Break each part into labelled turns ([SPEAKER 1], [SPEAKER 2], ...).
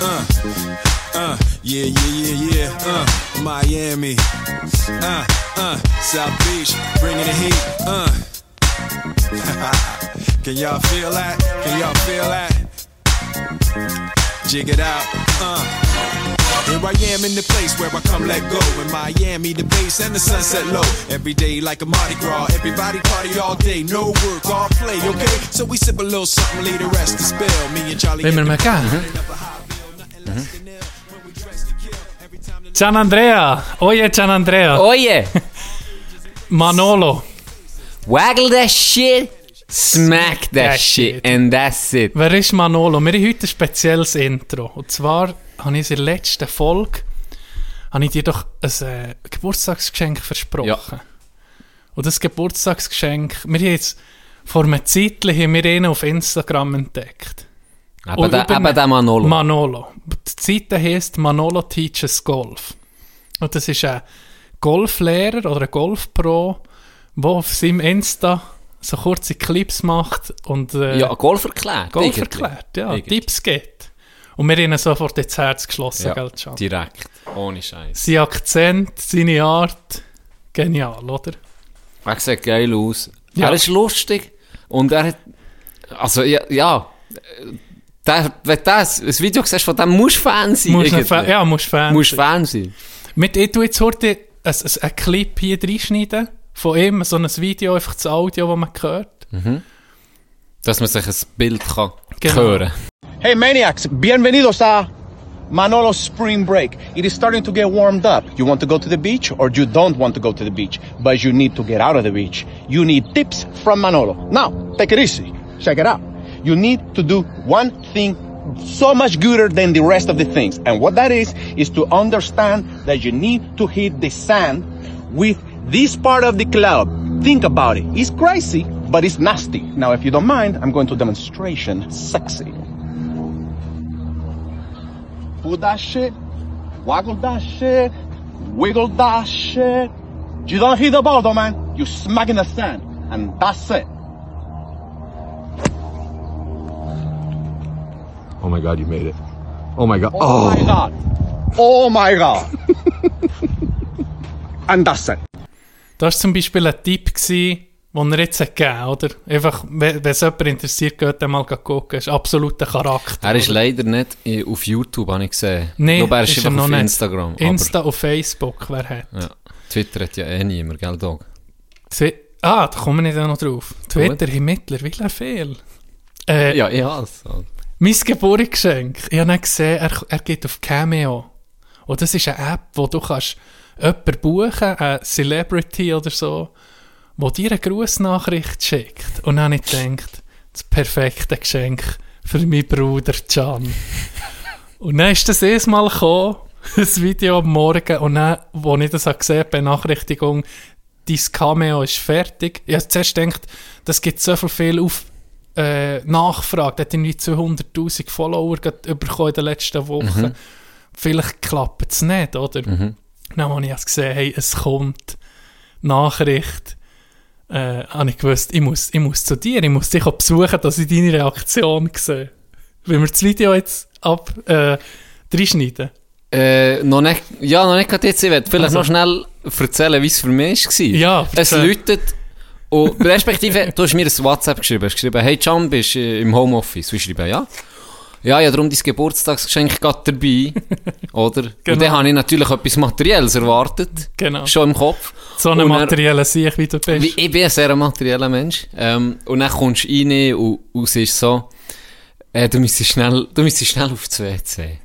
[SPEAKER 1] Uh, uh, yeah, yeah, yeah, yeah. Uh, Miami. Uh, uh, South Beach, bringing the heat. Uh. Can y'all feel that? Can y'all feel that? Jig it out. Uh. Here I am in the place where I come let go. In Miami, the base and the sunset low. Every day like a Mardi Gras. Everybody party all day. No work, all play, okay? So we sip a little something, leave the rest to spill. Me and Charlie.
[SPEAKER 2] Wenn wir mal gehen.
[SPEAKER 1] Mhm.
[SPEAKER 2] Gian Andrea. Oje, Gian Andrea.
[SPEAKER 3] Yeah!
[SPEAKER 2] Manolo.
[SPEAKER 3] Waggle that shit, smack that, shit,
[SPEAKER 2] shit.
[SPEAKER 3] and that's it.
[SPEAKER 2] Wer ist Manolo? Wir haben heute ein spezielles Intro. Und zwar habe ich in der letzten Folge habe ich dir doch ein äh, Geburtstagsgeschenk versprochen.
[SPEAKER 3] Ja.
[SPEAKER 2] Und das Geburtstagsgeschenk, wir haben jetzt vor einer Zeit haben wir ihn auf Instagram entdeckt.
[SPEAKER 3] Aber
[SPEAKER 2] Und
[SPEAKER 3] der,
[SPEAKER 2] einen-
[SPEAKER 3] der Manolo.
[SPEAKER 2] Manolo. Die Seite heisst Manolo Teaches Golf. Und das ist ein Golflehrer oder ein Golfpro, der auf seinem Insta so kurze Clips macht und äh,
[SPEAKER 3] ja, Golf erklärt.
[SPEAKER 2] Golf
[SPEAKER 3] irgendwie.
[SPEAKER 2] erklärt, ja,
[SPEAKER 3] Irgendwie.
[SPEAKER 2] Tipps gibt. Und wir haben ihn sofort ins Herz geschlossen,
[SPEAKER 3] Ja,
[SPEAKER 2] gell, Can?
[SPEAKER 3] direkt. Ohne Scheiß.
[SPEAKER 2] Sein Akzent, seine Art, genial, oder?
[SPEAKER 3] Er sieht geil aus.
[SPEAKER 2] Ja.
[SPEAKER 3] Er ist lustig. Und er hat. Also, ja. ja der, wenn du das, ein Video siehst, von dem musst du Fan sein.
[SPEAKER 2] Musst. Fan, ja, musst Fan
[SPEAKER 3] musst
[SPEAKER 2] sein.
[SPEAKER 3] Fan sein.
[SPEAKER 2] Mit, ich tue jetzt heute ein, ein, ein Clip hier reinschneiden von ihm, so ein Video, einfach das Audio, das man hört.
[SPEAKER 3] Dass man sich ein Bild kann
[SPEAKER 2] Genau.
[SPEAKER 3] hören
[SPEAKER 4] Hey maniacs, bienvenidos a Manolo's Spring Break. It is starting to get warmed up. You want to go to the beach or you don't want to go to the beach, but you need to get out of the beach. You need tips from Manolo. Now, take it easy. Check it out. You need to do one thing so much gooder than the rest of the things. And what that is, is to understand that you need to hit the sand with this part of the club. Think about it. It's crazy, but it's nasty. Now, if you don't mind, I'm going to demonstration sexy. Pull that shit, waggle that shit, wiggle that shit. You don't hit the ball though, man. You smack in the sand, and that's it.
[SPEAKER 5] Oh my god, you made it. Oh my god.
[SPEAKER 4] Oh, my god. Oh my god. and that's it.
[SPEAKER 2] Das war zum Beispiel ein Tipp, gewesen, den er jetzt gegeben hat, oder? Einfach, wenn es jemand interessiert, geht dann mal gucken. Das ist absoluter Charakter.
[SPEAKER 3] Er ist
[SPEAKER 2] oder?
[SPEAKER 3] leider nicht auf YouTube, habe ich gesehen.
[SPEAKER 2] Nee,
[SPEAKER 3] Nur er ist,
[SPEAKER 2] ist er noch
[SPEAKER 3] auf
[SPEAKER 2] nicht.
[SPEAKER 3] Instagram.
[SPEAKER 2] Insta und Facebook, wer hat.
[SPEAKER 3] Ja. Twitter hat ja eh niemand, gell, Dog?
[SPEAKER 2] Twi ah, da kommen wir nicht noch drauf. Twitter hat mittlerweile viel. Äh,
[SPEAKER 3] Ja, ja. Also.
[SPEAKER 2] Mein Geburtstagsgeschenk. Ich habe nicht gesehen, er, er geht auf Cameo. Und das ist eine App, wo du kannst jemanden buchen, eine Celebrity oder so, wo dir eine Grußnachricht schickt. Und dann habe ich gedacht, das perfekte Geschenk für meinen Bruder Can. Und dann ist das erste Mal gekommen, das Video am Morgen, und dann, wo ich das gesehen habe, Benachrichtigung, dein Cameo ist fertig. Ich habe zuerst gedacht, das gibt so viel auf äh, Nachfrage. Der hat irgendwie 200'000 Follower bekommen in den letzten Wochen. Vielleicht klappt es nicht, oder? Dann habe ich erst gesehen, hey, es kommt Nachricht. Äh, habe ich gewusst, ich muss, ich muss zu dir, ich muss dich auch besuchen, dass ich deine Reaktion sehe. Wenn wir das Video jetzt ab äh, reinschneiden.
[SPEAKER 3] Äh, noch nicht, ja, noch nicht gerade jetzt. Ich werde vielleicht
[SPEAKER 2] Also.
[SPEAKER 3] noch schnell erzählen, wie es für mich war.
[SPEAKER 2] Ja,
[SPEAKER 3] Es
[SPEAKER 2] erzähl.
[SPEAKER 3] läutet. Und respektive, du hast mir ein WhatsApp geschrieben. Du hast geschrieben, hey Can, bist du im Homeoffice? Ich schreibe, ja. Ja, ja, darum dein Geburtstagsgeschenk gerade dabei. Oder?
[SPEAKER 2] Genau.
[SPEAKER 3] Und dann habe ich natürlich etwas Materielles erwartet.
[SPEAKER 2] Genau.
[SPEAKER 3] Schon im Kopf.
[SPEAKER 2] So einen
[SPEAKER 3] Und er-
[SPEAKER 2] materiellen Sieg, wie du bist.
[SPEAKER 3] Wie, ich bin ein sehr materieller Mensch. Ähm, und dann kommst du rein und, und es ist so, äh, du müsstest schnell, du müsstest schnell auf das WC.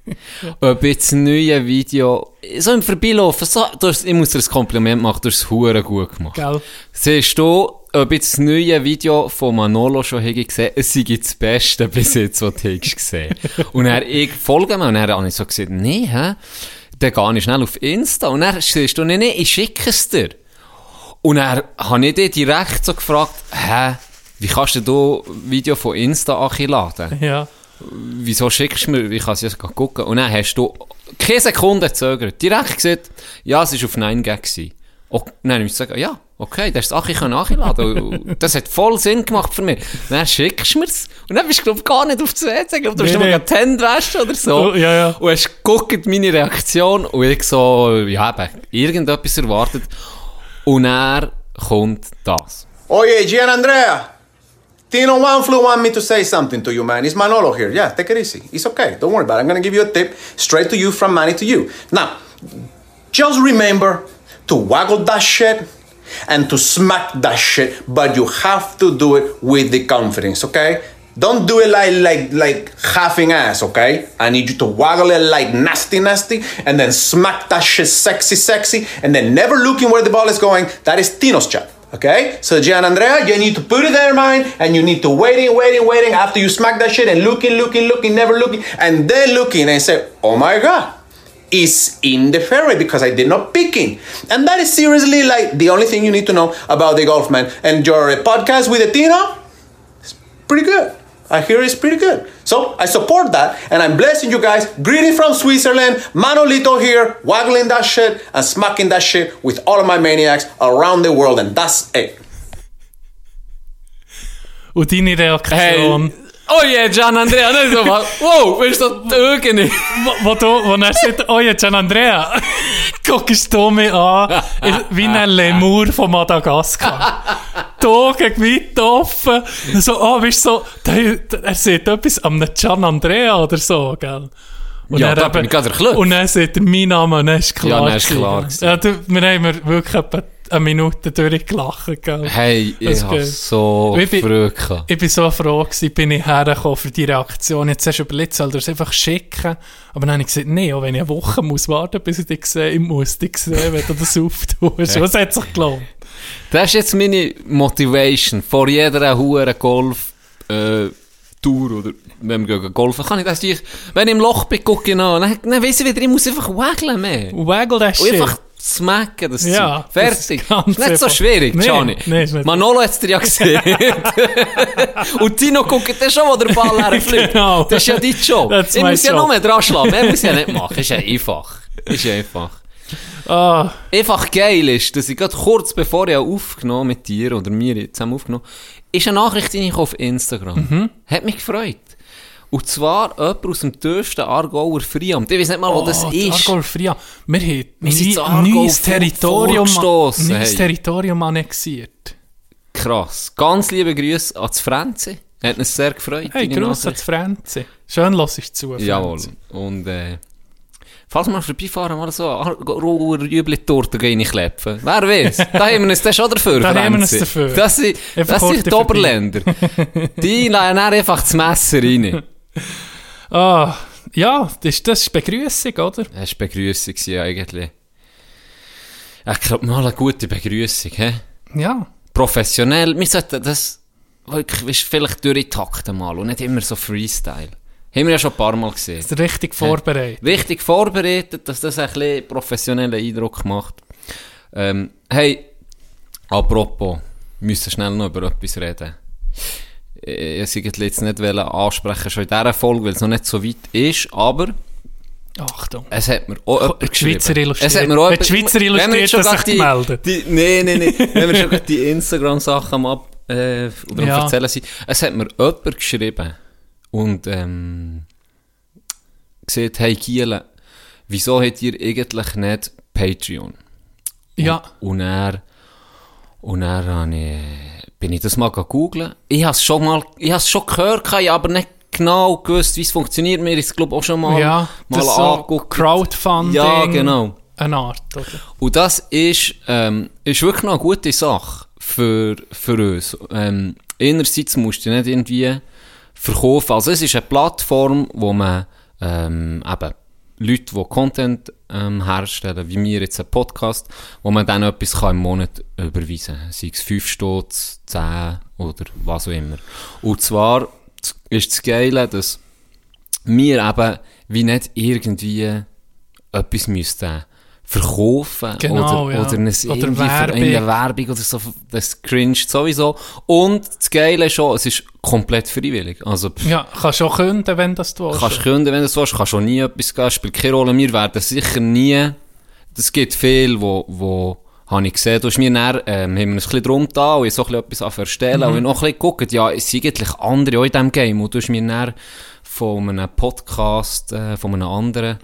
[SPEAKER 3] Ob jetzt ein neues Video, so im Vorbeilaufen, so, du ich muss dir ein Kompliment machen, du hast es gut gemacht.
[SPEAKER 2] Gell?
[SPEAKER 3] Siehst du, ob jetzt das neue Video von Manolo schon habe gesehen, es sei das Beste bis jetzt, was du gesehen. Und er, ich folge mir, und habe ich so gesagt, nee, hä? Dann gehe ich schnell auf Insta, und dann siehst du, nee, nee, ich schicke es dir. Und dann habe ich dich direkt so gefragt, hä, wie kannst du da Video von Insta laden?
[SPEAKER 2] Ja.
[SPEAKER 3] Wieso schickst du mir, ich kann es jetzt gucken. Und dann hast du keine Sekunde gezögert. Direkt gesagt, ja, es war auf 9gag. gewesen. Oh, dann habe ich gesagt, ja, Okay, das hast du Achi nachladen und Das hat voll Sinn gemacht für mich. Dann schickst du mir's. Und dann bist du, glaub, gar nicht auf das WC. Ich glaub, du hast
[SPEAKER 2] Nee, nee.
[SPEAKER 3] gerade die Hände waschen oder so.
[SPEAKER 2] Oh, ja, ja.
[SPEAKER 3] Und hast geguckt, meine Reaktion. Und ich so, ja, eben, irgendetwas erwartet. Und er kommt das.
[SPEAKER 4] Oye, Gian Andrea. Tino One Flu want me to say something to you, man. It's Manolo here. Yeah, take it easy. It's okay. Don't worry about it. I'm gonna give you a tip straight to you from Manny to you. Now, just remember to waggle that shit and to smack that shit, but you have to do it with the confidence, okay? Don't do it like like like halfing ass, okay? I need you to waggle it like nasty, nasty, and then smack that shit sexy, sexy, and then never looking where the ball is going. That is Tino's job. Okay? So Gian Andrea, you need to put it there, mind, and you need to waiting, waiting, waiting after you smack that shit and looking, looking, looking, never looking, and then looking and say, oh my god, is in the fairway because I did not pick picking. And that is seriously like the only thing you need to know about the golf man. And your podcast with the Tino, it's pretty good. I hear it's pretty good. So I support that and I'm blessing you guys. Greeting from Switzerland, Manolito here, waggling that shit and smacking that shit with all of my maniacs around the world. And that's it.
[SPEAKER 2] Und deine Reaktion,
[SPEAKER 3] oh yeah, Gian Andrea, nicht so mal, wow, bist du irgendwie.
[SPEAKER 2] wo, wo, du, wo er sagt, oh ja, Gian Andrea, guckst du mich an, ich- wie ein Lemur von Madagaskar. Die Augen weit offen. So, oh, weißt du, so, er sieht etwas am Gian Andrea oder so, gell? Und
[SPEAKER 3] Ja, da
[SPEAKER 2] eben-
[SPEAKER 3] bin ich gerade erklüpft.
[SPEAKER 2] Und dann sagt er mein Name und dann ist klar.
[SPEAKER 3] Ja, dann ist klar.
[SPEAKER 2] Ja, du, wir haben wirklich etwa eine Minute durchgelacht, gell?
[SPEAKER 3] Hey, ich hab
[SPEAKER 2] geht.
[SPEAKER 3] so
[SPEAKER 2] Ich bin-
[SPEAKER 3] Freude gehabt.
[SPEAKER 2] Ich bin so froh gewesen, bin ich hergekommen für die Reaktion. Jetzt hast du überlegt, soll er es einfach schicken? Aber dann habe ich gesagt, nee, auch wenn ich eine Woche muss warten, bis ich dich sehe, ich muss dich sehen, wenn du das auftust. Was hat sich gelohnt?
[SPEAKER 3] Das ist jetzt meine Motivation. Vor jeder hohen Golf, äh, Tour oder wenn wir gehen golfen, kann ich das nicht, wenn ich im Loch bin, gucke ich nach, dann, dann weiss ich wieder, ich muss einfach wageln mehr.
[SPEAKER 2] Waggle das
[SPEAKER 3] Und
[SPEAKER 2] Shit.
[SPEAKER 3] Smacken, das
[SPEAKER 2] Ja,
[SPEAKER 3] Zeug. Fertig.
[SPEAKER 2] das
[SPEAKER 3] ist,
[SPEAKER 2] ganz
[SPEAKER 3] nicht so schwierig,
[SPEAKER 2] Nee,
[SPEAKER 3] Gianni.
[SPEAKER 2] nee, ist nicht.
[SPEAKER 3] Manolo hat es dir ja gesehen. Und Tino guckt dann schon, wo der Ball herfliegt.
[SPEAKER 2] Genau.
[SPEAKER 3] Das ist ja dein Job.
[SPEAKER 2] That's
[SPEAKER 3] ich muss ja nur dran schlagen. Mehr muss ich ja nicht machen. Ist ja einfach. Ist ja einfach.
[SPEAKER 2] Ah,
[SPEAKER 3] Einfach geil ist, dass ich gerade kurz bevor ich aufgenommen mit dir oder mir zusammen aufgenommen, ist eine Nachricht reingekommen auf Instagram.
[SPEAKER 2] Mhm.
[SPEAKER 3] Hat mich gefreut. Und zwar jemand aus dem tiefsten Aargauer Friamt. Ich weiß nicht mal, wo das
[SPEAKER 2] oh,
[SPEAKER 3] ist.
[SPEAKER 2] Aargauer Fria. Wir haben
[SPEAKER 3] Wir Aargau
[SPEAKER 2] neues Territorium, neues
[SPEAKER 3] hey.
[SPEAKER 2] Territorium annexiert.
[SPEAKER 3] Krass. Ganz liebe Grüße an das Franzi. Hat uns sehr gefreut.
[SPEAKER 2] Hey, Gruß an Franzi. Schön lass ich zu, Franzi.
[SPEAKER 3] Jawohl. Und, äh, falls wir vorbeifahren, mal so Aargauer Jübli-Torte gehen klepfen. Wer weiß? Da haben wir uns das schon dafür,
[SPEAKER 2] Da haben wir uns dafür.
[SPEAKER 3] Das sind, das sind die. Oberländer. Die dann einfach das Messer rein.
[SPEAKER 2] Ah, ja, das ist, das ist Begrüßung, oder?
[SPEAKER 3] Das war Begrüßung gewesen, eigentlich. Ich glaube, mal eine gute Begrüßung, hä?
[SPEAKER 2] Ja.
[SPEAKER 3] Professionell. Wir sollten das wirklich, vielleicht durchtakten mal und nicht immer so Freestyle. Haben wir ja schon ein paar Mal gesehen.
[SPEAKER 2] Ist richtig vorbereitet.
[SPEAKER 3] Richtig vorbereitet, dass das ein bisschen professionellen Eindruck macht. Ähm, hey, apropos, wir müssen schnell noch über etwas reden. Äh, Ich wollte jetzt nicht ansprechen, schon in dieser Folge, weil es noch nicht so weit ist, aber
[SPEAKER 2] Achtung.
[SPEAKER 3] es hat mir auch jemand geschrieben.
[SPEAKER 2] Schweizer Illustriert-
[SPEAKER 3] Es hat mir auch jemand-
[SPEAKER 2] Schweizer Illustriert
[SPEAKER 3] schon
[SPEAKER 2] sich
[SPEAKER 3] die,
[SPEAKER 2] gemeldet?
[SPEAKER 3] Die, nee, nee, nee. wenn wir schon die Instagram-Sachen am ab, äh, oder
[SPEAKER 2] Ja.
[SPEAKER 3] erzählen sind. Es hat mir jemand geschrieben und ähm, gesagt, hey Giele, wieso habt ihr eigentlich nicht Patreon?
[SPEAKER 2] Ja.
[SPEAKER 3] Und er, und er habe ich, bin ich das mal googeln. Ich habe es schon mal, ich habe schon gehört, ich aber nicht genau gewusst, wie es funktioniert. Mir ist glaube auch schon mal,
[SPEAKER 2] Ja,
[SPEAKER 3] mal
[SPEAKER 2] ist so
[SPEAKER 3] angeguckt.
[SPEAKER 2] Crowdfunding.
[SPEAKER 3] Ja, genau.
[SPEAKER 2] Eine Art, oder?
[SPEAKER 3] Und das ist, ähm, ist wirklich noch eine gute Sache für, für uns. Ähm, einerseits musst du nicht irgendwie verkaufen. Also es ist eine Plattform, wo man ähm, eben Leute, die Content ähm, herstellen, wie wir jetzt einen Podcast, wo man dann etwas kann im Monat überweisen kann. Sei es 5 Stutz, 10 oder was auch immer. Und zwar ist das Geile, dass wir eben wie nicht irgendwie etwas müssten verkaufen
[SPEAKER 2] Genau,
[SPEAKER 3] oder,
[SPEAKER 2] ja.
[SPEAKER 3] oder eine,
[SPEAKER 2] Oder
[SPEAKER 3] irgendwie
[SPEAKER 2] Werbung.
[SPEAKER 3] irgendeine Werbung oder so, das cringe sowieso. Und das Geile ist schon, es ist komplett freiwillig. Also, pff,
[SPEAKER 2] Ja, kannst du auch künden, wenn das du willst.
[SPEAKER 3] kannst du künden, wenn du es willst, kannst schon nie etwas geben, spielt keine Rolle. Wir werden sicher nie, es gibt viele, wo, wo habe ich gesehen, du hast mir dann, ähm, haben wir uns ein bisschen drum da und ich so ein bisschen etwas verstellen
[SPEAKER 2] Mhm.
[SPEAKER 3] und ich noch ein bisschen geguckt, ja, es sind eigentlich andere auch in diesem Game und du hast mir dann von einem Podcast, äh, von einem anderen,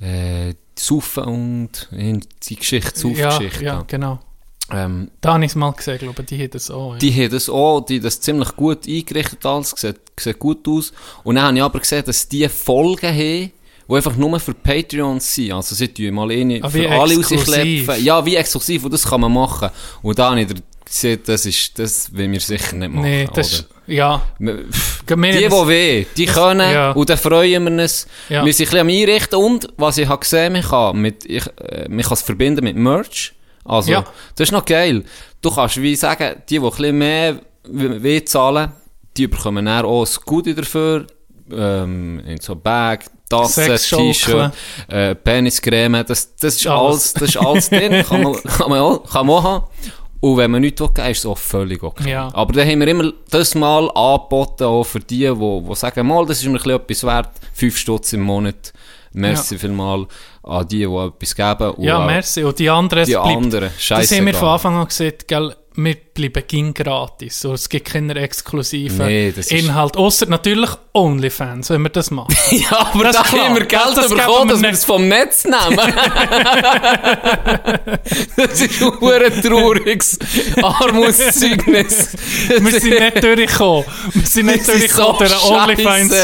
[SPEAKER 3] äh, Saufen und die Geschichte,
[SPEAKER 2] Ja,
[SPEAKER 3] Saufgeschichte.
[SPEAKER 2] ja, genau.
[SPEAKER 3] Ähm,
[SPEAKER 2] Da habe ich es mal gesehen, glaube die hat das auch. Ja.
[SPEAKER 3] die haben das auch, die haben das ziemlich gut eingerichtet alles, sieht, sieht gut aus. Und dann habe ich aber gesehen, dass die Folgen haben, die einfach nur für Patreons sind. Also sie tun mal eine
[SPEAKER 2] Ah, wie
[SPEAKER 3] für alle
[SPEAKER 2] exklusiv.
[SPEAKER 3] rausklepfen. Ja, wie exklusiv, und das kann man machen. Und da habe ich gesehen, das ist, das will wir sicher nicht machen.
[SPEAKER 2] nee, das ist, ja.
[SPEAKER 3] Die, die weh, die können,
[SPEAKER 2] ja.
[SPEAKER 3] und dann freuen wir uns.
[SPEAKER 2] Ja.
[SPEAKER 3] Wir sind ein bisschen am Einrichten und, was ich habe gesehen, man kann, mit, ich, äh, man kann es verbinden mit Merch. Also,
[SPEAKER 2] Ja.
[SPEAKER 3] das ist noch geil. Du kannst wie sagen, die, die ein bisschen mehr weh zahlen, die bekommen dann auch ein Goodie dafür, ähm, in so Bag, Tassen. T-Shirt, äh, Peniscreme, das, das ist
[SPEAKER 2] Alles.
[SPEAKER 3] alles, das ist alles drin, kann man, kann man auch, kann man auch haben. Und wenn man nichts will, ist es auch völlig okay.
[SPEAKER 2] Ja.
[SPEAKER 3] Aber dann haben wir immer das mal angeboten, auch für die, die, die sagen, mal, das ist mir ein bisschen etwas wert, 5 Stutz im Monat. Merci vielmal an die, die etwas geben.
[SPEAKER 2] Ja, merci. Und die anderen,
[SPEAKER 3] Die
[SPEAKER 2] bleibt-
[SPEAKER 3] anderen,
[SPEAKER 2] Das haben wir von Anfang an gesagt, gell, wir bleiben ging gratis. So, es gibt keine exklusiven
[SPEAKER 3] Nee,
[SPEAKER 2] Inhalte. Außer natürlich Onlyfans, wenn wir das machen.
[SPEAKER 3] Ja, aber
[SPEAKER 2] Das
[SPEAKER 3] da
[SPEAKER 2] klar.
[SPEAKER 3] haben wir Geld
[SPEAKER 2] Das-
[SPEAKER 3] bekommen,
[SPEAKER 2] wir
[SPEAKER 3] dass wir es vom Netz nehmen. das ist ein trauriges Armutszeugnis.
[SPEAKER 2] wir sind nicht durchgekommen. Wir sind nicht durchgekommen durch
[SPEAKER 3] so
[SPEAKER 2] Onlyfans.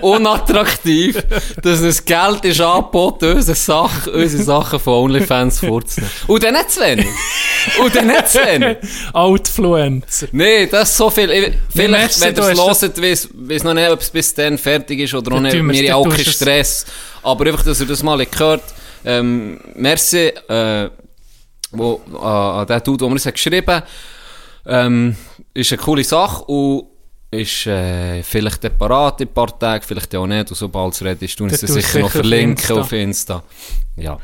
[SPEAKER 3] unattraktiv, dass das Geld ist angeboten, unsere, Sache, unsere Sachen von OnlyFans vorzunehmen. Und dann nicht zu wenig. Und dann nicht zu wenig.
[SPEAKER 2] Outfluencer.
[SPEAKER 3] Nee, das ist so viel. Ich, vielleicht, wenn ihr es hört, weiss noch nicht, ob es bis dann fertig ist oder
[SPEAKER 2] dann
[SPEAKER 3] haben auch keinen. Stress. Aber einfach, dass ihr das mal gehört ähm, Merci, äh, wo, äh, an den Dude, der mir das hat geschrieben ähm, ist eine coole Sache und ist äh, vielleicht dann parat in ein paar Tagen, vielleicht auch nicht. Und sobald es ready ist, tun
[SPEAKER 2] tust du
[SPEAKER 3] sicher noch verlinken
[SPEAKER 2] Insta.
[SPEAKER 3] auf Insta. Ja,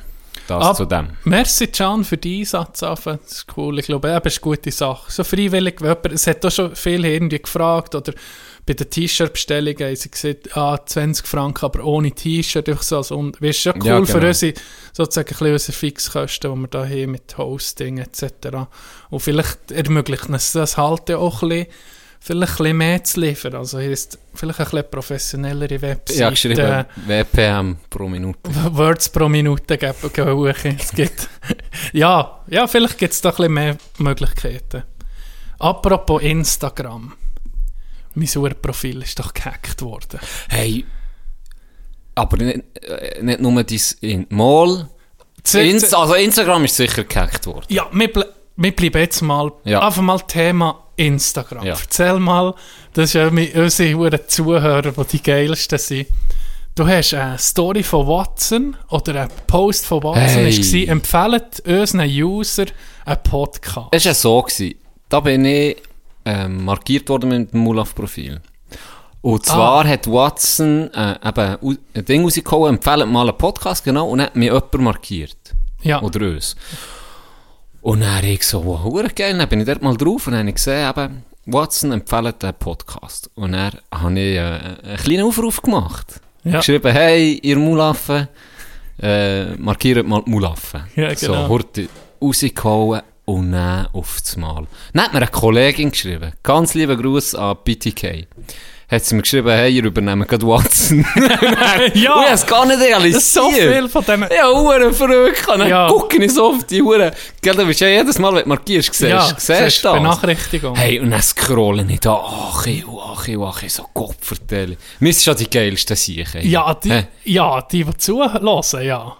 [SPEAKER 3] das
[SPEAKER 2] Ab-
[SPEAKER 3] zu dem.
[SPEAKER 2] Merci, Can, für den Einsatz. Das ist cool. Ich glaube, eben, das ist eine gute Sache. So freiwillig, wenn jemand, es hat auch schon viele irgendwie gefragt, oder bei den T-Shirt-Bestellungen haben sie gesagt, ah, 20 Franken, aber ohne T-Shirt. Einfach so. als Und das ist schon cool
[SPEAKER 3] Ja,
[SPEAKER 2] für
[SPEAKER 3] genau.
[SPEAKER 2] unsere, sozusagen, ein unsere Fixkosten, die wir da haben mit Hosting etc. Und vielleicht ermöglicht uns das halt auch ein bisschen, vielleicht ein bisschen mehr zu liefern. Also heisst, vielleicht ein bisschen professionellere Webseite.
[SPEAKER 3] Habe geschrieben, WPM pro Minute.
[SPEAKER 2] Words pro Minute geben. Es gibt, ja, ja, vielleicht gibt es da ein bisschen mehr Möglichkeiten. Apropos Instagram. Mein Uhrprofil ist doch gehackt worden.
[SPEAKER 3] Hey, aber nicht, äh, nicht nur dein in Mal.
[SPEAKER 2] Z-
[SPEAKER 3] Inst also Instagram ist sicher gehackt worden.
[SPEAKER 2] Ja, wir, ble wir bleiben jetzt mal,
[SPEAKER 3] Ja.
[SPEAKER 2] einfach mal Thema Instagram.
[SPEAKER 3] Ja.
[SPEAKER 2] Erzähl mal, das ist ja unsere Zuhörer, die die geilsten sind. Du hast eine Story von Watson oder ein Post von Watson,
[SPEAKER 3] Hey.
[SPEAKER 2] war, empfehlt unseren User einen Podcast.
[SPEAKER 3] Es war ja so. Gewesen. Da bin ich ähm, markiert worden mit dem Mulaf-Profil. Und zwar hat Watson äh, eben ein Ding rausgehauen, empfehlt mal einen Podcast, genau, und hat mich jemand markiert.
[SPEAKER 2] Ja.
[SPEAKER 3] Oder uns. Und dann habe ich so, wow, geil, dann bin ich dort mal drauf und habe gesehen, eben, Watson empfiehlt einen Podcast. Und dann habe ich äh, einen kleinen Aufruf gemacht.
[SPEAKER 2] Ja.
[SPEAKER 3] Geschrieben, hey, ihr Mulaffen, äh, markiert mal die Mulaffen.
[SPEAKER 2] Ja,
[SPEAKER 3] So,
[SPEAKER 2] genau.
[SPEAKER 3] heute rausgehauen und dann auf das Mal. Dann hat mir eine Kollegin geschrieben, ganz lieben Gruß an BTK. Hat sie mir geschrieben, hey, ihr übernehmt gerade Watson.
[SPEAKER 2] Ja.
[SPEAKER 3] Und ich es gar nicht realisiert.
[SPEAKER 2] Das ist so viel von denen.
[SPEAKER 3] Ja, Huren verrückt. Dann
[SPEAKER 2] Ja.
[SPEAKER 3] gucke ich so auf die Huren. Gell, du bist ja jedes Mal, wenn du markierst, siehst,
[SPEAKER 2] Ja,
[SPEAKER 3] siehst,
[SPEAKER 2] siehst
[SPEAKER 3] du das?
[SPEAKER 2] Benachrichtigung.
[SPEAKER 3] Hey, und dann scrollen ich da, ach, ich, ach, ich, ach, ich, so Gott vertelle. Mir ist schon die geilsten Siechen.
[SPEAKER 2] Ja, die,
[SPEAKER 3] Hä?
[SPEAKER 2] ja, die, die zuhören, ja.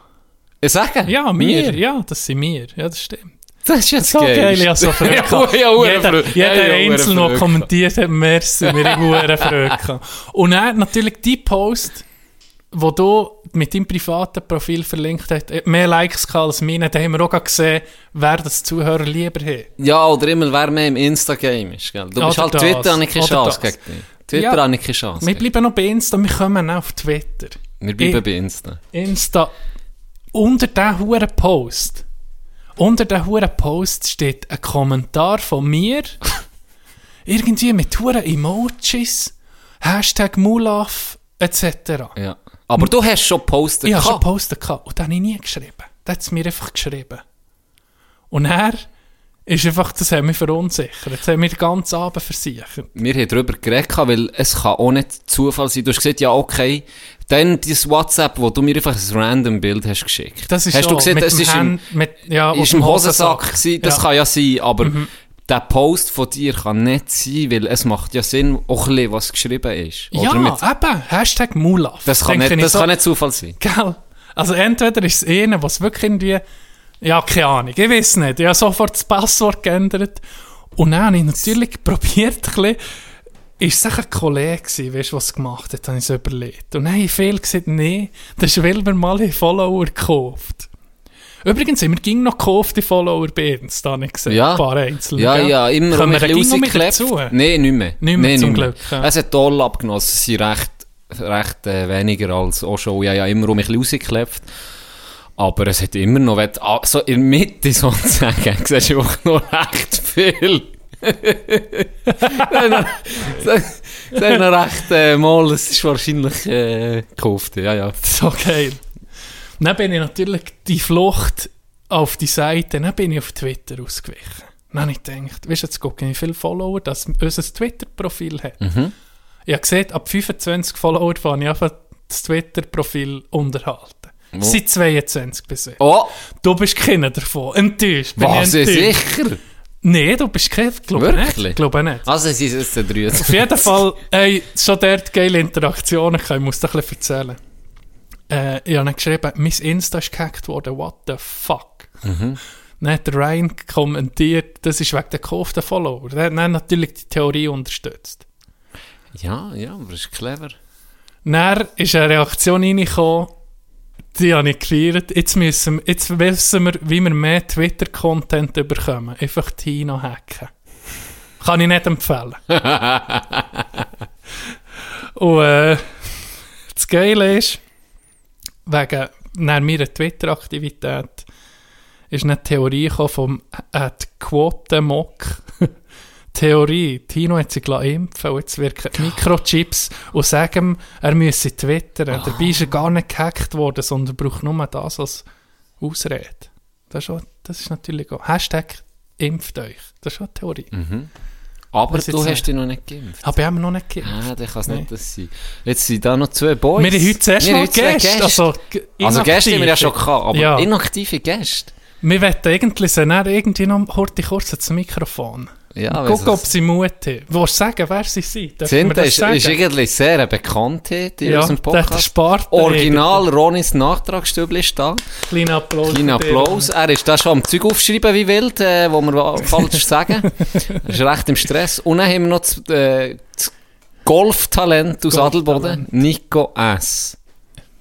[SPEAKER 3] Ich sage?
[SPEAKER 2] Ja, wir, ja, das sind wir. Ja, das stimmt.
[SPEAKER 3] Das ist jetzt
[SPEAKER 2] So geil, ja, so verrückt.
[SPEAKER 3] ja, ja,
[SPEAKER 2] jeder
[SPEAKER 3] verrückt.
[SPEAKER 2] jeder
[SPEAKER 3] Ja, ja,
[SPEAKER 2] Einzelne, der kommentiert hat, merci, wir haben verrückt. Und dann natürlich die Post, wo du mit deinem privaten Profil verlinkt hast, hat mehr Likes als meine. Da haben wir auch gesehen, wer das Zuhörer lieber hat.
[SPEAKER 3] Ja, oder immer, wer mehr im Insta-Game ist. Gell? Du bist
[SPEAKER 2] Oder
[SPEAKER 3] halt
[SPEAKER 2] das,
[SPEAKER 3] Twitter, habe ich keine Chance
[SPEAKER 2] das.
[SPEAKER 3] gegen dich. Twitter
[SPEAKER 2] Ja.
[SPEAKER 3] habe ich keine Chance.
[SPEAKER 2] Wir bleiben noch bei Insta, wir kommen auch auf Twitter.
[SPEAKER 3] Wir bleiben
[SPEAKER 2] Ich-
[SPEAKER 3] bei Insta.
[SPEAKER 2] Insta, unter diesem huren Post, unter diesem huren Post steht ein Kommentar von mir, irgendwie mit huren Emojis, Hashtag Mulaf, etc.
[SPEAKER 3] Ja. Aber du hast schon gepostet.
[SPEAKER 2] Ich habe schon
[SPEAKER 3] gehabt
[SPEAKER 2] und das habe ich nie geschrieben. Das hat es mir einfach geschrieben. Und er ist einfach, das hat mich verunsichert. Das hat mich den ganzen Abend versichert.
[SPEAKER 3] Wir haben darüber geredet, weil es kann auch nicht Zufall sein. Du hast gesagt, ja, okay, dann dieses WhatsApp, wo du mir einfach ein random Bild hast geschickt.
[SPEAKER 2] Das ist
[SPEAKER 3] hast du gesehen,
[SPEAKER 2] dem
[SPEAKER 3] ist im,
[SPEAKER 2] Hand- mit, ja,
[SPEAKER 3] ist im Hosensack gewesen. Das
[SPEAKER 2] Ja. Mhm.
[SPEAKER 3] kann ja sein, aber der Post von dir kann nicht sein, weil es macht ja Sinn, auch ein bisschen, was geschrieben ist. Oder
[SPEAKER 2] Ja,
[SPEAKER 3] mit,
[SPEAKER 2] eben, Hashtag Mulaf.
[SPEAKER 3] das kann, nicht,
[SPEAKER 2] ich
[SPEAKER 3] das
[SPEAKER 2] so,
[SPEAKER 3] kann nicht Zufall sein.
[SPEAKER 2] Gell? Also entweder ist es einer, was wirklich irgendwie, ja, keine Ahnung, ich weiß nicht, ich habe sofort das Passwort geändert und dann habe ich natürlich probiert, ein bisschen, ist es ein Kollege gewesen, weißt du, was gemacht hat, habe ich so überlegt. Und dann habe ich viel gesagt, nee, das ist, weil wir mal einen Follower gekauft. Übrigens wir ging noch gekauft, die Follower bei uns, da habe ich gesehen,
[SPEAKER 3] Ja.
[SPEAKER 2] ein paar einzelne.
[SPEAKER 3] Ja, ja, immer
[SPEAKER 2] Können
[SPEAKER 3] um
[SPEAKER 2] wir
[SPEAKER 3] ein bisschen
[SPEAKER 2] dazu?
[SPEAKER 3] Nein, nicht mehr.
[SPEAKER 2] Nicht mehr,
[SPEAKER 3] Nein,
[SPEAKER 2] zum
[SPEAKER 3] nicht
[SPEAKER 2] Glück, ja.
[SPEAKER 3] Es hat toll abgenommen. Es sind recht, recht äh, weniger als auch schon. Ja, ja, immer um bisschen rausgeklebt. Aber es hat immer noch, du, ah, so in der Mitte sozusagen, siehst du auch noch recht viel. Das ist noch recht, äh, mal, es ist wahrscheinlich äh, gekauft, ja, ja.
[SPEAKER 2] So geil. Dann bin ich natürlich die Flucht auf die Seite, dann bin ich auf Twitter ausgewichen. Dann habe ich gedacht, weißt du, jetzt gucken, wie viele Follower das unser Twitter-Profil hat.
[SPEAKER 3] Mhm.
[SPEAKER 2] Ich habe gesehen, ab 25 Follower fange ich einfach das Twitter-Profil unterhalten.
[SPEAKER 3] Wo?
[SPEAKER 2] Seit 22 bis jetzt.
[SPEAKER 3] Oh,
[SPEAKER 2] Du bist keiner davon. Enttäuscht. Bin
[SPEAKER 3] was,
[SPEAKER 2] enttäuscht.
[SPEAKER 3] sicher?
[SPEAKER 2] Nein, du bist keiner. Glaube
[SPEAKER 3] Wirklich?
[SPEAKER 2] nicht. Glaube nicht.
[SPEAKER 3] Also, es ist jetzt der 23.
[SPEAKER 2] Auf jeden Fall, ey, schon dort geile Interaktionen. Ich muss dir ein bisschen erzählen. Äh, ich habe geschrieben, mein Insta ist gehackt worden, what the fuck.
[SPEAKER 3] Mhm.
[SPEAKER 2] Dann hat der Ryan kommentiert, das ist wegen der gekauften Follower. Der hat dann natürlich die Theorie unterstützt.
[SPEAKER 3] Ja, ja, aber das ist clever.
[SPEAKER 2] Dann ist eine Reaktion reingekommen, die habe ich gefeiert. Jetzt, müssen, jetzt wissen wir, wie wir mehr Twitter-Content bekommen. Einfach Tino hacken. Kann ich nicht empfehlen. Und äh, das Geile ist, wegen nach meiner Twitter-Aktivität ist eine Theorie vom äh, Quote-Mock. Theorie, Tino hat sich impfen und jetzt wirken Mikrochips und sagen, er müsse twittern. Dabei ist er gar nicht gehackt worden, sondern braucht nur das als Ausrede. Das ist, auch, das ist natürlich auch. Hashtag impft euch. Das ist auch eine Theorie.
[SPEAKER 3] Aber
[SPEAKER 2] Was
[SPEAKER 3] du hast dich noch nicht geimpft.
[SPEAKER 2] Aber wir haben noch nicht geimpft.
[SPEAKER 3] Ah, dann kann es
[SPEAKER 2] Nee.
[SPEAKER 3] nicht das sein. Jetzt sind da noch zwei Boys.
[SPEAKER 2] Wir haben heute zuerst mal
[SPEAKER 3] zwei
[SPEAKER 2] Gäste. Also,
[SPEAKER 3] also Gäste haben wir ja schon gehabt, aber
[SPEAKER 2] Ja.
[SPEAKER 3] inaktive Gäste.
[SPEAKER 2] Wir wollen eigentlich sie irgendwie noch heute kurz ans Mikrofon.
[SPEAKER 3] Ja,
[SPEAKER 2] Guck, ob sie Mut haben. Willst du sagen, wer sie sind?
[SPEAKER 3] Zinta ist, ist irgendwie sehr eine Bekanntheit in
[SPEAKER 2] ja,
[SPEAKER 3] unserem Podcast.
[SPEAKER 2] Spart.
[SPEAKER 3] Original Ronis Nachtragsstübli ist da.
[SPEAKER 2] Kleiner Applaus.
[SPEAKER 3] Kleiner. Applaus. Er ist da schon am Zeug aufschreiben wie wild, äh, wo wir falsch sagen. Er ist recht im Stress. Und dann haben wir noch das, äh, das Golftalent aus
[SPEAKER 2] Golftalent.
[SPEAKER 3] Adelboden, Nico S.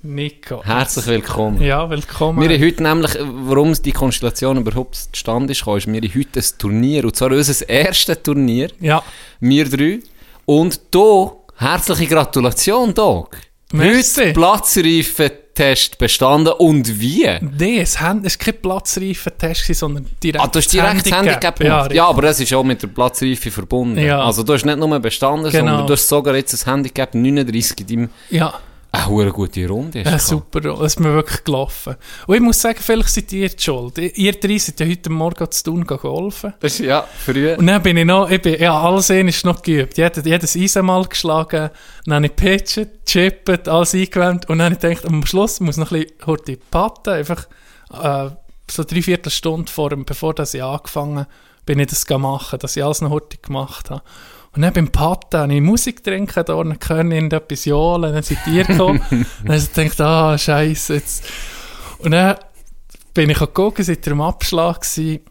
[SPEAKER 2] Nico.
[SPEAKER 3] Herzlich willkommen.
[SPEAKER 2] Ja, willkommen.
[SPEAKER 3] Wir haben heute nämlich, warum die Konstellation überhaupt zustande ist, ist, wir haben heute ein Turnier, und zwar unser erstes Turnier,
[SPEAKER 2] ja,
[SPEAKER 3] wir drei. Und du, herzliche Gratulation, Doc.
[SPEAKER 2] Merci.
[SPEAKER 3] Heute Platzreifentest bestanden und wie?
[SPEAKER 2] nee, es war kein Platzreifentest, sondern direkt
[SPEAKER 3] Ah, du hast direkt das Handicap
[SPEAKER 2] Ja,
[SPEAKER 3] gemacht. Ja, aber das ist auch mit der Platzreife verbunden.
[SPEAKER 2] Ja.
[SPEAKER 3] Also du hast nicht nur bestanden,
[SPEAKER 2] Genau.
[SPEAKER 3] sondern du hast sogar jetzt ein Handicap 39 in deinem...
[SPEAKER 2] ja.
[SPEAKER 3] Eine eine gute Runde.
[SPEAKER 2] Ja,
[SPEAKER 3] gehabt.
[SPEAKER 2] super, es ist mir wirklich gelaufen. Und ich muss sagen, vielleicht seid ihr die schuld. Ihr drei seid ja heute Morgen zu tun geholfen.
[SPEAKER 3] Das ist, ja, früh.
[SPEAKER 2] Und dann bin ich noch, ich bin, ja, alles ein ist noch geübt. Jedes, jedes Eisen mal geschlagen, dann habe ich pitchet, chippet, alles eingewärmt und dann habe ich gedacht, am Schluss muss noch ein bisschen heute patten, einfach äh, so drei Viertelstunde vor dem, bevor das ich angefangen bin ich das machen, dass ich alles noch heute gemacht habe. Und dann beim Patten habe ich Musik trinken, da und können irgendetwas johlen, dann sind die gekommen. dann habe ich gedacht, ah, scheiße, jetzt. Und dann bin ich gucken, seid ihr im Abschlag gewesen.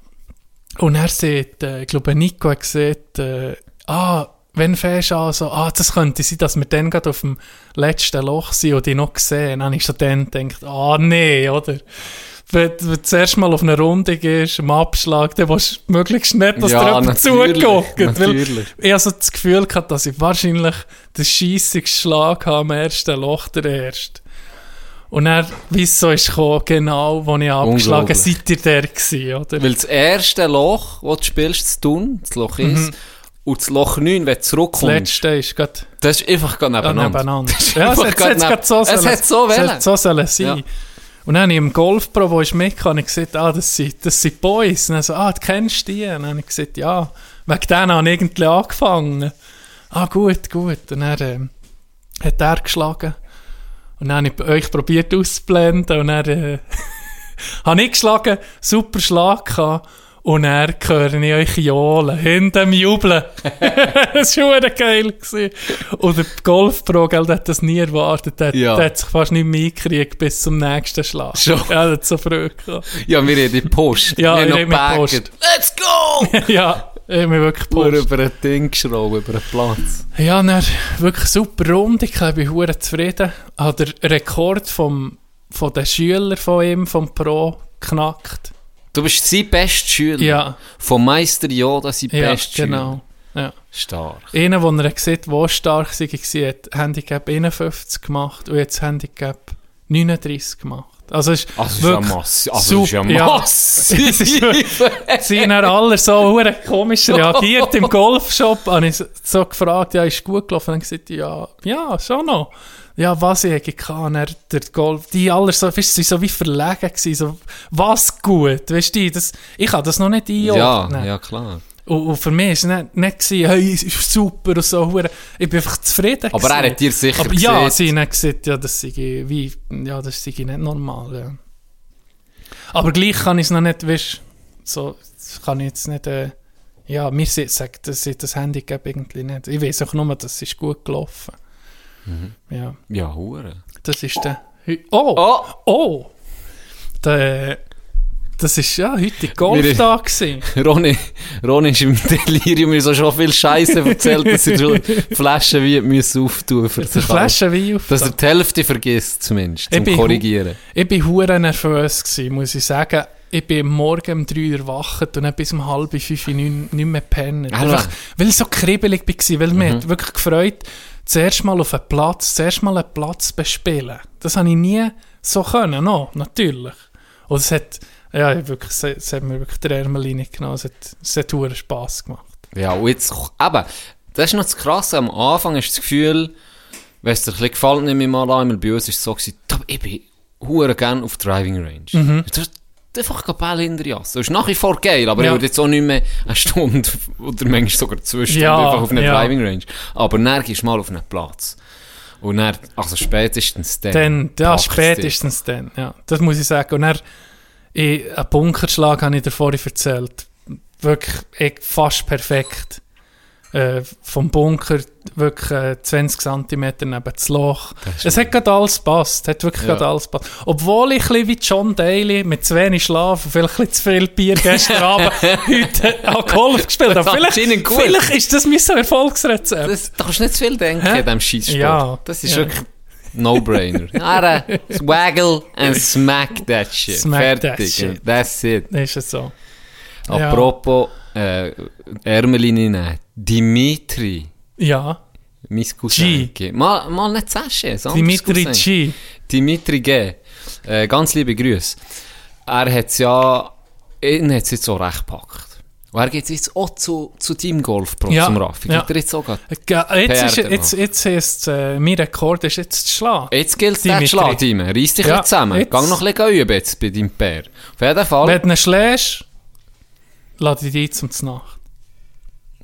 [SPEAKER 2] Und er sieht, äh, ich glaube, Nico hat gesagt, äh, ah, wenn fährst du an, so, ah, das könnte sein, dass wir dann gerade auf dem letzten Loch sind und die noch gesehen. Dann habe ich schon dann gedacht, ah, nee, oder? Wenn, wenn du zuerst mal auf eine Runde gehst, am Abschlag, dann willst du möglichst nicht, dass
[SPEAKER 3] Ja,
[SPEAKER 2] dir zuguckt. Weil ich habe so das Gefühl gehabt, dass ich wahrscheinlich den scheissigsten Schlag am ersten Loch, der erste. Und dann, wie es so ist gekommen, genau, wo ich abgeschlagen seid ihr der gewesen, oder?
[SPEAKER 3] Weil das erste Loch, das du spielst, das tun, das Loch ist, und das Loch 9, wenn du
[SPEAKER 2] Mhm. Das
[SPEAKER 3] zurückkommst,
[SPEAKER 2] letzte ist gerade
[SPEAKER 3] das ist einfach gerade
[SPEAKER 2] ja,
[SPEAKER 3] nebeneinander.
[SPEAKER 2] nebeneinander.
[SPEAKER 3] ist
[SPEAKER 2] Ja, es hat, es hat so
[SPEAKER 3] Es
[SPEAKER 2] sollen-
[SPEAKER 3] hat so
[SPEAKER 2] es hat so sollen sein.
[SPEAKER 3] Ja.
[SPEAKER 2] Und dann habe ich im Golfpro, wo ich mitgekommen habe, gesagt, ah, das sind, das sind Boys. Und dann so, ah, du kennst die? Und dann habe ich gesagt, ja, wegen denen habe ich irgendwie angefangen. Ah, gut, gut. Und dann ähm, hat er geschlagen. Und dann habe ich euch probiert auszublenden. Und dann äh, habe ich geschlagen, super Schlag gehabt. Und dann höre ich euch johlen, hinter dem Jubeln. das war schon geil. Gewesen. Und der Golfpro, gell, der hat das nie erwartet. Der,
[SPEAKER 3] Ja.
[SPEAKER 2] der hat sich fast nicht mehr eingekriegt bis zum nächsten Schlag.
[SPEAKER 3] Schon?
[SPEAKER 2] Ja, der hat so früh gehabt.
[SPEAKER 3] Ja, wir haben die Post.
[SPEAKER 2] Ja,
[SPEAKER 3] wir
[SPEAKER 2] ich
[SPEAKER 3] haben
[SPEAKER 2] rede
[SPEAKER 3] noch
[SPEAKER 2] mit
[SPEAKER 3] gebaggert. Let's go!
[SPEAKER 2] ja, ich habe mich wirklich
[SPEAKER 3] Pur
[SPEAKER 2] gepusht.
[SPEAKER 3] über ein Ding geschraubt, über einen Platz.
[SPEAKER 2] Ja, dann wirklich super Runde. Ich bin hure zufrieden. Hat der Rekord vom, von den Schülern von ihm, vom Pro, geknackt.
[SPEAKER 3] Du bist sein bester Schüler.
[SPEAKER 2] Ja,
[SPEAKER 3] Vom Meister Yoda sein
[SPEAKER 2] ja
[SPEAKER 3] bester
[SPEAKER 2] genau. Ja.
[SPEAKER 3] Stark.
[SPEAKER 2] Einer, den er sieht, der stark war, hat Handicap 51 gemacht und jetzt Handicap 39 gemacht. Also es ist
[SPEAKER 3] Also, ist
[SPEAKER 2] wirklich
[SPEAKER 3] ja. Also, ist ja
[SPEAKER 2] super, ja.
[SPEAKER 3] massiv.
[SPEAKER 2] Es ist wirklich- Sie haben dann alle so komisch reagiert im Golfshop. Habe ich so- so gefragt, ja, ist gut gelaufen? Und dann gesagt, ja, ja, schon noch. Ja, was ich kann, er, der Golf, die alle so, weißt, du, so wie verlegen gewesen, so, was gut, weißt du, das, ich habe das noch nicht
[SPEAKER 3] ja,
[SPEAKER 2] einordnen.
[SPEAKER 3] ja, klar.
[SPEAKER 2] Und, und für mich war es nicht, nicht gewesen, hey, ist super und so, ich bin einfach zufrieden
[SPEAKER 3] Aber er
[SPEAKER 2] gewesen.
[SPEAKER 3] hat dir sicher
[SPEAKER 2] Aber ja,
[SPEAKER 3] gesehen.
[SPEAKER 2] sie haben gesagt, ja, das sei wie, ja, das sei nicht normal, ja. Aber gleich kann ich es noch nicht, weißt so, das kann ich jetzt nicht, äh, ja, mir sagt, das das Handicap irgendwie nicht. Ich weiß auch nur, das ist gut gelaufen.
[SPEAKER 3] Mhm.
[SPEAKER 2] Ja,
[SPEAKER 3] Ja, hure.
[SPEAKER 2] das ist der, oh,
[SPEAKER 3] Oh!
[SPEAKER 2] oh, der, das ist ja heute Golftag gewesen.
[SPEAKER 3] Ronny, Ronny ist im Delirium, mir so schon viel Scheiße erzählt, dass er schon Flaschen wie müssen auftun für
[SPEAKER 2] Die
[SPEAKER 3] sich
[SPEAKER 2] Flasche Wein auf.
[SPEAKER 3] Dass er die Hälfte vergisst, zumindest,
[SPEAKER 2] Ich
[SPEAKER 3] zum
[SPEAKER 2] hu-
[SPEAKER 3] Korrigieren.
[SPEAKER 2] Ich bin hure nervös gewesen, muss ich sagen. Ich bin morgen um 3 Uhr erwacht und dann bis um halb fünf nicht, nicht mehr pennen. Einfach, weil ich so kribbelig war, weil mich hat wirklich gefreut, zuerst mal auf einen Platz, zuerst mal einen Platz bespielen. Das habe ich nie so können, no, natürlich. Und es hat, ja, wirklich, es, es hat mir wirklich die Ärmel reingenommen. Es hat, es hat Spass gemacht.
[SPEAKER 3] Ja, und jetzt, eben, das ist noch das Krasse, am Anfang du das Gefühl, wenn es dir ein bisschen gefällt, nehme ich mal an, bei uns ist es so gewesen, «Da, ich bin hure gerne auf Driving Range.
[SPEAKER 2] Mhm.
[SPEAKER 3] Du hast einfach Bälle hinter Asse. Das ist nach wie vor geil, aber
[SPEAKER 2] Ja.
[SPEAKER 3] ich würde jetzt auch nicht mehr eine Stunde oder manchmal sogar zwei Stunden
[SPEAKER 2] Ja,
[SPEAKER 3] einfach auf einer
[SPEAKER 2] ja.
[SPEAKER 3] Driving Range. Aber dann gehst du mal auf einen Platz. Und dann, also spätestens dann.
[SPEAKER 2] Dann, ja,
[SPEAKER 3] packt's dich.
[SPEAKER 2] spätestens dann, ja. Das muss ich sagen. Und dann, ich, einen Bunkerschlag habe ich dir vorhin erzählt. Wirklich fast perfekt. Äh, vom Bunker wirklich äh, 20 cm neben das Loch. Es hat gerade alles passt. Hat wirklich
[SPEAKER 3] Ja.
[SPEAKER 2] gerade alles passt. Obwohl ich ein bisschen wie John Daly mit zu wenig Schlaf und vielleicht ein zu viel Bier gestern Abend heute an Golf gespielt habe.
[SPEAKER 3] Das
[SPEAKER 2] Vielleicht,
[SPEAKER 3] gut.
[SPEAKER 2] vielleicht ist das mein Erfolgsrezept.
[SPEAKER 3] Das, da kannst du nicht zu viel denken
[SPEAKER 2] Hä?
[SPEAKER 3] in diesem Scheisssport.
[SPEAKER 2] Ja.
[SPEAKER 3] Das ist
[SPEAKER 2] Ja.
[SPEAKER 3] wirklich No-brainer. Ara, swaggle and smack that shit.
[SPEAKER 2] Smack that
[SPEAKER 3] Fertig.
[SPEAKER 2] shit.
[SPEAKER 3] That's it.
[SPEAKER 2] ist es so. Ja.
[SPEAKER 3] Apropos äh, Ärmelin nehmen. Dimitri,
[SPEAKER 2] Ja.
[SPEAKER 3] mein Cousin. G. Mal, mal nicht Sascha, sondern
[SPEAKER 2] Dimitri G.
[SPEAKER 3] Dimitri G. Äh, ganz liebe Grüße. Er hat es ja, ihn hat es jetzt auch recht gepackt. Und er geht jetzt auch zu, zu deinem Golfpro,
[SPEAKER 2] Ja,
[SPEAKER 3] zum Raffi.
[SPEAKER 2] ja.
[SPEAKER 3] Geht er jetzt auch
[SPEAKER 2] Ge- Jetzt, ist, jetzt, jetzt ist äh, mein Rekord ist jetzt zu schlagen.
[SPEAKER 3] Jetzt gilt es,
[SPEAKER 2] Dimitri.
[SPEAKER 3] den Schlag, Dime. Reiss dich
[SPEAKER 2] Ja,
[SPEAKER 3] ja, zusammen.
[SPEAKER 2] jetzt-
[SPEAKER 3] Gang noch ein bisschen üben jetzt bei deinem Pär. Auf jeden Fall.
[SPEAKER 2] Wenn du ihn schlägst, lade ich dich zum Znacht.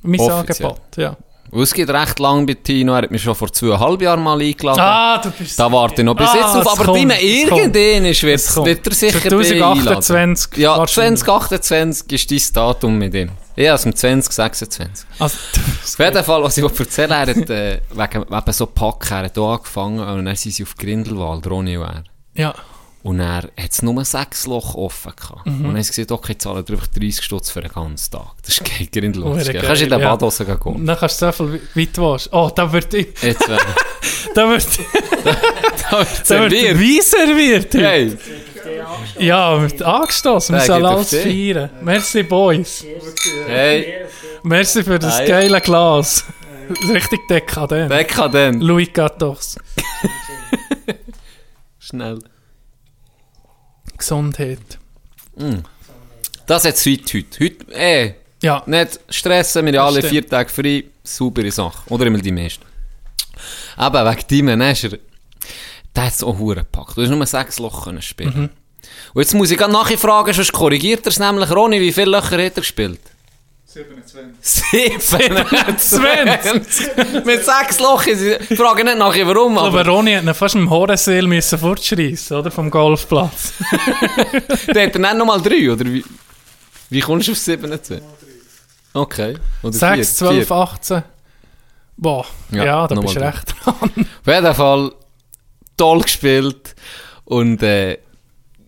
[SPEAKER 2] Mein
[SPEAKER 3] Offiziell.
[SPEAKER 2] Angebot, ja.
[SPEAKER 3] Und es geht recht lang bei Tino. Er hat mich schon vor zweieinhalb Jahren mal eingeladen.
[SPEAKER 2] Ah, du bist...
[SPEAKER 3] Da warte ich noch bis
[SPEAKER 2] Ah,
[SPEAKER 3] jetzt auf. Aber
[SPEAKER 2] kommt, es kommt.
[SPEAKER 3] irgendwann ist, wird, wird er sicher bei
[SPEAKER 2] 2028
[SPEAKER 3] einladen. Ja,
[SPEAKER 2] wahrscheinlich.
[SPEAKER 3] 2028 ist dein Datum mit ihm. Ja, also im 2026.
[SPEAKER 2] Also,
[SPEAKER 3] Auf jeden Fall, was ich erzählen er hat äh, wegen eben so Pack, er hat hier angefangen und dann sind sie auf Grindelwald, Ronny und er.
[SPEAKER 2] ja.
[SPEAKER 3] Und er hat es nur sechs Loch offen gehabt.
[SPEAKER 2] Mhm.
[SPEAKER 3] Und dann haben sie gesagt, okay, ich zahle einfach 30 Stutz für den ganzen Tag. Das ist geil. geil, Kannst du in den
[SPEAKER 2] ja.
[SPEAKER 3] Badhose gehen?
[SPEAKER 2] Dann kannst du so viel weit du willst. Oh, da wird ich...
[SPEAKER 3] Jetzt wäre
[SPEAKER 2] Da wird, da wird
[SPEAKER 3] serviert.
[SPEAKER 2] Wein serviert.
[SPEAKER 3] Hey,
[SPEAKER 2] Ja, wird angestoßen. Wir
[SPEAKER 3] Ja,
[SPEAKER 2] sollen
[SPEAKER 3] geht
[SPEAKER 2] alles feiern. Merci, Boys.
[SPEAKER 3] hey,
[SPEAKER 2] Merci für das
[SPEAKER 3] Hey.
[SPEAKER 2] geile Glas. Richtig dekadent.
[SPEAKER 3] dekadent.
[SPEAKER 2] Louis XIV.
[SPEAKER 3] Schnell.
[SPEAKER 2] Gesundheit.
[SPEAKER 3] Das jetzt heute, heute. Heute, eh,
[SPEAKER 2] Ja,
[SPEAKER 3] nicht stressen, wir alle
[SPEAKER 2] stimmt.
[SPEAKER 3] vier Tage frei. Saubere Sache. Oder immer die meisten. Aber wegen deinem, dann ist er, der hat es auch hure gepackt. Du hast nur sechs Loch können spielen. Und jetzt muss ich gerade nachher fragen, sonst korrigiert er es nämlich. Ronny, wie viele Löcher hat er gespielt? 27. 27? Mit sechs Loch. Ich frage nicht nachher, warum, aber...
[SPEAKER 2] Aber Ronny hat ihn fast im Horenseel müssen fortschreissen, oder? Vom Golfplatz.
[SPEAKER 3] Der hat er dann nochmal drei, oder wie? Wie kommst du auf 27? Okay. Oder
[SPEAKER 2] 6,
[SPEAKER 3] vier,
[SPEAKER 2] 12,
[SPEAKER 3] vier.
[SPEAKER 2] 18. Boah,
[SPEAKER 3] Ja,
[SPEAKER 2] ja, da bist du recht dran.
[SPEAKER 3] Auf jeden Fall toll gespielt. Und äh,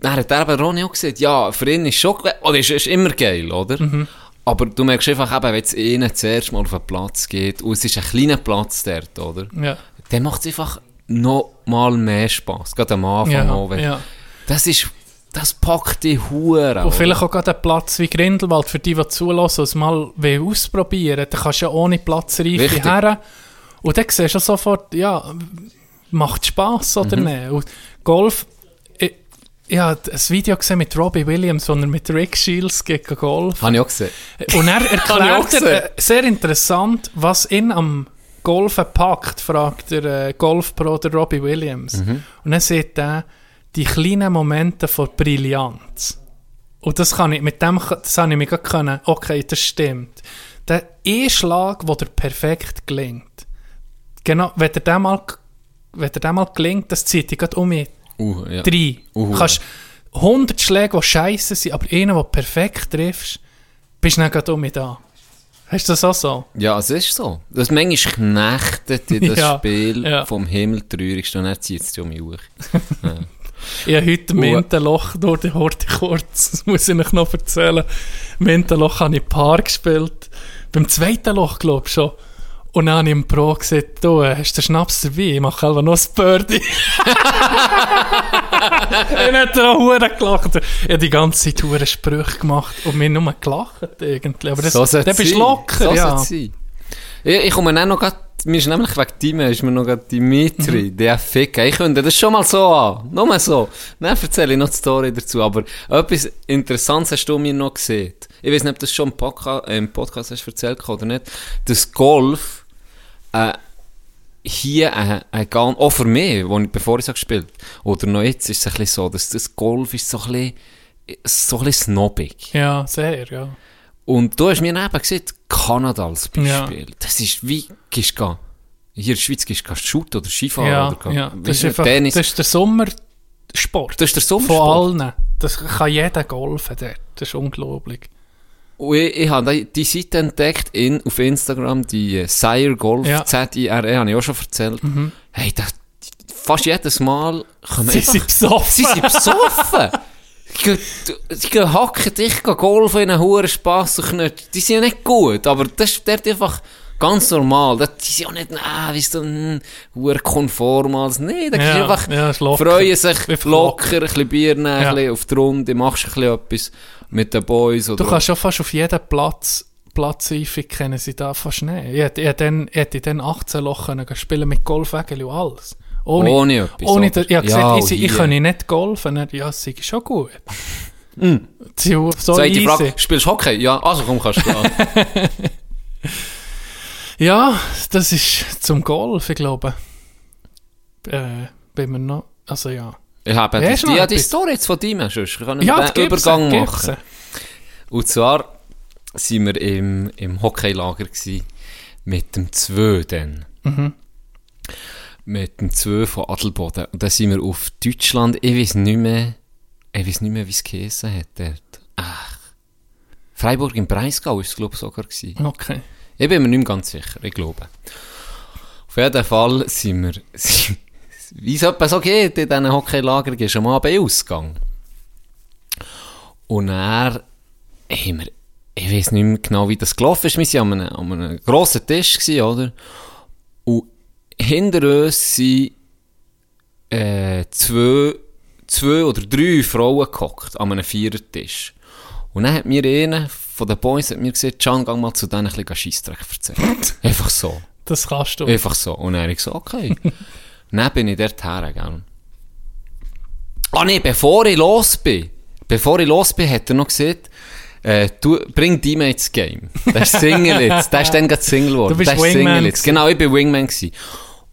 [SPEAKER 3] dann hat er eben Ronny auch gesagt, ja, für ihn ist schon, oder ist, ist immer geil, oder?
[SPEAKER 2] Mhm.
[SPEAKER 3] Aber du merkst einfach eben, wenn jetzt einer zuerst mal auf den Platz geht, und es ist ein kleiner Platz dort, oder?
[SPEAKER 2] ja.
[SPEAKER 3] Dann macht es einfach noch mal mehr Spass. Gerade am Anfang
[SPEAKER 2] Ja,
[SPEAKER 3] auch.
[SPEAKER 2] Ja.
[SPEAKER 3] Das ist, das packt die Hure.
[SPEAKER 2] Und vielleicht auch gerade einen Platz wie Grindelwald, für die, die zulassen es mal ausprobieren dann kannst du ja ohne Platzreife her. Und dann siehst du sofort, ja, macht Spass oder
[SPEAKER 3] Mhm.
[SPEAKER 2] nicht. Und Golf, ich habe ein Video gesehen mit Robbie Williams, sondern mit Rick Shields gegen Golf.
[SPEAKER 3] Habe ich auch gesehen.
[SPEAKER 2] Und er erklärt
[SPEAKER 3] gesehen.
[SPEAKER 2] er, äh, sehr interessant, was ihn am Golfen packt, fragt der äh, Golfpro der Robbie Williams.
[SPEAKER 3] Mhm.
[SPEAKER 2] Und dann sieht er die kleinen Momente von Brillanz. Und das kann ich, mit dem, das habe ich gerade können, okay, das stimmt. Der E-Schlag, der perfekt gelingt. Genau, wenn der dem mal, wenn der dem mal gelingt, das zieht dich gerade um mich
[SPEAKER 3] Uh, ja.
[SPEAKER 2] drei.
[SPEAKER 3] Uh.
[SPEAKER 2] Du kannst 100 Schläge, die scheiße sind, aber einen, den du perfekt triffst, bist du dann gerade um mich da. Hast du das auch so?
[SPEAKER 3] Ja, es ist so. Das manchmal knechtet in das
[SPEAKER 2] Ja,
[SPEAKER 3] Spiel
[SPEAKER 2] ja.
[SPEAKER 3] vom Himmel traurigst und er zieht es um mich hoch.
[SPEAKER 2] Ich habe heute ein. Mintenloch durch die Horte kurz, das muss ich euch noch erzählen. Mintenloch habe ich Paar gespielt. Beim zweiten Loch, glaube ich schon. Und dann habe ich im Pro gesagt, du, hast du den Schnaps dabei? Ich mache einfach noch ein Birdie. Hat er auch verdammt gelacht. Ich habe die ganze Zeit verdammt Sprüche gemacht und mir nur gelacht irgendwie. Aber das,
[SPEAKER 3] so
[SPEAKER 2] dann bist du locker,
[SPEAKER 3] so
[SPEAKER 2] ja.
[SPEAKER 3] Ich, ich komme dann noch grad, mir ist nämlich wegen Dime, ist mir noch grad Dimitri,
[SPEAKER 2] Mhm.
[SPEAKER 3] der Ficker. Ich könnte das schon mal so an. Nur so. Dann erzähle ich noch die Story dazu. Aber etwas Interessantes hast du mir noch gesehen. Ich weiß nicht, ob du das schon im, Podca äh, im Podcast hast erzählt oder nicht. Das Golf, äh, hier ein, ein ganz, auch für mich, wo ich, bevor ich so gespielt oder noch jetzt, ist es ein bisschen so, dass das Golf ist so ein bisschen, so ein bisschen snobbig.
[SPEAKER 2] Ja, sehr, ja.
[SPEAKER 3] Und du hast mir eben gesagt, Kanada als
[SPEAKER 2] Ja.
[SPEAKER 3] Beispiel. Das ist wie, du hier in der Schweiz gehst du shooten oder Skifahren
[SPEAKER 2] Ja,
[SPEAKER 3] oder
[SPEAKER 2] ja. Das, ist einfach,
[SPEAKER 3] Tennis.
[SPEAKER 2] das ist der Sommersport.
[SPEAKER 3] Das ist der
[SPEAKER 2] Von
[SPEAKER 3] Sommersport.
[SPEAKER 2] allen. Das kann jeder golfen dort. Das ist unglaublich.
[SPEAKER 3] Und ich, ich habe die, Seite entdeckt in, auf Instagram, die äh, Sire Golf,
[SPEAKER 2] Ja. Mhm.
[SPEAKER 3] Z-I-R-E, habe ich auch schon erzählt. Hey, das, fast jedes Mal kommen
[SPEAKER 2] Sie
[SPEAKER 3] einfach-
[SPEAKER 2] sind besoffen.
[SPEAKER 3] Sie sind besoffen. Die hacken dich, gehen golfen in einen hohen Spass und knutschen. Die sind ja nicht gut, aber das ist dort einfach ganz normal. Das- Die sind ja nicht, ah, weißt du, hure konform als, nee, da
[SPEAKER 2] Ja,
[SPEAKER 3] einfach
[SPEAKER 2] ja, locker.
[SPEAKER 3] freuen sich
[SPEAKER 2] Einfach
[SPEAKER 3] locker, ein bisschen Bier nehmen,
[SPEAKER 2] Ja.
[SPEAKER 3] ein bisschen auf die Runde, machst ein bisschen etwas mit den Boys oder
[SPEAKER 2] Du kannst schon fast auf jeden Platz Platzreife kennen sie da fast nicht. Ich hätte, ich hätte dann, ich hätte dann 18 Loch können spielen mit Golfwägeln und alles. Ohne,
[SPEAKER 3] Ohne etwas,
[SPEAKER 2] Ohne ich habe
[SPEAKER 3] Ja,
[SPEAKER 2] gesagt,
[SPEAKER 3] und
[SPEAKER 2] ich, ich kann nicht golfen. Er, Ja, das ist schon gut. Sie So
[SPEAKER 3] Zweite
[SPEAKER 2] easy.
[SPEAKER 3] Frage, spielst du Hockey? Ja, also komm, kannst du.
[SPEAKER 2] Ja, das ist zum Golf, ich glaube. Äh, bin mir noch, also ja.
[SPEAKER 3] Ich habe
[SPEAKER 2] Hast
[SPEAKER 3] die, ja, die? Story jetzt von dir, sonst kann ich
[SPEAKER 2] Ja,
[SPEAKER 3] den
[SPEAKER 2] gib's,
[SPEAKER 3] Übergang
[SPEAKER 2] gib's.
[SPEAKER 3] machen. Und zwar sind wir im, im Hockeylager mit dem Zwei dann.
[SPEAKER 2] Mhm.
[SPEAKER 3] Mit dem Zwei von Adelboden. Und dann sind wir auf Deutschland, ich weiß nicht mehr, ich weiß nicht mehr, wie es geheissen hat dort. Ach. Freiburg im Breisgau ist es, glaube ich, sogar gewesen.
[SPEAKER 2] Okay.
[SPEAKER 3] Ich bin mir nicht mehr ganz sicher, ich glaube. Auf jeden Fall sind wir, wie es etwa so geht in diesen Hockeylagern, gehst du am Abend Ausgang. Und er haben wir, ich weiß nicht mehr genau, wie das gelaufen ist, wir waren an einem, an einem grossen Tisch, gewesen, oder? Und hinter uns sind äh, zwei, zwei oder drei Frauen gehockt an einem Vierertisch. Und dann hat mir einer von den Boys hat mir gesagt, Can, geh mal zu denen ein bisschen Scheissdreck erzählen. Einfach so.
[SPEAKER 2] Das kannst du.
[SPEAKER 3] Einfach so. Und habe ich gesagt, okay. dann bin ich dort her, gell. Ah nee, bevor ich los bin, bevor ich los bin, hat er noch gesagt, äh, du, bring die mal ins Game. Der ist Single jetzt. Der ist dann gerade Single geworden.
[SPEAKER 2] Du bist
[SPEAKER 3] Der ist
[SPEAKER 2] Wingman
[SPEAKER 3] Single. Genau, ich bin Wingman gewesen.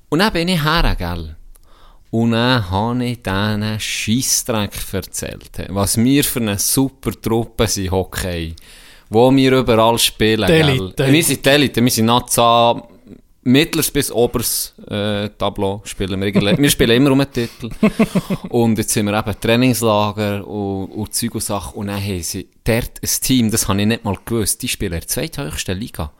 [SPEAKER 3] Und dann bin ich her, gell. Und dann habe ich diesen Scheissdreck erzählt. Was wir für eine super Truppe sind, Hockey. Wo wir überall spielen.
[SPEAKER 2] Die
[SPEAKER 3] gell?
[SPEAKER 2] Elite.
[SPEAKER 3] Wir sind die Elite, wir sind Naza, mittleres bis oberes äh, Tableau spielen wir. wir spielen immer um einen Titel. und jetzt sind wir eben Trainingslager und, und Zeug und Sachen. Und dann haben sie dort ein Team, das habe ich nicht mal gewusst, die spielen in der zweithöchsten Liga.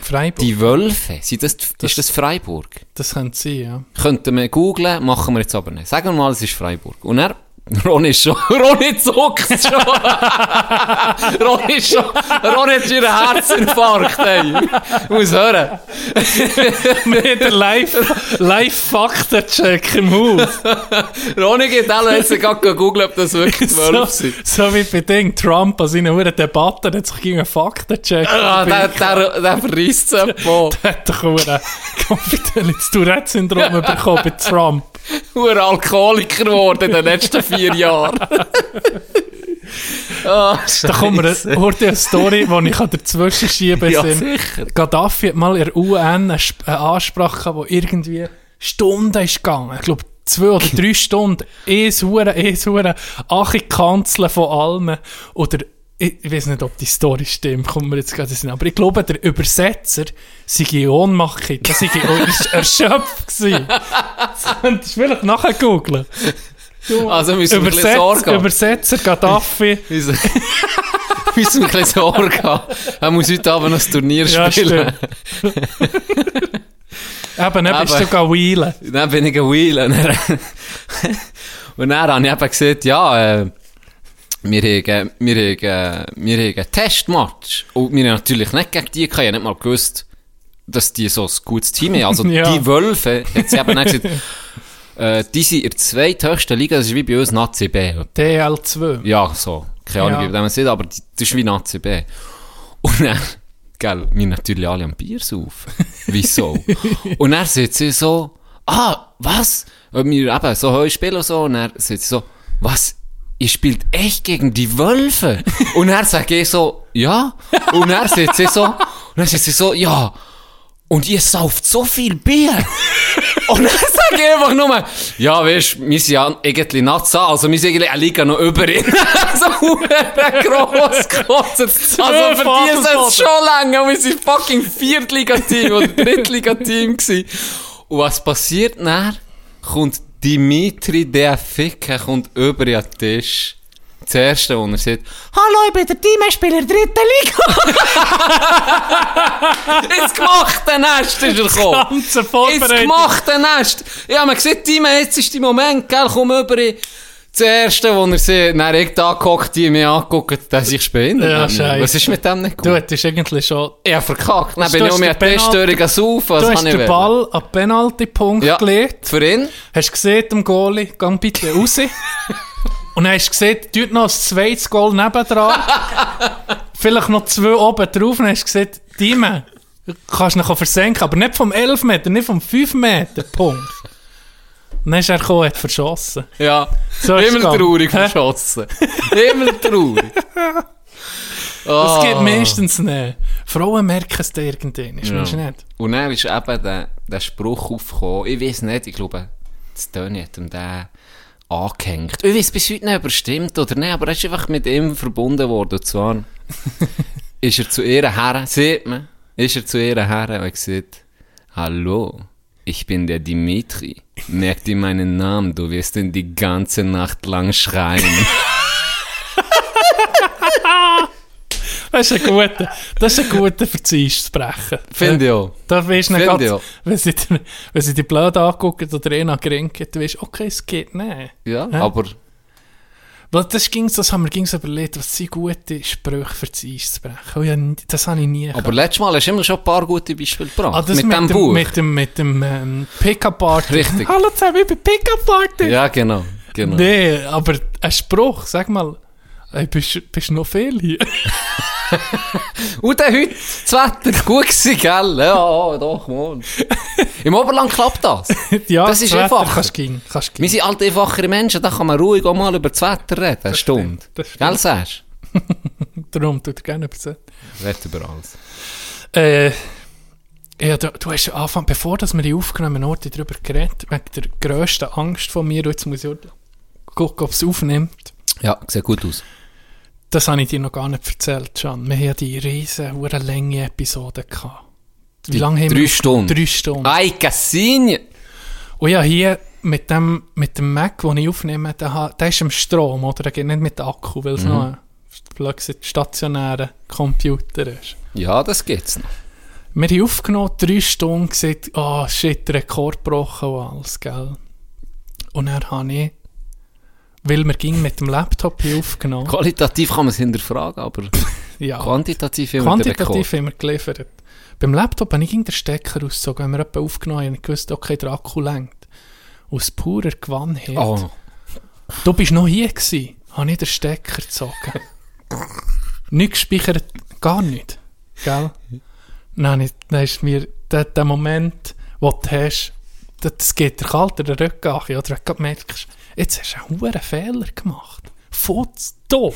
[SPEAKER 2] Freiburg,
[SPEAKER 3] Die Wölfe, sind das, ist das Freiburg?
[SPEAKER 2] das könnte sein, ja.
[SPEAKER 3] Könnten wir googlen, machen wir jetzt aber nicht. Sagen wir mal, es ist Freiburg. Und er, Ronny ist schon, Ronny zuckt schon. Ronny ist schon, Ronny hat schon einen Herzinfarkt, ey. Muss hören.
[SPEAKER 2] Mit der Live- Live-Faktencheck im Haus.
[SPEAKER 3] Ronny geht alle jetzt gerade googeln, ob das wirklich
[SPEAKER 2] so,
[SPEAKER 3] zwölf sind.
[SPEAKER 2] so wie bei Ding, Trump an seinen Huren Debatten hat sich gegen einen Faktencheck.
[SPEAKER 3] Ah, der, der, der verreisst es etwa.
[SPEAKER 2] Der hat doch Huren Konfidenz Tourette-Syndrom bekommen bei Trump.
[SPEAKER 3] Ein Alkoholiker geworden in den letzten vier Jahren. Ah,
[SPEAKER 2] Da kommt eine, Story, die ich dazwischen schieben
[SPEAKER 3] Ja,
[SPEAKER 2] kann.
[SPEAKER 3] sicher.
[SPEAKER 2] Gaddafi hat mal in der UN eine, Sp- eine Ansprache gehabt, die irgendwie Stunden ist gegangen. Ich glaube, zwei oder drei Stunden. Es Hure, es Hure, Achi Kanzeln von allem. Oder, ich, ich weiß nicht, ob die Story stimmt, kommt mir jetzt gerade. Aber ich glaube, der Übersetzer sei in Ohnmacht. Das sei er- erschöpft gewesen. Das könntest du vielleicht nachher googeln.
[SPEAKER 3] Also müssen wir ein bisschen
[SPEAKER 2] Übersetzer,
[SPEAKER 3] Sorge haben.
[SPEAKER 2] Übersetzer Gaddafi.
[SPEAKER 3] Müssen wir ein bisschen Sorge haben. Er muss heute Abend noch das Turnier
[SPEAKER 2] Ja,
[SPEAKER 3] spielen.
[SPEAKER 2] Eben, dann bist du gar wheelen.
[SPEAKER 3] dann bin ich geweilen. Und dann, und dann habe ich eben gesagt, ja, äh, wir haben, wir haben, wir haben einen Testmatch. Und wir haben natürlich nicht gegen die. Ich habe nicht mal gewusst, dass die so ein gutes Team haben. Also
[SPEAKER 2] Ja.
[SPEAKER 3] die Wölfe, hat sie eben gesagt, äh, die sind in der zweithöchsten Liga, das ist wie bei uns Nazi B.
[SPEAKER 2] DL2.
[SPEAKER 3] Ja, so. Keine Ahnung,
[SPEAKER 2] Ja.
[SPEAKER 3] wie man es sieht, aber das ist wie Nazi B. Und dann, gell, wir natürlich alle am Bier saufen. Wieso? und dann sagt sie so, ah, was? Weil wir eben so heu spielen und so, und sagt sie so, was? Ihr spielt echt gegen die Wölfe? und dann sage ich so, ja. Und dann sagt sie so, und dann sagt sie so, ja. Und ihr sauft so viel Bier. Und dann sage ich einfach nur, ja, weißt du, wir sind ja irgendwie Naza, also wir sind eigentlich eine Liga noch über ihn. so verdammt gross gekotzt. Also für die ist es schon lange, und wir sind fucking Viertligateam oder Drittligateam gewesen. Und was passiert dann? Kommt Dimitri, der Ficker, kommt über den Tisch. Das erste, wo er sagt, Hallo, ich bin der Teamspieler dritte Liga. Ins gemachte Nest ist er gekommen.
[SPEAKER 2] Ganze
[SPEAKER 3] Ins
[SPEAKER 2] Vorbereitung.
[SPEAKER 3] gemachte Nest. Ja, man sieht, Team, jetzt ist der Moment, gell, komm über. Das erste, wo er sieht, dann ich da gehockt, die mich angeguckt, der sich behindert.
[SPEAKER 2] Ja,
[SPEAKER 3] hat.
[SPEAKER 2] scheisse.
[SPEAKER 3] Was ist mit dem nicht gut?
[SPEAKER 2] Du hättest eigentlich schon...
[SPEAKER 3] Ich hab verkackt. Dann bin ich um
[SPEAKER 2] Penalty-
[SPEAKER 3] Teststörung saufen. Was
[SPEAKER 2] du hast
[SPEAKER 3] ich
[SPEAKER 2] den? Ball an den Penalty-Punkt
[SPEAKER 3] Ja.
[SPEAKER 2] gelegt.
[SPEAKER 3] Für ihn?
[SPEAKER 2] Hast gesehen, dem Goalie, gang bitte raus. Und dann hast du gesehen, tut noch ein zweites Goal nebendran. Vielleicht noch zwei oben drauf. Und dann hast du gesehen, Dime, kannst du noch versenken. Aber nicht vom 11 Meter, nicht vom 5 Meter. Punkt. Und dann ist er gekommen, hat verschossen.
[SPEAKER 3] Ja.
[SPEAKER 2] So ist es
[SPEAKER 3] Himmeltraurig
[SPEAKER 2] gegangen. Hä?
[SPEAKER 3] verschossen. Himmeltraurig.
[SPEAKER 2] Das
[SPEAKER 3] Ah.
[SPEAKER 2] geht meistens nicht. Frauen merken es dir irgendwann, ist
[SPEAKER 3] Ja.
[SPEAKER 2] nicht?
[SPEAKER 3] Und dann ist eben der, der Spruch aufgekommen. Ich weiß nicht, ich glaube, das Toni hat ihm den angehängt. Ich weiß bis heute nicht, ob er stimmt oder nicht, aber er ist einfach mit ihm verbunden worden. Und zwar ist er zu ihr her, sieht man, ist er zu ihr her und gesagt, Hallo, ich bin der Dimitri. Merk dir meinen Namen, du wirst ihn die ganze Nacht lang schreien.
[SPEAKER 2] Das ist ein guter, das ist ein guter Verzichtssprechen.
[SPEAKER 3] Finde ich auch.
[SPEAKER 2] Da weisst du nicht, wenn sie, wenn sie dich blöd angucken oder einer gerinken, du weißt, okay, es geht nicht.
[SPEAKER 3] Ja,
[SPEAKER 2] Hä?
[SPEAKER 3] aber
[SPEAKER 2] Weil das, ging's, das haben wir ging's überlegt, was sind gute Sprüche für das Einsprechen. Oh ja, das habe ich nie
[SPEAKER 3] Aber letztes Mal hast du immer schon ein paar gute Beispiele gebracht.
[SPEAKER 2] Ah, das
[SPEAKER 3] mit, dem
[SPEAKER 2] dem,
[SPEAKER 3] Buch.
[SPEAKER 2] Mit dem, mit dem ähm, Pickup-Party.
[SPEAKER 3] Richtig.
[SPEAKER 2] Hallo zusammen, ich bin Pickup-Party.
[SPEAKER 3] Ja, genau. genau.
[SPEAKER 2] Nee, aber ein Spruch, sag mal, ey, bist bist noch viel hier?
[SPEAKER 3] Und dann heute, das Wetter gut gewesen, gell? Ja, doch, Mann. Im Oberland klappt das.
[SPEAKER 2] ja,
[SPEAKER 3] Das ist.
[SPEAKER 2] Kannst gehen, kannst
[SPEAKER 3] Wir sind alte, einfachere Menschen, da kann man ruhig auch mal über das Wetter reden, eine Stunde.
[SPEAKER 2] das stimmt.
[SPEAKER 3] Gell, sagst
[SPEAKER 2] Darum tut er gerne übersetzen.
[SPEAKER 3] du? Red über alles.
[SPEAKER 2] Äh, Ja, du, du hast am Anfang, bevor dass wir die aufgenommen haben, darüber geredet, wegen der grössten Angst von mir, jetzt muss ich gucken, ob es aufnimmt.
[SPEAKER 3] Ja, sieht gut aus.
[SPEAKER 2] Das habe ich dir noch gar nicht erzählt, Can. Wir ja die riesen, lange Episode gehabt. Wie
[SPEAKER 3] Die
[SPEAKER 2] lange haben
[SPEAKER 3] drei
[SPEAKER 2] wir?
[SPEAKER 3] Stunden.
[SPEAKER 2] Drei Stunden.
[SPEAKER 3] Ay, Cassinien!
[SPEAKER 2] Und ja, hier mit dem, mit dem Mac, den ich aufnehme, der, der ist im Strom, oder? Der geht nicht mit Akku, weil es noch ein gesagt, stationärer Computer ist.
[SPEAKER 3] Ja, das geht's noch.
[SPEAKER 2] Wir haben aufgenommen, drei Stunden gesagt, oh shit, Rekord gebrochen und alles, gell? Und dann habe ich, weil wir ging mit dem Laptop hier aufgenommen,
[SPEAKER 3] Qualitativ kann man es hinterfragen, aber
[SPEAKER 2] ja,
[SPEAKER 3] quantitativ immer
[SPEAKER 2] quantitativ haben wir geliefert. Beim Laptop habe ich ging den Stecker rausgezogen, wenn wir jemanden aufgenommen haben, ich wusste, okay, der Akku lenkt. Aus purer Gewannheit.
[SPEAKER 3] Oh,
[SPEAKER 2] Du bist noch hier gewesen, habe ich den Stecker gezogen. nicht gespeichert, gar nicht. Gell? Nein, dann ist mir der, der Moment, wo du hast, das- geht dir kalt in den Rücken an, oder du merkst, jetzt hast du einen hohen Fehler gemacht. Futz, dumm.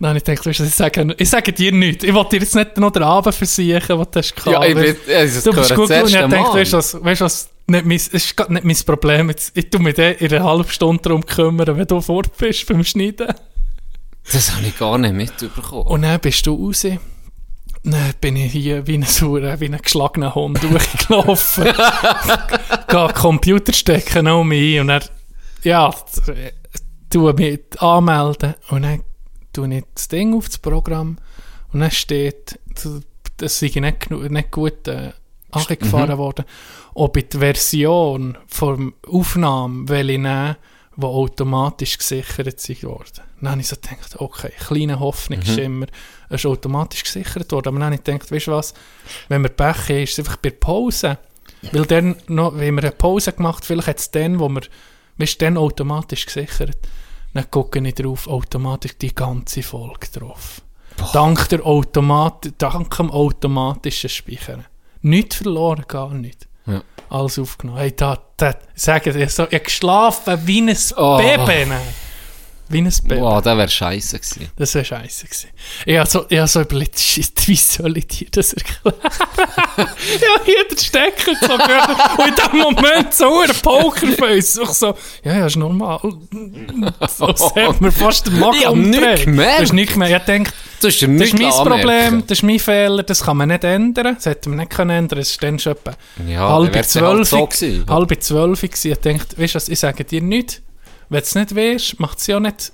[SPEAKER 2] Nein, ich denke, ich sage, ich sage dir nichts. Ich wollte dir jetzt nicht noch den Abend versichern, was du hast gehabt.
[SPEAKER 3] Ja, ich bin, es
[SPEAKER 2] Du bist gut und ich denke, weißt du was, weißt was, nicht mein, es ist grad nicht mein Problem. Jetzt, ich tu mich in einer halben Stunde darum kümmern, wenn du fort bist beim Schneiden.
[SPEAKER 3] Das habe ich gar nicht mitbekommen.
[SPEAKER 2] Und dann bist du raus. Dann bin ich hier wie ein, sauer, wie ein geschlagener Hund durchgelaufen. Gehe Computer stecken auch mich ein und dann, ja, tue mich anmelden und dann tue ich das Ding auf das Programm und dann steht, das sei nicht, nicht gut äh, angefahren worden, ob ich die Version von Aufnahme will ich nehmen, die automatisch gesichert sind worden. Dann habe ich so gedacht, okay, kleiner Hoffnungsschimmer, es ist automatisch gesichert worden. Aber dann habe ich gedacht, weißt du was, wenn wir Pech haben, ist es einfach bei der Pause. Weil dann noch, wenn wir eine Pause gemacht, vielleicht hat es dann, wo wir, weißt dann automatisch gesichert. Dann gucke ich drauf, automatisch die ganze Folge drauf. Dank, der Automat dank dem automatischen Speichern. Nichts verloren, gar nicht.
[SPEAKER 3] Ja.
[SPEAKER 2] Alles aufgenommen. Hey, da, da, ich sage dir, so, ich geschlafen wie ein
[SPEAKER 3] Oh.
[SPEAKER 2] Baby. Wie ein Baby.
[SPEAKER 3] Wow, das wäre scheiße gewesen.
[SPEAKER 2] Das wäre scheiße gewesen. Ich habe so, ich habe so überlegt, shit, wie soll ich dir das erklären? ich habe hier den Stecker so gehört und in dem Moment so ein Pokerface. Ich so, ja, ja, ist normal. So, das hat mir fast den Magen
[SPEAKER 3] Ich hab
[SPEAKER 2] umgedreht.
[SPEAKER 3] nichts gemerkt.
[SPEAKER 2] Du hast nichts gemerkt. Ich denke,
[SPEAKER 3] hast dir
[SPEAKER 2] das
[SPEAKER 3] nichts
[SPEAKER 2] ist mein. Problem, das ist mein Fehler, das kann man nicht ändern. Das hätte man nicht können ändern Es ist dann schon etwa
[SPEAKER 3] Ja,
[SPEAKER 2] halb zwölf.
[SPEAKER 3] halt so gewesen.
[SPEAKER 2] halb zwölf. Ich dachte, weißt du was, ich sage dir nicht, wenn du es nicht weißt, macht es ja nicht,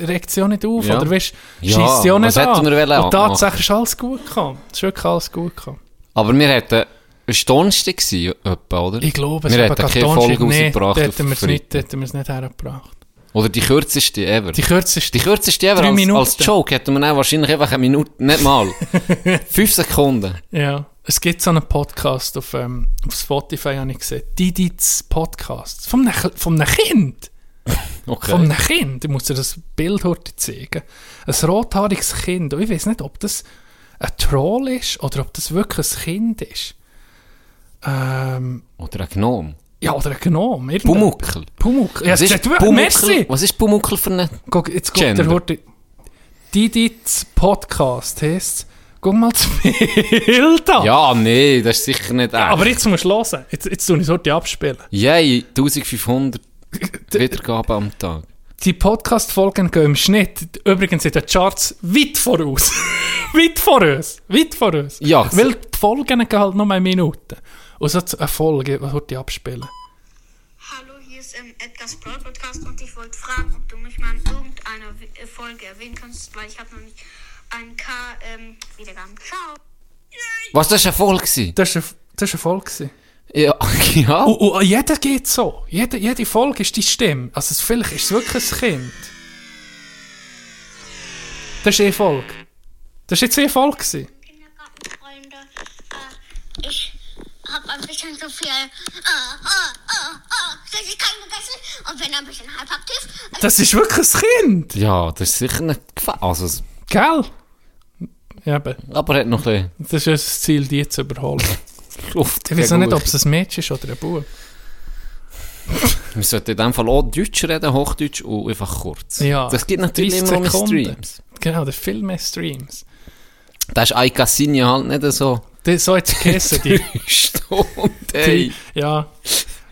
[SPEAKER 2] regt es ja nicht auf,
[SPEAKER 3] Ja.
[SPEAKER 2] oder weißt, schießt ja nicht an. Und tatsächlich ist alles gut gekommen. Es ist wirklich alles gut gekommen.
[SPEAKER 3] Aber wir hätten, es war Donnerstag etwa, oder?
[SPEAKER 2] Ich glaube, es
[SPEAKER 3] Wir hätten keine. Folge
[SPEAKER 2] Nee,
[SPEAKER 3] rausgebracht auf
[SPEAKER 2] hätten wir es nicht, hätten wir es nicht hergebracht.
[SPEAKER 3] Oder die kürzeste ever.
[SPEAKER 2] Die kürzeste,
[SPEAKER 3] Die kürzeste ever als, als Joke hätten wir dann wahrscheinlich einfach eine Minute, nicht mal. Fünf Sekunden.
[SPEAKER 2] Ja, es gibt so einen Podcast auf, ähm, auf Spotify, habe ich gesehen. Didits Podcast. Von einem Kind.
[SPEAKER 3] Okay.
[SPEAKER 2] Von einem Kind. Ich muss dir das Bild heute zeigen. Ein rothaariges Kind. Und ich weiß nicht, ob das ein Troll ist oder ob das wirklich ein Kind ist. Ähm,
[SPEAKER 3] Oder ein Gnome.
[SPEAKER 2] ja, oder ein irgendetwas.
[SPEAKER 3] Pumuckel.
[SPEAKER 2] Pumuckel. Ja,
[SPEAKER 3] Was ist,
[SPEAKER 2] merci.
[SPEAKER 3] Pumuckel, was ist Pumuckel für eine...
[SPEAKER 2] Guck, jetzt guckt
[SPEAKER 3] Gender?
[SPEAKER 2] der heute. Didits Podcast heisst Guck mal das Bild an.
[SPEAKER 3] Ja, nee, das ist sicher nicht echt.
[SPEAKER 2] Aber jetzt musst du hören. Jetzt, jetzt tue ich es heute abspielen.
[SPEAKER 3] Yay, 1500 Wiedergaben am Tag.
[SPEAKER 2] Die Podcast-Folgen gehen im Schnitt übrigens in den Charts weit voraus. weit voraus. Weit voraus.
[SPEAKER 3] Ja,
[SPEAKER 2] Weil die Folgen gehen halt nur eine Minute. Und so eine Folge, was heute abspielen.
[SPEAKER 6] Hallo, hier ist ähm, Edgar's Brawl Podcast und ich wollte fragen, ob du mich mal in irgendeiner äh, Folge erwähnen kannst, weil ich habe noch nicht einen K ähm, Wiedergaben. Ciao.
[SPEAKER 3] Was, das war Folge? gewesen?
[SPEAKER 2] Das war eine, das war eine Folge.
[SPEAKER 3] Ja, ja.
[SPEAKER 2] Und, und jeder geht so. Jede, jede Folge ist die Stimme. Also es- vielleicht ist es wirklich ein Kind. Das ist eine Folge. Das war jetzt eine Folge. gewesen.
[SPEAKER 6] Kindergartenfreunde, äh, ich habe ein bisschen zu viel, äh, äh, äh, äh, Süßigkeiten gegessen und bin ein bisschen halbaktiv.
[SPEAKER 2] Das ist wirklich ein Kind.
[SPEAKER 3] Ja, das ist sicher nicht gefällt. Also,
[SPEAKER 2] Gell? Ja, aber
[SPEAKER 3] aber er hat noch ein
[SPEAKER 2] das ist das Ziel, die zu überholen.
[SPEAKER 3] Luft.
[SPEAKER 2] Ich weiß auch nicht, ob es ein Mädchen ist oder ein Bub.
[SPEAKER 3] Wir sollten in dem Fall auch Deutsch reden, Hochdeutsch und einfach kurz.
[SPEAKER 2] Ja,
[SPEAKER 3] Das gibt natürlich
[SPEAKER 2] 30
[SPEAKER 3] immer
[SPEAKER 2] Sekunden.
[SPEAKER 3] Streams.
[SPEAKER 2] Genau, der viel mehr Streams.
[SPEAKER 3] Da ist iCasinio halt nicht so
[SPEAKER 2] Das, so jetzt gegessen, die,
[SPEAKER 3] Stunde,
[SPEAKER 2] die
[SPEAKER 3] ey.
[SPEAKER 2] ja.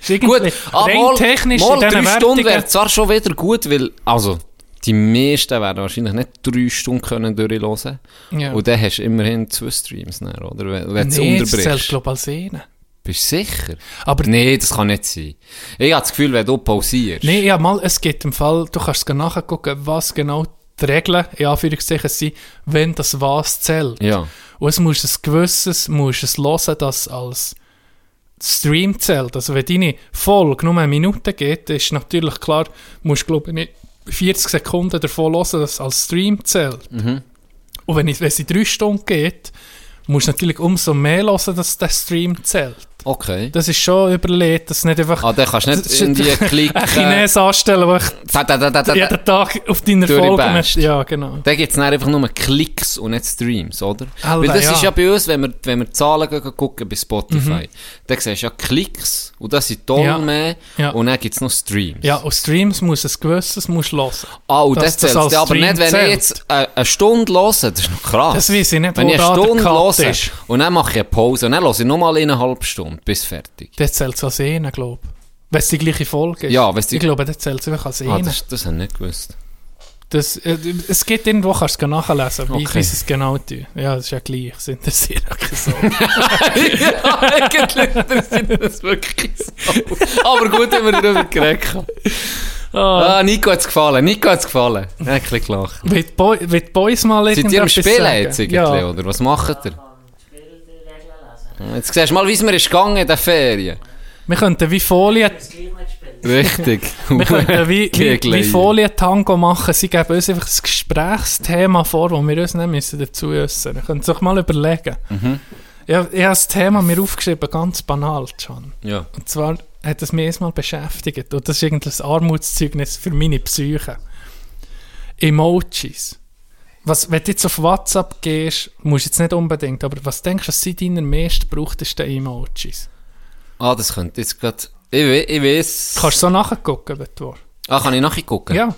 [SPEAKER 2] Ist
[SPEAKER 3] Gut, aber mal,
[SPEAKER 2] technisch
[SPEAKER 3] mal
[SPEAKER 2] diesen
[SPEAKER 3] drei Stunden wäre zwar schon wieder gut, weil, also, die meisten werden wahrscheinlich nicht drei Stunden können durchhören
[SPEAKER 2] Ja.
[SPEAKER 3] Und dann hast du immerhin zwei Streams, dann, oder? Wenn, wenn du es
[SPEAKER 2] Nee, das zählt,
[SPEAKER 3] unterbrichst.
[SPEAKER 2] glaube ich, als eine.
[SPEAKER 3] Bist du sicher?
[SPEAKER 2] Aber
[SPEAKER 3] Nee, das kann nicht sein. Ich habe das Gefühl, wenn du pausierst.
[SPEAKER 2] Nee, ja, mal, es gibt im Fall, du kannst es nachgucken, was genau die Regeln, in Anführungszeichen, sind, wenn das was zählt.
[SPEAKER 3] Ja.
[SPEAKER 2] Und es muss ein gewisses, muss es hören, das als Stream zählt. Also wenn deine Folge nur eine Minute geht, ist natürlich klar, musst du glaube ich nicht 40 Sekunden davon hören, dass es als Stream zählt.
[SPEAKER 3] Mhm.
[SPEAKER 2] Und wenn, es in drei Stunden geht, musst du natürlich umso mehr hören, dass der Stream zählt.
[SPEAKER 3] Okay.
[SPEAKER 2] Das ist schon überlegt, dass nicht einfach
[SPEAKER 3] Ah, dann kannst du nicht
[SPEAKER 2] Das
[SPEAKER 3] irgendwie klicken.
[SPEAKER 2] Chines anstellen, der
[SPEAKER 3] Da, da, da, da, da.
[SPEAKER 2] jeden Tag auf deiner Folge...
[SPEAKER 3] Best.
[SPEAKER 2] Ja, genau.
[SPEAKER 3] Da gibt es einfach nur Klicks und nicht Streams, oder?
[SPEAKER 2] Alter,
[SPEAKER 3] Weil das
[SPEAKER 2] ja.
[SPEAKER 3] ist ja bei uns, wenn wir, wenn wir Zahlen gucken bei
[SPEAKER 2] Mhm.
[SPEAKER 3] Spotify, dann siehst du ja Klicks und das sind Tonnen
[SPEAKER 2] Ja.
[SPEAKER 3] mehr
[SPEAKER 2] Ja.
[SPEAKER 3] und dann gibt es noch Streams.
[SPEAKER 2] Ja, und Streams muss ein gewisses musst hören.
[SPEAKER 3] Ah, und das,
[SPEAKER 2] das
[SPEAKER 3] zählt aber nicht, wenn
[SPEAKER 2] zählt.
[SPEAKER 3] ich jetzt eine, eine Stunde höre, das ist noch krass.
[SPEAKER 2] Das weiss ich nicht,
[SPEAKER 3] Wenn
[SPEAKER 2] wo
[SPEAKER 3] ich eine Stunde höre und dann mache ich eine Pause und dann höre ich nochmal eineinhalb Stunden bis fertig.
[SPEAKER 2] Das zählt als eine, glaube ich. Wenn es die gleiche Folge ist.
[SPEAKER 3] Ja, wenn es die-
[SPEAKER 2] Ich glaube, das zählt einfach als
[SPEAKER 3] Ah,
[SPEAKER 2] eine.
[SPEAKER 3] das, das habe ich nicht gewusst.
[SPEAKER 2] das, äh, es gibt irgendwo, kannst du es nachlesen, wie,
[SPEAKER 3] Okay.
[SPEAKER 2] es genau tun. Ja, das ist ja gleich. Das interessiert auch so.
[SPEAKER 3] ja, eigentlich interessiert das wirklich so. Aber gut, haben wir darüber geredet.
[SPEAKER 2] Ah.
[SPEAKER 3] Ah, Nico hat es gefallen. Nico hat es gefallen. Ein bisschen gelacht.
[SPEAKER 2] Die, Boy, Boys mal
[SPEAKER 3] Seid ihr am Spielen jetzt irgendwie,
[SPEAKER 2] Ja.
[SPEAKER 3] oder? Was macht ihr? Jetzt siehst du mal, wie es mir ist gegangen in den Ferien.
[SPEAKER 2] Wir könnten wie Folie,
[SPEAKER 3] Richtig.
[SPEAKER 2] wir könnten wie, wie, wie
[SPEAKER 3] Laien.
[SPEAKER 2] Folie-Tango machen. Sie geben uns einfach ein Gesprächsthema vor, wo wir uns nicht müssen dazu äußern müssen. Könnt ihr euch mal überlegen.
[SPEAKER 3] Mhm.
[SPEAKER 2] Ja, ich habe das Thema mir aufgeschrieben, ganz banal, John.
[SPEAKER 3] Ja.
[SPEAKER 2] Und zwar hat es mich erstmal beschäftigt. Und das ist irgendein Armutszeugnis für meine Psyche. Emojis. Was, wenn du jetzt auf WhatsApp gehst, musst du jetzt nicht unbedingt, aber was denkst du, was sind deine meist gebrauchtesten Emojis?
[SPEAKER 3] Ah, das könnte jetzt gerade... Ich, we ich weiss...
[SPEAKER 2] Kannst du so nachgucken, wenn du?
[SPEAKER 3] Ah, kann ich nachher gucken?
[SPEAKER 2] Ja.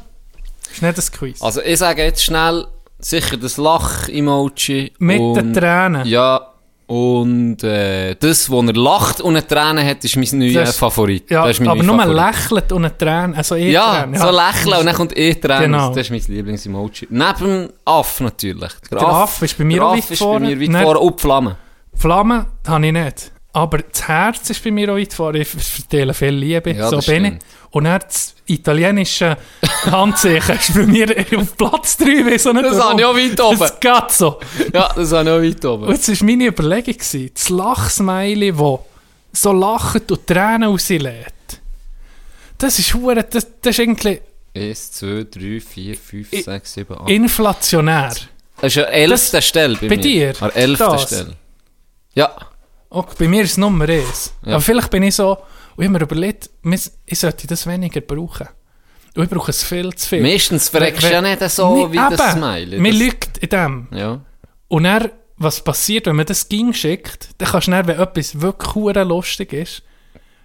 [SPEAKER 2] Ist nicht ein Quiz.
[SPEAKER 3] Also ich sage jetzt schnell, sicher das Lach-Emoji.
[SPEAKER 2] Mit
[SPEAKER 3] und-
[SPEAKER 2] den Tränen.
[SPEAKER 3] Ja, und äh, das, wo er lacht und eine Träne hat, ist mein neuer
[SPEAKER 2] Das-
[SPEAKER 3] Favorit.
[SPEAKER 2] Ja,
[SPEAKER 3] das ist mein
[SPEAKER 2] aber nur
[SPEAKER 3] Favorit.
[SPEAKER 2] lächelt und eine Träne, also eh
[SPEAKER 3] Ja,
[SPEAKER 2] Tränen.
[SPEAKER 3] so lächeln und dann kommt eh Tränen.
[SPEAKER 2] Genau.
[SPEAKER 3] Das ist mein Lieblings-Emoji. Neben dem Aff natürlich. Der,
[SPEAKER 2] Der Aff ist bei mir
[SPEAKER 3] der
[SPEAKER 2] auch weit vorne.
[SPEAKER 3] bei mir weit vorne. Und die Flamme.
[SPEAKER 2] Flamme habe ich nicht. Aber das Herz ist bei mir auch vorne. Ich verteile viel Liebe,
[SPEAKER 3] Ja,
[SPEAKER 2] so bin ich. Und dann das italienische Handzeichen ist bei mir auf Platz 3. Weiss auch nicht
[SPEAKER 3] Das habe ich auch weit oben.
[SPEAKER 2] Das geht so.
[SPEAKER 3] Ja, das habe ich auch weit
[SPEAKER 2] Und
[SPEAKER 3] oben.
[SPEAKER 2] jetzt war meine Überlegung, gewesen, das Lachsmiley, das so lacht und Tränen rauslässt. Das ist hure, das, das ist irgendwie
[SPEAKER 3] 1, 2, 3, 4, 5,
[SPEAKER 2] Ich-
[SPEAKER 3] 6, 7, 8.
[SPEAKER 2] inflationär.
[SPEAKER 3] Das ist ja elfte Stelle bei,
[SPEAKER 2] bei
[SPEAKER 3] mir.
[SPEAKER 2] dir?
[SPEAKER 3] An elfte
[SPEAKER 2] Das?
[SPEAKER 3] Stelle. Ja.
[SPEAKER 2] Okay, bei mir ist es Nummer 1.
[SPEAKER 3] Ja.
[SPEAKER 2] Aber vielleicht bin ich so, und ich habe mir überlegt, ich sollte das weniger brauchen. Und ich brauche es viel zu viel.
[SPEAKER 3] Meistens verreckst du ja nicht so wie das
[SPEAKER 2] eben.
[SPEAKER 3] Smiley.
[SPEAKER 2] Man
[SPEAKER 3] Das-
[SPEAKER 2] lügt in dem.
[SPEAKER 3] Ja.
[SPEAKER 2] Und dann, was passiert, wenn man das ging schickt, dann kannst du dann, wenn etwas wirklich lustig ist,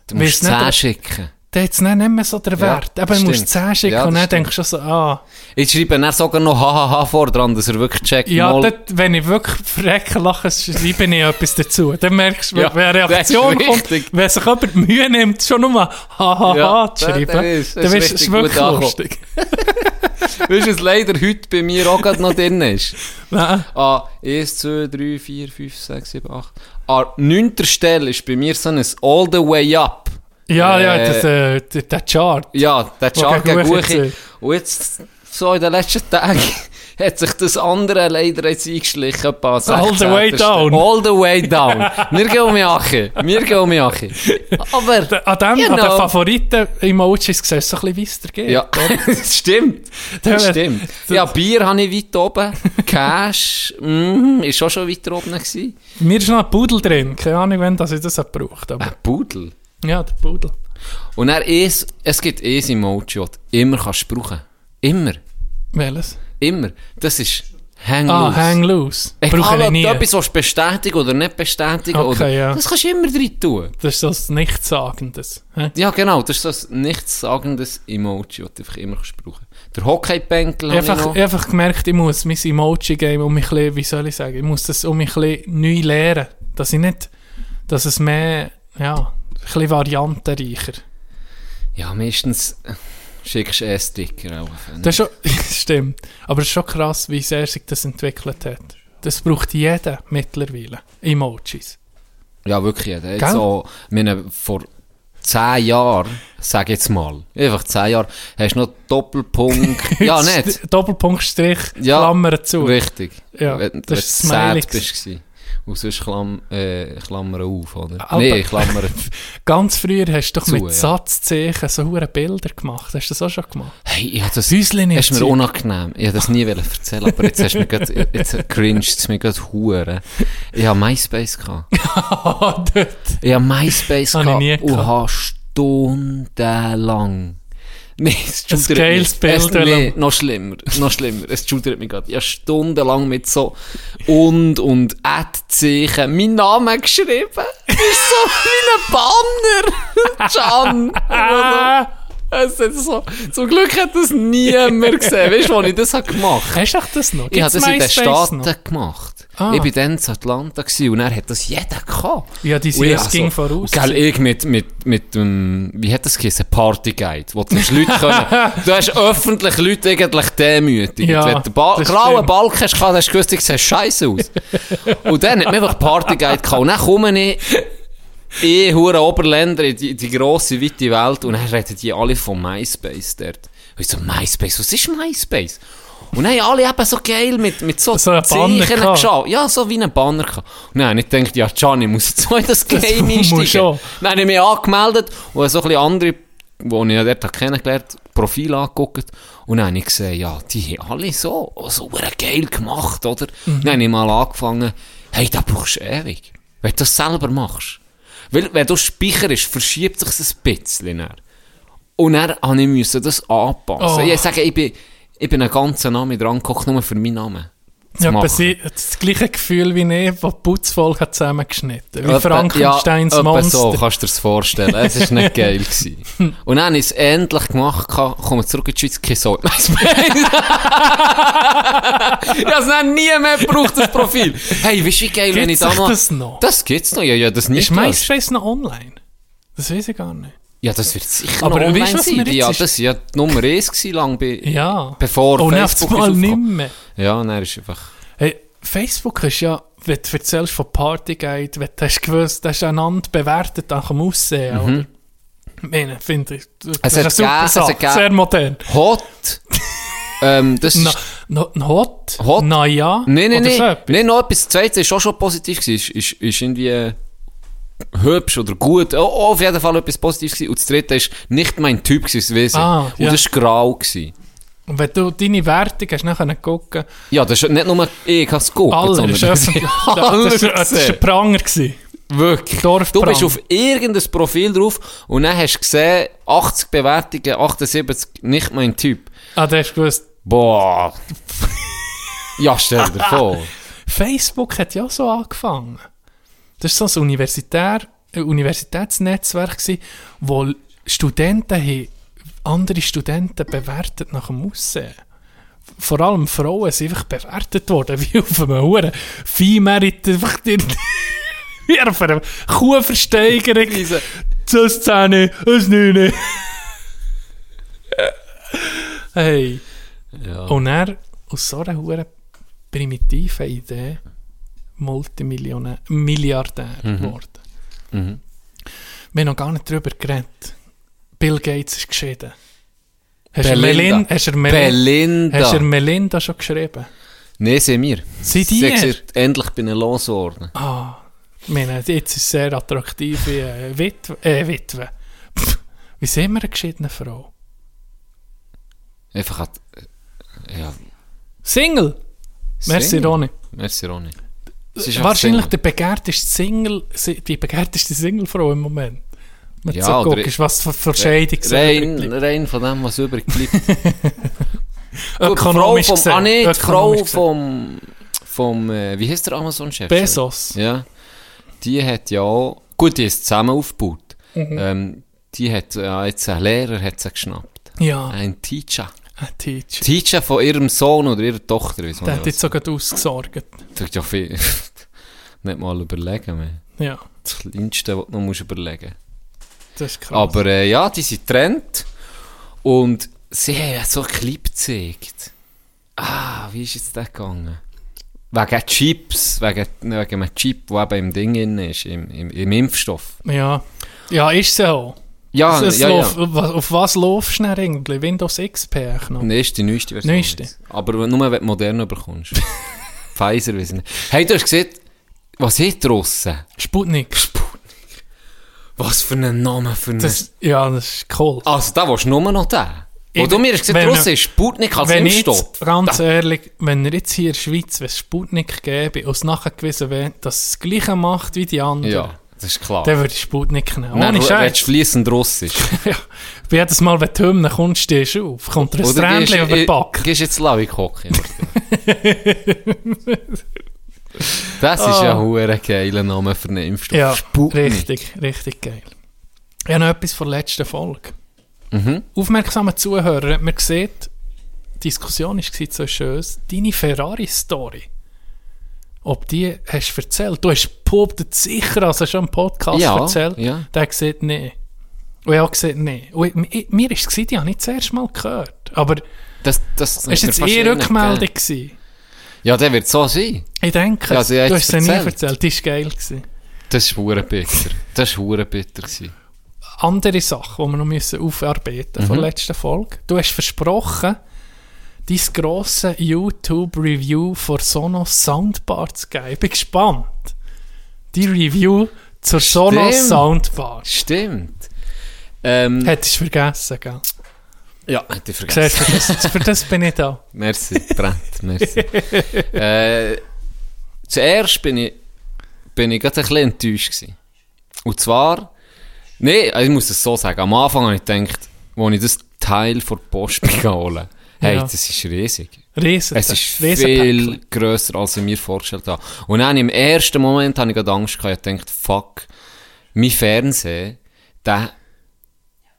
[SPEAKER 3] Du musst
[SPEAKER 2] Weisst nicht,
[SPEAKER 3] 10
[SPEAKER 2] ob-
[SPEAKER 3] schicken.
[SPEAKER 2] Dann hat es nicht mehr so
[SPEAKER 3] Ja,
[SPEAKER 2] Wert.
[SPEAKER 3] das
[SPEAKER 2] Eben, du musst
[SPEAKER 3] stimmt.
[SPEAKER 2] 10 schicken
[SPEAKER 3] Ja,
[SPEAKER 2] und dann denkst du so, ah,
[SPEAKER 3] Ich schreibe dann sogar noch hahaha vor dran, dass er wirklich checkt.
[SPEAKER 2] ja, dort, wenn ich wirklich verrecken lache, schreibe ich etwas dazu. Dann merkst du,
[SPEAKER 3] Ja,
[SPEAKER 2] wenn eine Reaktion kommt, wenn sich jemand Mühe nimmt, schon nur hahaha
[SPEAKER 3] Ja,
[SPEAKER 2] zu schreiben, dann
[SPEAKER 3] ist
[SPEAKER 2] es wirklich lustig.
[SPEAKER 3] Weißt du, was leider heute bei mir auch gerade noch drin ist?
[SPEAKER 2] Nein.
[SPEAKER 3] Ah, 1, 2, 3, 4, 5, 6, 7, 8. An 9. Stelle ist bei mir so ein All the Way Up.
[SPEAKER 2] Ja, ja,
[SPEAKER 3] Äh,
[SPEAKER 2] das, äh, der, Chart.
[SPEAKER 3] Ja, der Chart
[SPEAKER 2] gegen zählt.
[SPEAKER 3] Und jetzt, so in den letzten Tagen, hat sich das andere leider jetzt eingeschlichen.
[SPEAKER 2] All the
[SPEAKER 3] 16.
[SPEAKER 2] way down.
[SPEAKER 3] All the way down. Wir gehen um Jache. Wir gehen um Jache. Aber,
[SPEAKER 2] Der- An, dem,
[SPEAKER 3] You
[SPEAKER 2] an den
[SPEAKER 3] know.
[SPEAKER 2] Favoriten-Emojis siehst du so ein bisschen, es geht.
[SPEAKER 3] ja, das stimmt. Das stimmt. Ja, Bier habe ich weit oben. Cash, mm, ist auch schon weiter oben gewesen.
[SPEAKER 2] Mir ist noch ein Pudel drin. Keine Ahnung, wann das ich das habe gebraucht aber
[SPEAKER 3] Ein Pudel.
[SPEAKER 2] Ja, der Pudel.
[SPEAKER 3] Und er ist, es gibt ein Emoji, das du immer kannst brauchen. Immer.
[SPEAKER 2] Welches?
[SPEAKER 3] Immer. Das ist Hang
[SPEAKER 2] Ah,
[SPEAKER 3] Loose.
[SPEAKER 2] Hang Loose.
[SPEAKER 3] Egal, ob
[SPEAKER 2] nie.
[SPEAKER 3] du etwas bestätigen oder nicht bestätigen.
[SPEAKER 2] Okay,
[SPEAKER 3] oder,
[SPEAKER 2] ja.
[SPEAKER 3] Das kannst du immer drin tun.
[SPEAKER 2] Das ist so das Nichtssagendes. hä?
[SPEAKER 3] Ja, genau. Das ist so ein nichtssagendes Emoji, das du einfach immer kannst brauchen Der Hockey-Bänkel
[SPEAKER 2] ich einfach,
[SPEAKER 3] noch.
[SPEAKER 2] ich habe einfach gemerkt, ich muss mein Emoji-Game um mich ein bisschen, wie soll ich sagen, ich muss das um mich ein bisschen neu lernen. Dass ich nicht, dass es mehr, ja, bisschen variantenreicher.
[SPEAKER 3] Ja, meistens äh, schickst du eh Sticker. Auch.
[SPEAKER 2] Das schon, stimmt. Aber es ist schon krass, wie sehr sich das entwickelt hat. Das braucht jeder mittlerweile. Emojis.
[SPEAKER 3] Ja, wirklich. Jetzt
[SPEAKER 2] Gell?
[SPEAKER 3] so, ich meine, vor zehn Jahren, sag jetzt mal, einfach zehn Jahre, hast du noch Doppelpunkt. ja, nicht.
[SPEAKER 2] Doppelpunkt, Strich,
[SPEAKER 3] Ja,
[SPEAKER 2] Klammern zu.
[SPEAKER 3] Richtig.
[SPEAKER 2] Ja,
[SPEAKER 3] wenn,
[SPEAKER 2] das
[SPEAKER 3] wenn
[SPEAKER 2] ist
[SPEAKER 3] sad bist. Und sonst Klam äh, Klammern auf, oder?
[SPEAKER 2] Aber-
[SPEAKER 3] nee, Klammern
[SPEAKER 2] Ganz früher hast du doch
[SPEAKER 3] Zu,
[SPEAKER 2] mit
[SPEAKER 3] ja.
[SPEAKER 2] Satzzeichen so hure Bilder gemacht. Hast du das auch schon gemacht?
[SPEAKER 3] Hey, ich hab das,
[SPEAKER 2] Häuslein im
[SPEAKER 3] ist mir
[SPEAKER 2] Zeug.
[SPEAKER 3] unangenehm. Ich hab das nie wollen erzählen, aber jetzt hast du mir grad, jetzt cringed es mir gerade hure. Ich hab MySpace gehabt.
[SPEAKER 2] Ah, dort.
[SPEAKER 3] Ich hab MySpace
[SPEAKER 2] Hab ich nie
[SPEAKER 3] gehabt und
[SPEAKER 2] gehabt.
[SPEAKER 3] hab stundenlang. Nee, es
[SPEAKER 2] geiles
[SPEAKER 3] mich. Es, nee, noch schlimmer, noch schlimmer. Es schudert mich gerade. Ich hab stundenlang mit so und und Ad-Zeichen meinen Namen geschrieben. Das ist so wie ein Banner. Can.
[SPEAKER 2] Ah,
[SPEAKER 3] Es ist so, zum Glück hat das niemand gesehen. Weißt du, als ich das gemacht
[SPEAKER 2] hast du das noch?
[SPEAKER 3] Ich habe
[SPEAKER 2] Gibt's
[SPEAKER 3] das in den Staaten
[SPEAKER 2] noch?
[SPEAKER 3] gemacht.
[SPEAKER 2] Ah.
[SPEAKER 3] Ich war dann in Atlanta und er hat das jeder gehabt.
[SPEAKER 2] Ja, die sind es
[SPEAKER 3] also-
[SPEAKER 2] ging voraus.
[SPEAKER 3] Gell, ich mit, mit, mit dem, wie hat das geheißen, Partyguide, wo du hast Leute können, du hast öffentlich Leute eigentlich demütig.
[SPEAKER 2] Ja,
[SPEAKER 3] Wenn du den ba grauen. Balken hast, hast du gewusst, ich sehe scheiße aus. und dann hat man einfach Partyguide gehabt. Und dann komme ich, ich, hure Oberländer, in die, die grosse, weite Welt, und dann reden die alle von MySpace dort. Und ich so, MySpace, was ist MySpace? Und dann haben alle eben so geil mit, mit so,
[SPEAKER 2] So
[SPEAKER 3] Zeichen geschaut. Ja, so wie ein Banner gehabt. Und dann habe ich gedacht, ja, Gianni, muss jetzt so in das Game einsteigen. Dann habe ich mich angemeldet und habe so ein bisschen andere, die ich ja dort habe kennengelernt Profil angeguckt. Und dann habe ich gesehen, ja, die haben alle so, so geil gemacht, oder?
[SPEAKER 2] Mhm.
[SPEAKER 3] Dann habe ich mal angefangen, hey, da brauchst du ewig. Wenn du das selber machst. Weil, wenn du speicherst, verschiebt sich das ein bisschen. Dann. Und dann habe ich das anpassen.
[SPEAKER 2] Oh.
[SPEAKER 3] Ich sage, ich bin, ich bin einen ganzen Namen dran gekocht, nur für meinen Namen.
[SPEAKER 2] Ja, aber sie das gleiche Gefühl wie ich, das Putzvolk hat zusammengeschnitten. Wie Frankensteins
[SPEAKER 3] ja,
[SPEAKER 2] Monster.
[SPEAKER 3] so, kannst du dir das vorstellen. Es war nicht geil. Gewesen. Und dann habe ich es endlich gemacht, komme zurück in die Schweiz, kein Soul. ich habe es dann nie mehr gebraucht, das Profil. Hey, weißt du, wie geil, wenn ich
[SPEAKER 2] Gibt's
[SPEAKER 3] da noch...
[SPEAKER 2] das noch?
[SPEAKER 3] Das gibt's noch, ja, ja, das nicht
[SPEAKER 2] ist MySpace noch online? Das weiß ich gar nicht.
[SPEAKER 3] Ja, das wird sicher
[SPEAKER 2] Aber
[SPEAKER 3] noch
[SPEAKER 2] weißt du,
[SPEAKER 3] sein. Ja, das war ja die Nummer 1 gewesen, lang bei...
[SPEAKER 2] Ja.
[SPEAKER 3] Bevor
[SPEAKER 2] Und auf
[SPEAKER 3] Facebook ist
[SPEAKER 2] nicht mehr.
[SPEAKER 3] Ja, dann ist einfach...
[SPEAKER 2] Hey, Facebook ist ja, wenn du erzählst von Partyguide, wenn du hast gewusst, das ist einander bewertet nach dem Aussehen, oder? Ich meine, finde ich, das
[SPEAKER 3] Es
[SPEAKER 2] ist eine super
[SPEAKER 3] gegeben,
[SPEAKER 2] Sache, sehr modern.
[SPEAKER 3] Hot... ähm, das
[SPEAKER 2] Na, no, Hot?
[SPEAKER 3] Hot?
[SPEAKER 2] Na ja?
[SPEAKER 3] Nein, nein,
[SPEAKER 2] Oder
[SPEAKER 3] nein. Nein, noch etwas. Das zweite ist auch schon positiv gewesen. Ist, ist, ist irgendwie hübsch oder gut. Oh, oh, auf jeden Fall etwas Positives gewesen. Und das dritte ist nicht mein Typ gewesen, das Wesen.
[SPEAKER 2] Ah,
[SPEAKER 3] Und
[SPEAKER 2] ja.
[SPEAKER 3] das war grau gewesen.
[SPEAKER 2] Und wenn du deine Wertung hast, nachher gucken,
[SPEAKER 3] Ja, das ist nicht nur ich habe es geguckt,
[SPEAKER 2] alle,
[SPEAKER 3] sondern
[SPEAKER 2] ist öffentlich. das, das, das ist ein Pranger gewesen.
[SPEAKER 3] Wirklich.
[SPEAKER 2] Dorfbrand.
[SPEAKER 3] Du bist auf irgendein Profil drauf und dann hast du gesehen, 80 Bewertungen, 78, nicht mein Typ.
[SPEAKER 2] Ah, du hast gewusst,
[SPEAKER 3] Boah. ja, stell dir vor.
[SPEAKER 2] Facebook hat ja so angefangen. Das war so ein Universitär, ein Universitätsnetzwerk, gewesen, wo Studenten haben andere Studenten bewertet nach dem Aussehen. Vor allem Frauen sind einfach bewertet worden, wie auf einem Huren Viehmerit, einfach die- wie auf einer Kuhversteigerung. Das Zähne, das Neune. hey.
[SPEAKER 3] Ja.
[SPEAKER 2] Und er aus so einer primitiven Idee Multimillionär, Milliardär geworden.
[SPEAKER 3] Mhm.
[SPEAKER 2] Wir haben noch gar nicht darüber geredet. Bill Gates ist geschieden. Hast du
[SPEAKER 3] Belinda.
[SPEAKER 2] Melin, hast du Melin,
[SPEAKER 3] Belinda.
[SPEAKER 2] hast du Melinda schon geschrieben?
[SPEAKER 3] Nein, sehen wir.
[SPEAKER 2] Sind die
[SPEAKER 3] Sie gesagt, endlich bin ich losgeworden.
[SPEAKER 2] Ah, ich meine, jetzt ist sehr attraktive äh, Witwe. Äh, Witwe. Pff, Wie sehen wir eine geschiedene Frau?
[SPEAKER 3] Einfach hat, äh, ja.
[SPEAKER 2] Single! Merci,
[SPEAKER 3] Single.
[SPEAKER 2] Ronny.
[SPEAKER 3] Merci, Ronny.
[SPEAKER 2] Wahrscheinlich der begehrteste Single, die begehrteste Singlefrau im Moment. Wenn
[SPEAKER 3] Ja,
[SPEAKER 2] so guckst, was für Verscheidung
[SPEAKER 3] Rein, rein von dem, was übrig bleibt.
[SPEAKER 2] Ökonomisch
[SPEAKER 3] Frau vom,
[SPEAKER 2] gesehen.
[SPEAKER 3] ah, nee, die Frau vom, vom äh, wie heißt der Amazon-Chef?
[SPEAKER 2] Bezos.
[SPEAKER 3] Ja. Die hat ja auch, gut, die ist zusammen aufgebaut.
[SPEAKER 2] Mhm.
[SPEAKER 3] Ähm, die hat ja jetzt einen Lehrer hat sie geschnappt.
[SPEAKER 2] Ja,
[SPEAKER 3] Ein Teacher.
[SPEAKER 2] Teacher.
[SPEAKER 3] Teacher von ihrem Sohn oder ihrer Tochter,
[SPEAKER 2] Der hat jetzt sogar ausgesorgt.
[SPEAKER 3] das ja viel. Nicht mal überlegen mehr.
[SPEAKER 2] Ja,
[SPEAKER 3] Das Kleinste, was du noch musst überlegen
[SPEAKER 2] das ist krass.
[SPEAKER 3] Aber äh, ja, die sind getrennt. Und sie haben so einen Clip gezeigt. Ah, wie ist jetzt der gegangen? Wegen Chips, wegen, wegen einem Chip, der eben im Ding drin ist, im, im, im Impfstoff.
[SPEAKER 2] Ja. ja, ist so.
[SPEAKER 3] Ja,
[SPEAKER 2] Es
[SPEAKER 3] ja,
[SPEAKER 2] läuft-
[SPEAKER 3] ja.
[SPEAKER 2] Auf, was laufst du denn eigentlich? Windows XP noch?
[SPEAKER 3] Nee, ist die neueste Version.
[SPEAKER 2] Neueste.
[SPEAKER 3] jetzt. Aber nur wenn du modern bekommst. Pfizer, nicht. Hey, du hast gesehen, was hat draussen?
[SPEAKER 2] Sputnik.
[SPEAKER 3] Was für ein Name für einen...
[SPEAKER 2] Das, ja, das ist cool.
[SPEAKER 3] also, da willst du nur noch den. Wo du mir hast gesagt, draussen ist Sputnik als
[SPEAKER 2] wenn
[SPEAKER 3] Impfstoff.
[SPEAKER 2] jetzt, ganz ehrlich, wenn er jetzt hier in der Schweiz, wenn es Sputnik gäbe, und es nachgewiesen wäre, dass es das Gleiche macht wie die anderen,
[SPEAKER 3] Ja, das ist klar.
[SPEAKER 2] dann würde ich Sputnik nehmen.
[SPEAKER 3] Dann
[SPEAKER 2] Ohne
[SPEAKER 3] redest
[SPEAKER 2] Scheiß.
[SPEAKER 3] du fließend Russisch.
[SPEAKER 2] ja. Jedes Mal, wenn du Hymne kommst, stehst du auf. Kommt ein
[SPEAKER 3] Oder
[SPEAKER 2] Strändchen über den Back.
[SPEAKER 3] Gehst jetzt Lavik hocken. das ist ja
[SPEAKER 2] Ah.
[SPEAKER 3] ein hure geiler Name für einen Impfstoff.
[SPEAKER 2] Ja,
[SPEAKER 3] Sputnik.
[SPEAKER 2] richtig, richtig geil. Ich habe noch etwas von der letzten Folge.
[SPEAKER 3] Mhm.
[SPEAKER 2] Aufmerksame Zuhörer, man sieht, die Diskussion war so schön, deine Ferrari-Story. Ob die hast du erzählt? Du hast behauptet sicher, also schon im Podcast
[SPEAKER 3] Ja,
[SPEAKER 2] erzählt.
[SPEAKER 3] ja.
[SPEAKER 2] Der hat gesagt, nee. Und ich habe gesagt. Und ich, mir war es, gewesen, die habe ich das erste Mal gehört. Aber
[SPEAKER 3] Das, das
[SPEAKER 2] war jetzt eh
[SPEAKER 3] eh nicht
[SPEAKER 2] Rückmeldung. Gewesen.
[SPEAKER 3] Ja, der wird so sein.
[SPEAKER 2] Ich denke,
[SPEAKER 3] Ja, ich
[SPEAKER 2] du hast es nie
[SPEAKER 3] erzählt.
[SPEAKER 2] Die war geil. Gewesen.
[SPEAKER 3] Das ist hure bitter. Das ist hure bitter gewesen.
[SPEAKER 2] andere Sache, die wir noch müssen aufarbeiten
[SPEAKER 3] Mhm.
[SPEAKER 2] von der letzten Folge. Du hast versprochen, dein grosse YouTube-Review von Sonos Soundbar zu geben. Ich bin gespannt. Die Review zur Sonos
[SPEAKER 3] Stimmt.
[SPEAKER 2] Soundbar.
[SPEAKER 3] Stimmt. Ähm,
[SPEAKER 2] Hättest du vergessen, gell?
[SPEAKER 3] ja, hätte ich vergessen.
[SPEAKER 2] Für, das, für das bin ich da.
[SPEAKER 3] Merci, Brent, merci. äh, zuerst bin ich, bin ich gerade ein bisschen enttäuscht gewesen. Und zwar, nee, ich muss es so sagen, am Anfang habe ich gedacht, als ich das Teil der Post geholt, hey,
[SPEAKER 2] Ja.
[SPEAKER 3] das ist riesig.
[SPEAKER 2] Riesen.
[SPEAKER 3] Es ist viel grösser, als ich mir vorgestellt habe. Und dann im ersten Moment habe ich gerade Angst gehabt, ich dachte, fuck, mein Fernseher, der,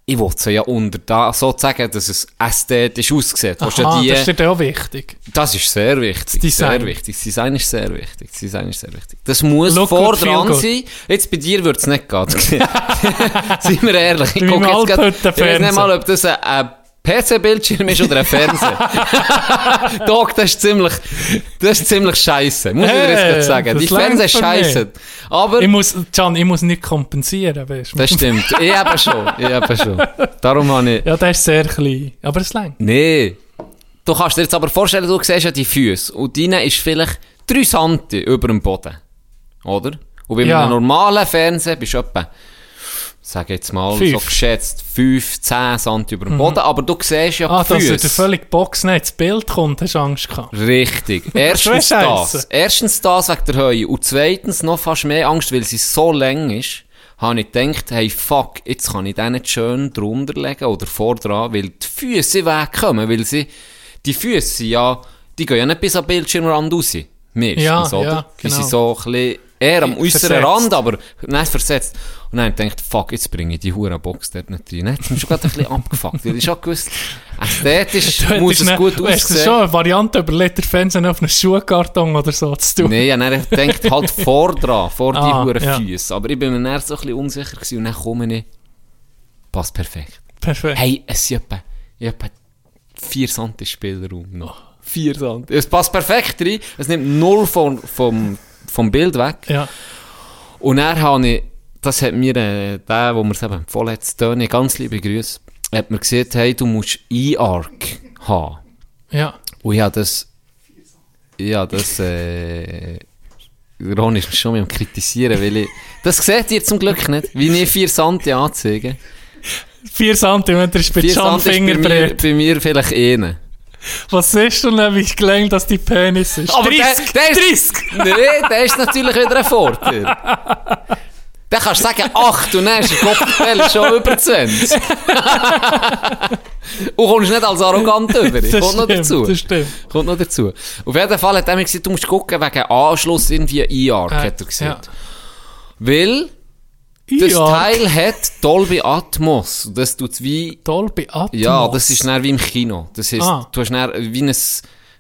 [SPEAKER 3] ich wollte ja unter da, sozusagen, dass es ästhetisch aussieht.
[SPEAKER 2] Aha,
[SPEAKER 3] die-
[SPEAKER 2] das ist dir auch wichtig.
[SPEAKER 3] das ist sehr wichtig.
[SPEAKER 2] Design.
[SPEAKER 3] Sehr wichtig. Das Design ist sehr wichtig. Das Design ist sehr wichtig. Das muss
[SPEAKER 2] Look
[SPEAKER 3] vor dran
[SPEAKER 2] good.
[SPEAKER 3] sein. Jetzt bei dir wird es nicht gehen. Seien wir ehrlich. Ich gucke jetzt grad- ich weiß nicht mal, ob das ein, ein PC-Bildschirm ist oder ein Fernseher. Doc, das ist ziemlich, das ist ziemlich scheiße. Muss ich dir jetzt
[SPEAKER 2] Hey,
[SPEAKER 3] sagen. Die Fernseher ist scheiße. Aber,
[SPEAKER 2] Ich muss, Can, ich muss nicht kompensieren, weißt du?
[SPEAKER 3] das stimmt. Ich eben schon. Ich eben schon. Darum habe ich,
[SPEAKER 2] Ja, der ist sehr klein. Aber es längt.
[SPEAKER 3] Nee. Du kannst dir jetzt aber vorstellen, du siehst ja die Füße und deine ist vielleicht 3 cm über dem Boden. Oder? Und bei
[SPEAKER 2] Ja.
[SPEAKER 3] einem normalen Fernseher bist du etwa, sag jetzt mal, so
[SPEAKER 2] Fünf.
[SPEAKER 3] geschätzt 5, 10 cm über dem Boden, aber du siehst ja
[SPEAKER 2] Ah,
[SPEAKER 3] die
[SPEAKER 2] dass
[SPEAKER 3] Füße.
[SPEAKER 2] der völlig Box nicht ins Bild kommt, hast du Angst gehabt.
[SPEAKER 3] Richtig. Erstens
[SPEAKER 2] Das
[SPEAKER 3] das. Erstens das wegen der Höhe. Und zweitens noch fast mehr Angst, weil sie so lang ist, habe ich gedacht, hey fuck, jetzt kann ich den nicht schön drunter legen oder vor dran, weil die Füße wegkommen, weil sie, die Füße ja, die gehen ja nicht bis am Bildschirmrand raus. Meistens,
[SPEAKER 2] Ja,
[SPEAKER 3] oder?
[SPEAKER 2] ja,
[SPEAKER 3] Die sind
[SPEAKER 2] genau.
[SPEAKER 3] so ein bisschen eher am äußeren. Rand, aber nicht versetzt. Und dann gedacht, fuck, jetzt bringe ich die Hurenbox dort nicht rein. Dann hat es mich schon gerade ein bisschen abgefuckt, weil ich schon gewusst, ästhetisch
[SPEAKER 2] Du
[SPEAKER 3] muss es gut
[SPEAKER 2] du hast
[SPEAKER 3] aussehen.
[SPEAKER 2] schon eine Variante überlegt, der Fernsehen auf einen Schuhkarton oder so zu tun.
[SPEAKER 3] Nein, ja, dann denkt halt vor dran, vor die
[SPEAKER 2] Ah,
[SPEAKER 3] huren
[SPEAKER 2] ja.
[SPEAKER 3] Füße. Aber ich bin mir dann so ein bisschen unsicher gewesen und dann komme ich, passt perfekt.
[SPEAKER 2] Perfekt.
[SPEAKER 3] Hey, es sind etwa, etwa 4 cm Spielraum noch. 4 cm. Es passt perfekt rein, es nimmt null vom, vom, vom Bild weg.
[SPEAKER 2] Ja.
[SPEAKER 3] Und dann habe ich, das hat mir äh, der, wo mir es eben empfohlen hat, Tony, ganz liebe Grüße, hat mir gesagt, hey, du musst E-Arc haben.
[SPEAKER 2] Ja.
[SPEAKER 3] Und ich habe das, habe das, äh, Ron ist schon mit am Kritisieren, weil ich, das seht ihr zum Glück nicht, wie ich 4 cm anzeige.
[SPEAKER 2] 4 cm ist bei
[SPEAKER 3] 4
[SPEAKER 2] Can
[SPEAKER 3] cm ist bei mir,
[SPEAKER 2] Fingerbrett.
[SPEAKER 3] bei mir vielleicht eine.
[SPEAKER 2] Was siehst du denn, wie klein das die Penis ist?
[SPEAKER 3] Aber
[SPEAKER 2] 30,
[SPEAKER 3] der, der ist,
[SPEAKER 2] 30!
[SPEAKER 3] Nee, der ist natürlich wieder ein Vorteil. Dann kannst du sagen 8 und dann ist der schon über 20. und kommst nicht als arrogant über.
[SPEAKER 2] Das
[SPEAKER 3] Kommt noch dazu.
[SPEAKER 2] das stimmt.
[SPEAKER 3] Kommt noch dazu. Auf jeden Fall hat er mir gesagt, du musst gucken wegen Anschluss irgendwie E-Arc,
[SPEAKER 2] Äh,
[SPEAKER 3] hat er gesagt. Weil das
[SPEAKER 2] Ja.
[SPEAKER 3] Teil hat Dolby Atmos. Das tut wie,
[SPEAKER 2] Dolby Atmos.
[SPEAKER 3] ja, das ist dann wie im Kino. Das heisst,
[SPEAKER 2] Ah.
[SPEAKER 3] du hast wie ein,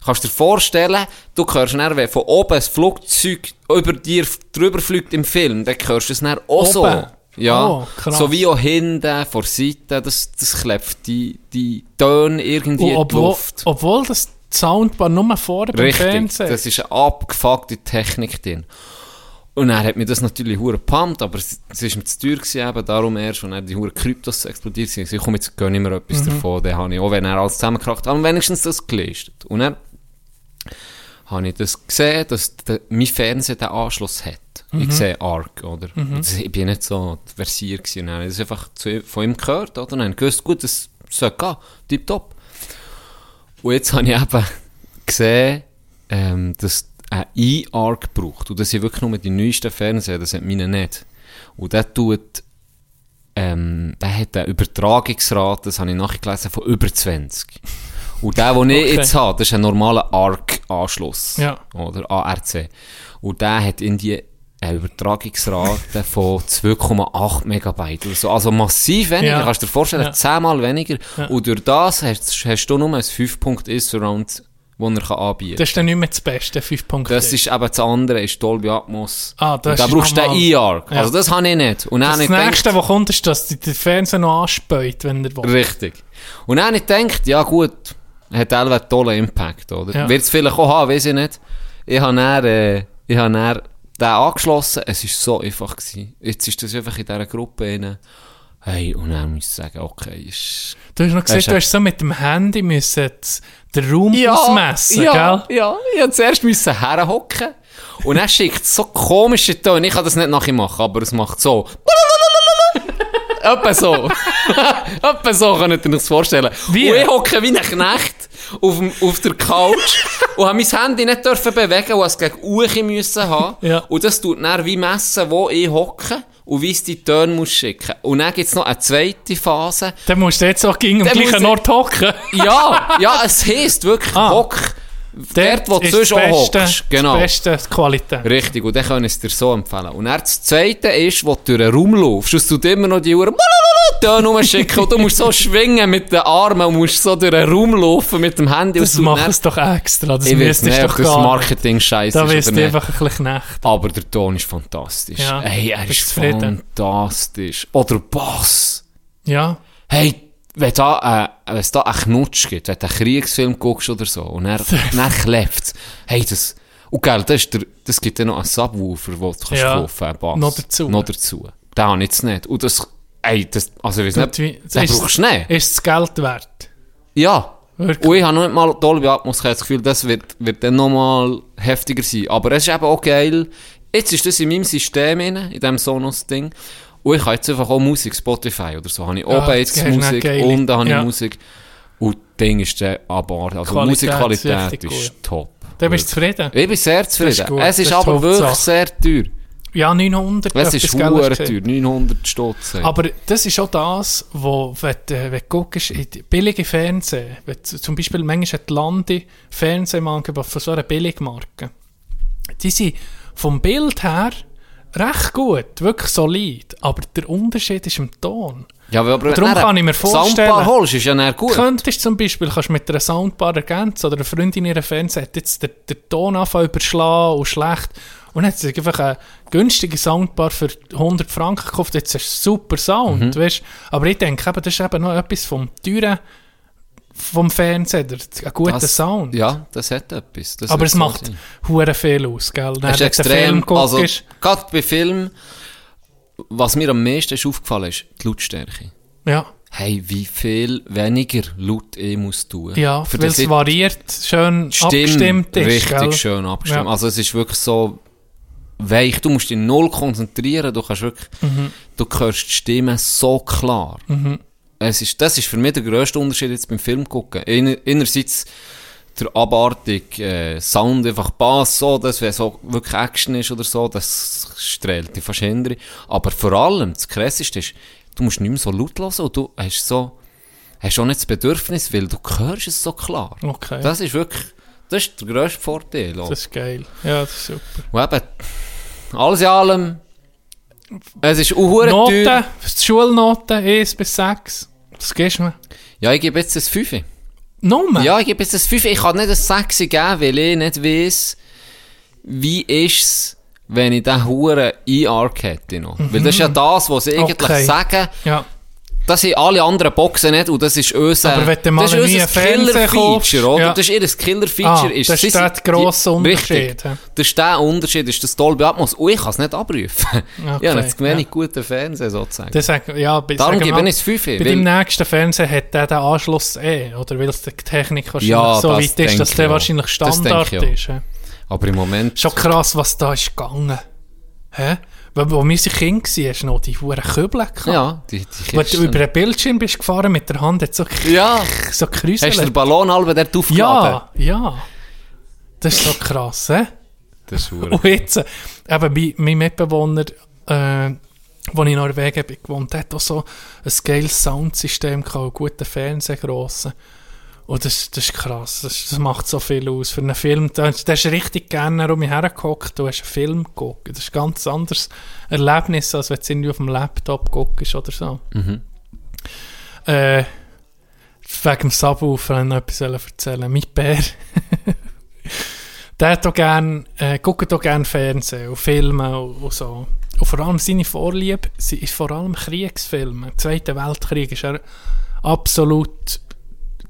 [SPEAKER 3] Kannst du dir vorstellen, du hörst dann, wenn von oben ein Flugzeug über dir drüber fliegt im Film, dann hörst du es dann auch so.
[SPEAKER 2] Oben?
[SPEAKER 3] Ja,
[SPEAKER 2] Oh,
[SPEAKER 3] so wie auch hinten, vor Seite, das, das klebt die, die Töne irgendwie
[SPEAKER 2] Und
[SPEAKER 3] in die Luft.
[SPEAKER 2] obwohl das Soundbar nur vorne beim
[SPEAKER 3] Richtig,
[SPEAKER 2] Fernsehen.
[SPEAKER 3] das ist eine abgefuckte Technik drin. Und er hat mir das natürlich hure gepumpt, aber es, es ist mir zu teuer gewesen, eben darum erst, und dann die hure Kryptos explodiert sind. Ich komme jetzt gar nicht mehr etwas davon, dann habe ich, auch wenn er alles zusammengekracht hat, aber wenigstens das gelistet. Und dann habe ich das gesehen, dass der, mein Fernseher den Anschluss hat. Ich sehe Arc, oder? Und das, ich bin nicht so versiert gewesen. Dann habe ich das einfach zu, von ihm gehört, oder? Und dann gewusst, gut, das soll gehen, tipptopp. Und jetzt habe ich eben gesehen, ähm, dass ein E-Arc braucht. Und das sind wirklich nur die neuesten Fernseher, das hat meine nicht. Und der tut, ähm, der hat eine Übertragungsrate, das habe ich nachgelesen, von über 20. Und der, den ich
[SPEAKER 2] Okay.
[SPEAKER 3] jetzt habe, das ist ein normaler ARC-Anschluss.
[SPEAKER 2] Ja.
[SPEAKER 3] Oder ARC. Und der hat in die eine Übertragungsrate von 2,8 Megabyte oder so. Also massiv weniger.
[SPEAKER 2] Ja.
[SPEAKER 3] Kannst du dir vorstellen,
[SPEAKER 2] Ja.
[SPEAKER 3] zehnmal weniger. Und durch das hast, hast du nur ein 5.1 Surround, das er kann anbieten
[SPEAKER 2] das ist dann nicht mehr das Beste, 5 Punkte.
[SPEAKER 3] Das ist eben das andere, ist Dolby Atmos.
[SPEAKER 2] Ah, das
[SPEAKER 3] Und da
[SPEAKER 2] ist
[SPEAKER 3] brauchst du den. E-Arc.
[SPEAKER 2] Ja.
[SPEAKER 3] Also das habe ich nicht. Und
[SPEAKER 2] das nächste,
[SPEAKER 3] gedacht,
[SPEAKER 2] was kommt, ist, dass die den Fernseher noch anspäut, wenn er will.
[SPEAKER 3] Richtig. Und dann habe ich gedacht, ja gut, hat Elva einen tollen Impact, oder?
[SPEAKER 2] Ja.
[SPEAKER 3] Wird es vielleicht auch haben, weiß ich nicht. Ich habe dann, äh, ich habe dann den angeschlossen, es war so einfach. Gewesen. Jetzt ist das einfach in dieser Gruppe rein. Hey, und dann muss ich sagen, okay, ist...
[SPEAKER 2] Du hast noch gesagt,
[SPEAKER 3] du-
[SPEAKER 2] hast so mit dem Handy müssen z- den Raum ausmessen,
[SPEAKER 3] ja,
[SPEAKER 2] gell?
[SPEAKER 3] ja. Ich musste zuerst müssen herhocken und dann schickt so komische Töne. Ich kann das nicht nachher machen, aber es macht so. Etwa so. Etwa so könnt ihr euch das vorstellen.
[SPEAKER 2] Wie?
[SPEAKER 3] Und ich hocke wie ein Knecht auf, dem, auf der Couch und habe mein Handy nicht dürfen bewegen und es gegen Uchi müssen haben.
[SPEAKER 2] Ja.
[SPEAKER 3] Und das tut dann wie messen, wo ich hocke und wie es die Töne muss schicken. Und dann gibt es noch eine zweite Phase.
[SPEAKER 2] Dann musst du jetzt auch gegen am gleichen
[SPEAKER 3] ich-
[SPEAKER 2] Ort hocken.
[SPEAKER 3] Ja, ja, es heisst wirklich,
[SPEAKER 2] Ah.
[SPEAKER 3] hock dort, wo du sonst auch
[SPEAKER 2] Beste,
[SPEAKER 3] hockst. Genau.
[SPEAKER 2] Das Beste die Qualität.
[SPEAKER 3] Richtig, und dann können es dir so empfehlen. Und dann das Zweite ist, wo du durch den Raum laufst, dass du immer noch die Uhr Töne rumschicken und du musst so schwingen mit den Armen und musst so durch den Raum laufen mit dem Handy.
[SPEAKER 2] Das macht es doch extra. Das
[SPEAKER 3] Ich
[SPEAKER 2] müsstest du doch
[SPEAKER 3] das. Marketing scheiße
[SPEAKER 2] Da wirst du einfach ein bisschen knecht.
[SPEAKER 3] Aber der Ton ist fantastisch.
[SPEAKER 2] Ja,
[SPEAKER 3] Hey, er ist
[SPEAKER 2] zufrieden?
[SPEAKER 3] fantastisch. Oder Bass.
[SPEAKER 2] Ja.
[SPEAKER 3] Hey, wenn da, äh, wenn es da einen Knutsch gibt, wenn du einen Kriegsfilm guckst oder so, und dann, dann klebt Hey, das, und gell, das, der, das gibt ja noch einen Subwoofer, den du kannst
[SPEAKER 2] Ja,
[SPEAKER 3] kaufen, einen Bass.
[SPEAKER 2] noch dazu.
[SPEAKER 3] Noch dazu. Den habe ich jetzt nicht. Und das, ey, das, also ich weiß nicht, den
[SPEAKER 2] ist-
[SPEAKER 3] brauchst du nicht.
[SPEAKER 2] Ist das Geld wert?
[SPEAKER 3] Ja.
[SPEAKER 2] Wirklich?
[SPEAKER 3] Und ich habe noch nicht mal Dolby Atmos, ich habe das Gefühl, das wird, wird dann nochmal heftiger sein. Aber es ist eben auch geil. Jetzt ist das in meinem System drin, in diesem Sonos-Ding. Und ich habe jetzt einfach auch Musik, Spotify oder so. Habe ich oben
[SPEAKER 2] jetzt
[SPEAKER 3] jetzt
[SPEAKER 2] du
[SPEAKER 3] Musik da habe ich Musik. Und das Ding ist der abartig. Also
[SPEAKER 2] Qualität ist
[SPEAKER 3] Musikqualität ist
[SPEAKER 2] gut.
[SPEAKER 3] top.
[SPEAKER 2] Dann bist du zufrieden?
[SPEAKER 3] Ich bin sehr zufrieden.
[SPEAKER 2] gut,
[SPEAKER 3] es ist
[SPEAKER 2] ist
[SPEAKER 3] aber wirklich
[SPEAKER 2] Hauptsache.
[SPEAKER 3] sehr teuer.
[SPEAKER 2] Ja, 900.
[SPEAKER 3] Es ist
[SPEAKER 2] du
[SPEAKER 3] teuer.
[SPEAKER 2] gesagt.
[SPEAKER 3] 900 Stutz.
[SPEAKER 2] Aber das ist auch das, wo, wenn, du- wenn du guckst, in billige Fernsehen, wenn du, zum Beispiel manchmal hat die Lande Fernsehmarke von so einer Billigmarke, die sind vom Bild her recht gut, wirklich solid, aber der Unterschied ist im Ton.
[SPEAKER 3] ja, aber
[SPEAKER 2] darum kann ich mir
[SPEAKER 3] eine Soundbar
[SPEAKER 2] vorstellen-
[SPEAKER 3] holst, ist ja dann gut.
[SPEAKER 2] Könntest zum Beispiel kannst mit einer Soundbar ergänzen oder eine Freundin in ihrem Fernseher hat jetzt den, den Ton anfangen überschlagen und schlecht und hat sie einfach eine günstige Soundbar für 100 Franken gekauft, jetzt ist super Sound,
[SPEAKER 3] Mhm.
[SPEAKER 2] weißt? aber ich denke eben, das ist eben noch etwas vom teuren vom Fernseher, ein guter
[SPEAKER 3] Das-
[SPEAKER 2] Sound.
[SPEAKER 3] Ja, das hat etwas. Das
[SPEAKER 2] aber es macht hure viel aus, gell? Dann,
[SPEAKER 3] Das ist
[SPEAKER 2] den Film
[SPEAKER 3] extrem, also, gerade bei Filmen, was mir am meisten ist aufgefallen ist, die Lautstärke.
[SPEAKER 2] ja,
[SPEAKER 3] Hey, wie viel weniger laut ich muss tun.
[SPEAKER 2] ja, weil es variiert, schön
[SPEAKER 3] Stimme
[SPEAKER 2] abgestimmt ist,
[SPEAKER 3] richtig
[SPEAKER 2] gell?
[SPEAKER 3] schön abgestimmt.
[SPEAKER 2] Ja.
[SPEAKER 3] Also es ist wirklich so weich, du musst dich null konzentrieren, du kannst wirklich,
[SPEAKER 2] Mhm.
[SPEAKER 3] du hörst die Stimme so klar. Es ist, das ist für mich der grösste Unterschied jetzt beim Film gucken. Einer- Einerseits der abartige äh, Sound, einfach Bass, so, das, wenn so wirklich Action ist oder so, das strahlt dich fast. Aber vor allem, das Krasseste ist, du musst nicht mehr so laut hören und du hast so, hast auch nicht das Bedürfnis, weil du hörst es so klar.
[SPEAKER 2] Okay.
[SPEAKER 3] Das ist wirklich, das ist der grösste Vorteil. auch.
[SPEAKER 2] Das ist geil. Ja, das ist super.
[SPEAKER 3] Und eben, alles in allem, es ist auch
[SPEAKER 2] Noten, die Schulnoten 1 bis 6. Was gibst du mir?
[SPEAKER 3] Ja, ich gebe jetzt ein 5.
[SPEAKER 2] Nummer?
[SPEAKER 3] Ja, ich gebe jetzt das 5. Ich kann nicht ein 6 geben, weil ich nicht weiss, wie ist es, wenn ich den Huren einark hätte noch. Weil das ist ja das, was sie eigentlich
[SPEAKER 2] Okay.
[SPEAKER 3] sagen,
[SPEAKER 2] Ja.
[SPEAKER 3] Das sind alle anderen Boxen nicht und das ist unser,
[SPEAKER 2] Aber wenn
[SPEAKER 3] das ist unser Killer-Feature, oder?
[SPEAKER 2] ja.
[SPEAKER 3] Das ist ihr Killer-Feature.
[SPEAKER 2] Ah,
[SPEAKER 3] ist,
[SPEAKER 2] das ist der grosse Unterschied,
[SPEAKER 3] Richtig. Das ist der Unterschied, ist das Dolby Atmos. Und ich kann es nicht abrufen.
[SPEAKER 2] Okay,
[SPEAKER 3] ja, jetzt wenig
[SPEAKER 2] ja.
[SPEAKER 3] guten Fernseher sozusagen.
[SPEAKER 2] Das ja, bei,
[SPEAKER 3] Darum gebe ich es 5.
[SPEAKER 2] Bei deinem nächsten Fernseher hat der den Anschluss eh, oder weil es die Technik wahrscheinlich
[SPEAKER 3] Ja,
[SPEAKER 2] so weit ist, dass
[SPEAKER 3] ich
[SPEAKER 2] der wahrscheinlich Standard
[SPEAKER 3] ich
[SPEAKER 2] ist.
[SPEAKER 3] Aber im Moment...
[SPEAKER 2] Schon krass, was da ist gegangen. Hä? Weil, wo wir Kind waren, hast du noch die huren Kübel gehabt.
[SPEAKER 3] Ja, die, die
[SPEAKER 2] Wenn du über den Bildschirm bist gefahren mit der Hand, hat so,
[SPEAKER 3] Ja.
[SPEAKER 2] so
[SPEAKER 3] Hast du den. Ballon halb dort aufgeladen?
[SPEAKER 2] Ja, ja. Das ist so krass, hä?
[SPEAKER 3] Das ist.
[SPEAKER 2] Und jetzt, äh, eben mein, mein Mitbewohner, äh, wo ich in Norwegen bin gewohnt, hat auch so ein geiles Soundsystem gehabt, einen guten Fernseher, grossen. Und das, das ist krass, das, das macht so viel aus. Für einen Film, da, da hast du richtig gerne um mich hergehockt, du hast einen Film geguckt. Das ist ein ganz anderes Erlebnis, als wenn du irgendwie auf dem Laptop guckst oder so. Äh, wegen dem Subwoofer ich noch etwas erzählen. Mein Bär, der hat auch gern, äh, guckt auch gerne Fernsehen und Filme und, und so. Und vor allem seine Vorliebe ist vor allem Kriegsfilme. Im Zweiten Weltkrieg ist er absolut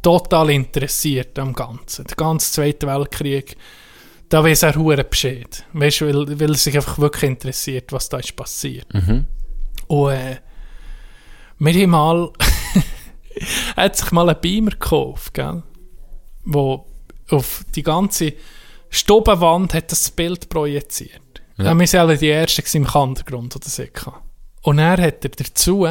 [SPEAKER 2] total interessiert am Ganzen. Der ganze Zweite Weltkrieg, da weiß er hure Bescheid. Weißt du, weil, weil er sich einfach wirklich interessiert, was da ist passiert. Und äh, wir haben mal, er hat sich mal einen Beamer gekauft, gell? wo auf die ganze Stubenwand hat das Bild projiziert. Ja. Wir waren alle die Ersten im Kandergrund, oder so. Und er hat er dazu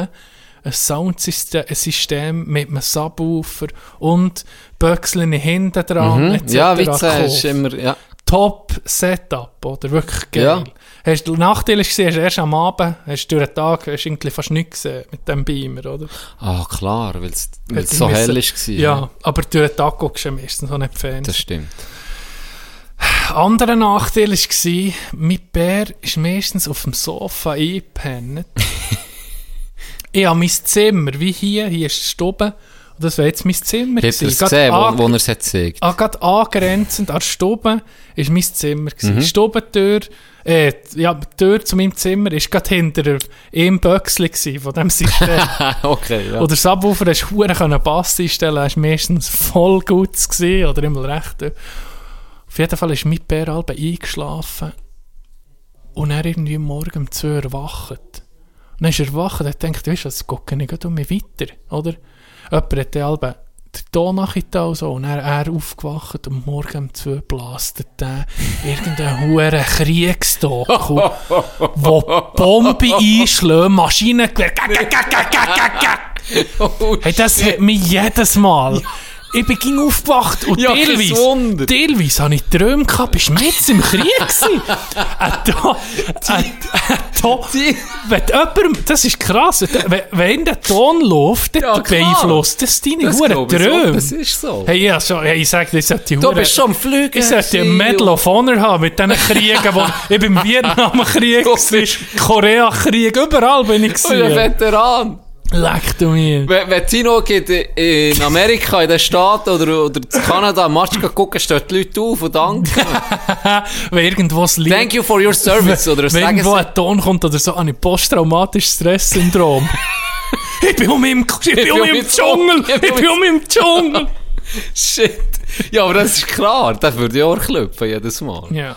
[SPEAKER 2] ein Soundsystem mit einem Subwoofer und Böckseln hinten dran. etc.
[SPEAKER 3] Mhm. Ja, du sagst,
[SPEAKER 2] gekauft.
[SPEAKER 3] immer, ja.
[SPEAKER 2] Top Setup, oder? Wirklich geil.
[SPEAKER 3] Ja.
[SPEAKER 2] Hast, der Nachteil ist, hast du erst am Abend, hast du durch den Tag hast du irgendwie fast nichts gesehen mit dem Beamer, oder?
[SPEAKER 3] Ah, klar, weil es so
[SPEAKER 2] ich
[SPEAKER 3] hell
[SPEAKER 2] müssen-
[SPEAKER 3] war.
[SPEAKER 2] Ja, aber durch den Tag guckst du ja meistens noch nicht Fernsehen.
[SPEAKER 3] Das stimmt.
[SPEAKER 2] Anderer Nachteil war, mein Bär ist meistens auf dem Sofa eingepennt. ich habe mein Zimmer, wie hier, hier ist die Stube, und das wäre jetzt mein Zimmer.
[SPEAKER 3] Ich habe es
[SPEAKER 2] gewesen.
[SPEAKER 3] Gesehen, wo, wo er es hat gezeigt.
[SPEAKER 2] Ah, gerade angrenzend an die Stube war mein Zimmer.
[SPEAKER 3] Mhm.
[SPEAKER 2] Die Stubentür, äh, ja, die Tür zu meinem Zimmer war gerade hinter einem Böckchen gewesen von diesem System.
[SPEAKER 3] okay, ja.
[SPEAKER 2] Oder das Subwoofer hast du können Bass einstellen, hast meistens voll gut gesehen oder immer recht. Auf jeden Fall ist mein Bär eingeschlafen und er irgendwie morgen um 2 Uhr erwacht. Und dann ist er erwacht und hat gedacht, weißt du, was, gucke ich gerade um mich weiter, oder? Jemand hat dann den Ton nachgetan und so und dann er aufgewacht und morgen um 2 Uhr blastet der irgendein hoher Kriegsdoku, wo Bombe einschlägt, Maschinengewehr, Hey, das hat mich jedes Mal. Ich bin ging aufgewacht und
[SPEAKER 3] Ja,
[SPEAKER 2] teilweise, teilweise habe ich Träume gehabt, bist du mit im Krieg gewesen? Äh, da, äh, äh, da, wenn jemand, das ist krass, wenn, der Ton läuft, dann
[SPEAKER 3] Ja,
[SPEAKER 2] beeinflusst das deine Huren Träume.
[SPEAKER 3] Das ist so.
[SPEAKER 2] Hey, ja, so, hey, ich sage dir, ich sollte die
[SPEAKER 3] du bist schon am Fliegen.
[SPEAKER 2] ich sollte ein Medal of Honor haben mit diesen Kriegen, wo ich im Vietnamkrieg, Koreakrieg, überall bin ich
[SPEAKER 3] Oh, ein
[SPEAKER 2] gewesen.
[SPEAKER 3] Veteran.
[SPEAKER 2] Leck du mir.
[SPEAKER 3] Wenn, wenn Tino geht in Amerika, in den Staaten oder, oder in Kanada Match gucken, stehen die Leute auf und danken.
[SPEAKER 2] Wenn irgendwo Lied,
[SPEAKER 3] Thank you for your service. Oder
[SPEAKER 2] wenn irgendwo ein Ton kommt oder so, habe ich posttraumatisches Stresssyndrom. ich bin um im, ich bin um im Dschungel, ich bin um im Dschungel.
[SPEAKER 3] shit. Ja, aber das ist klar. Das würde ich auch klopfen jedes Mal.
[SPEAKER 2] Ja.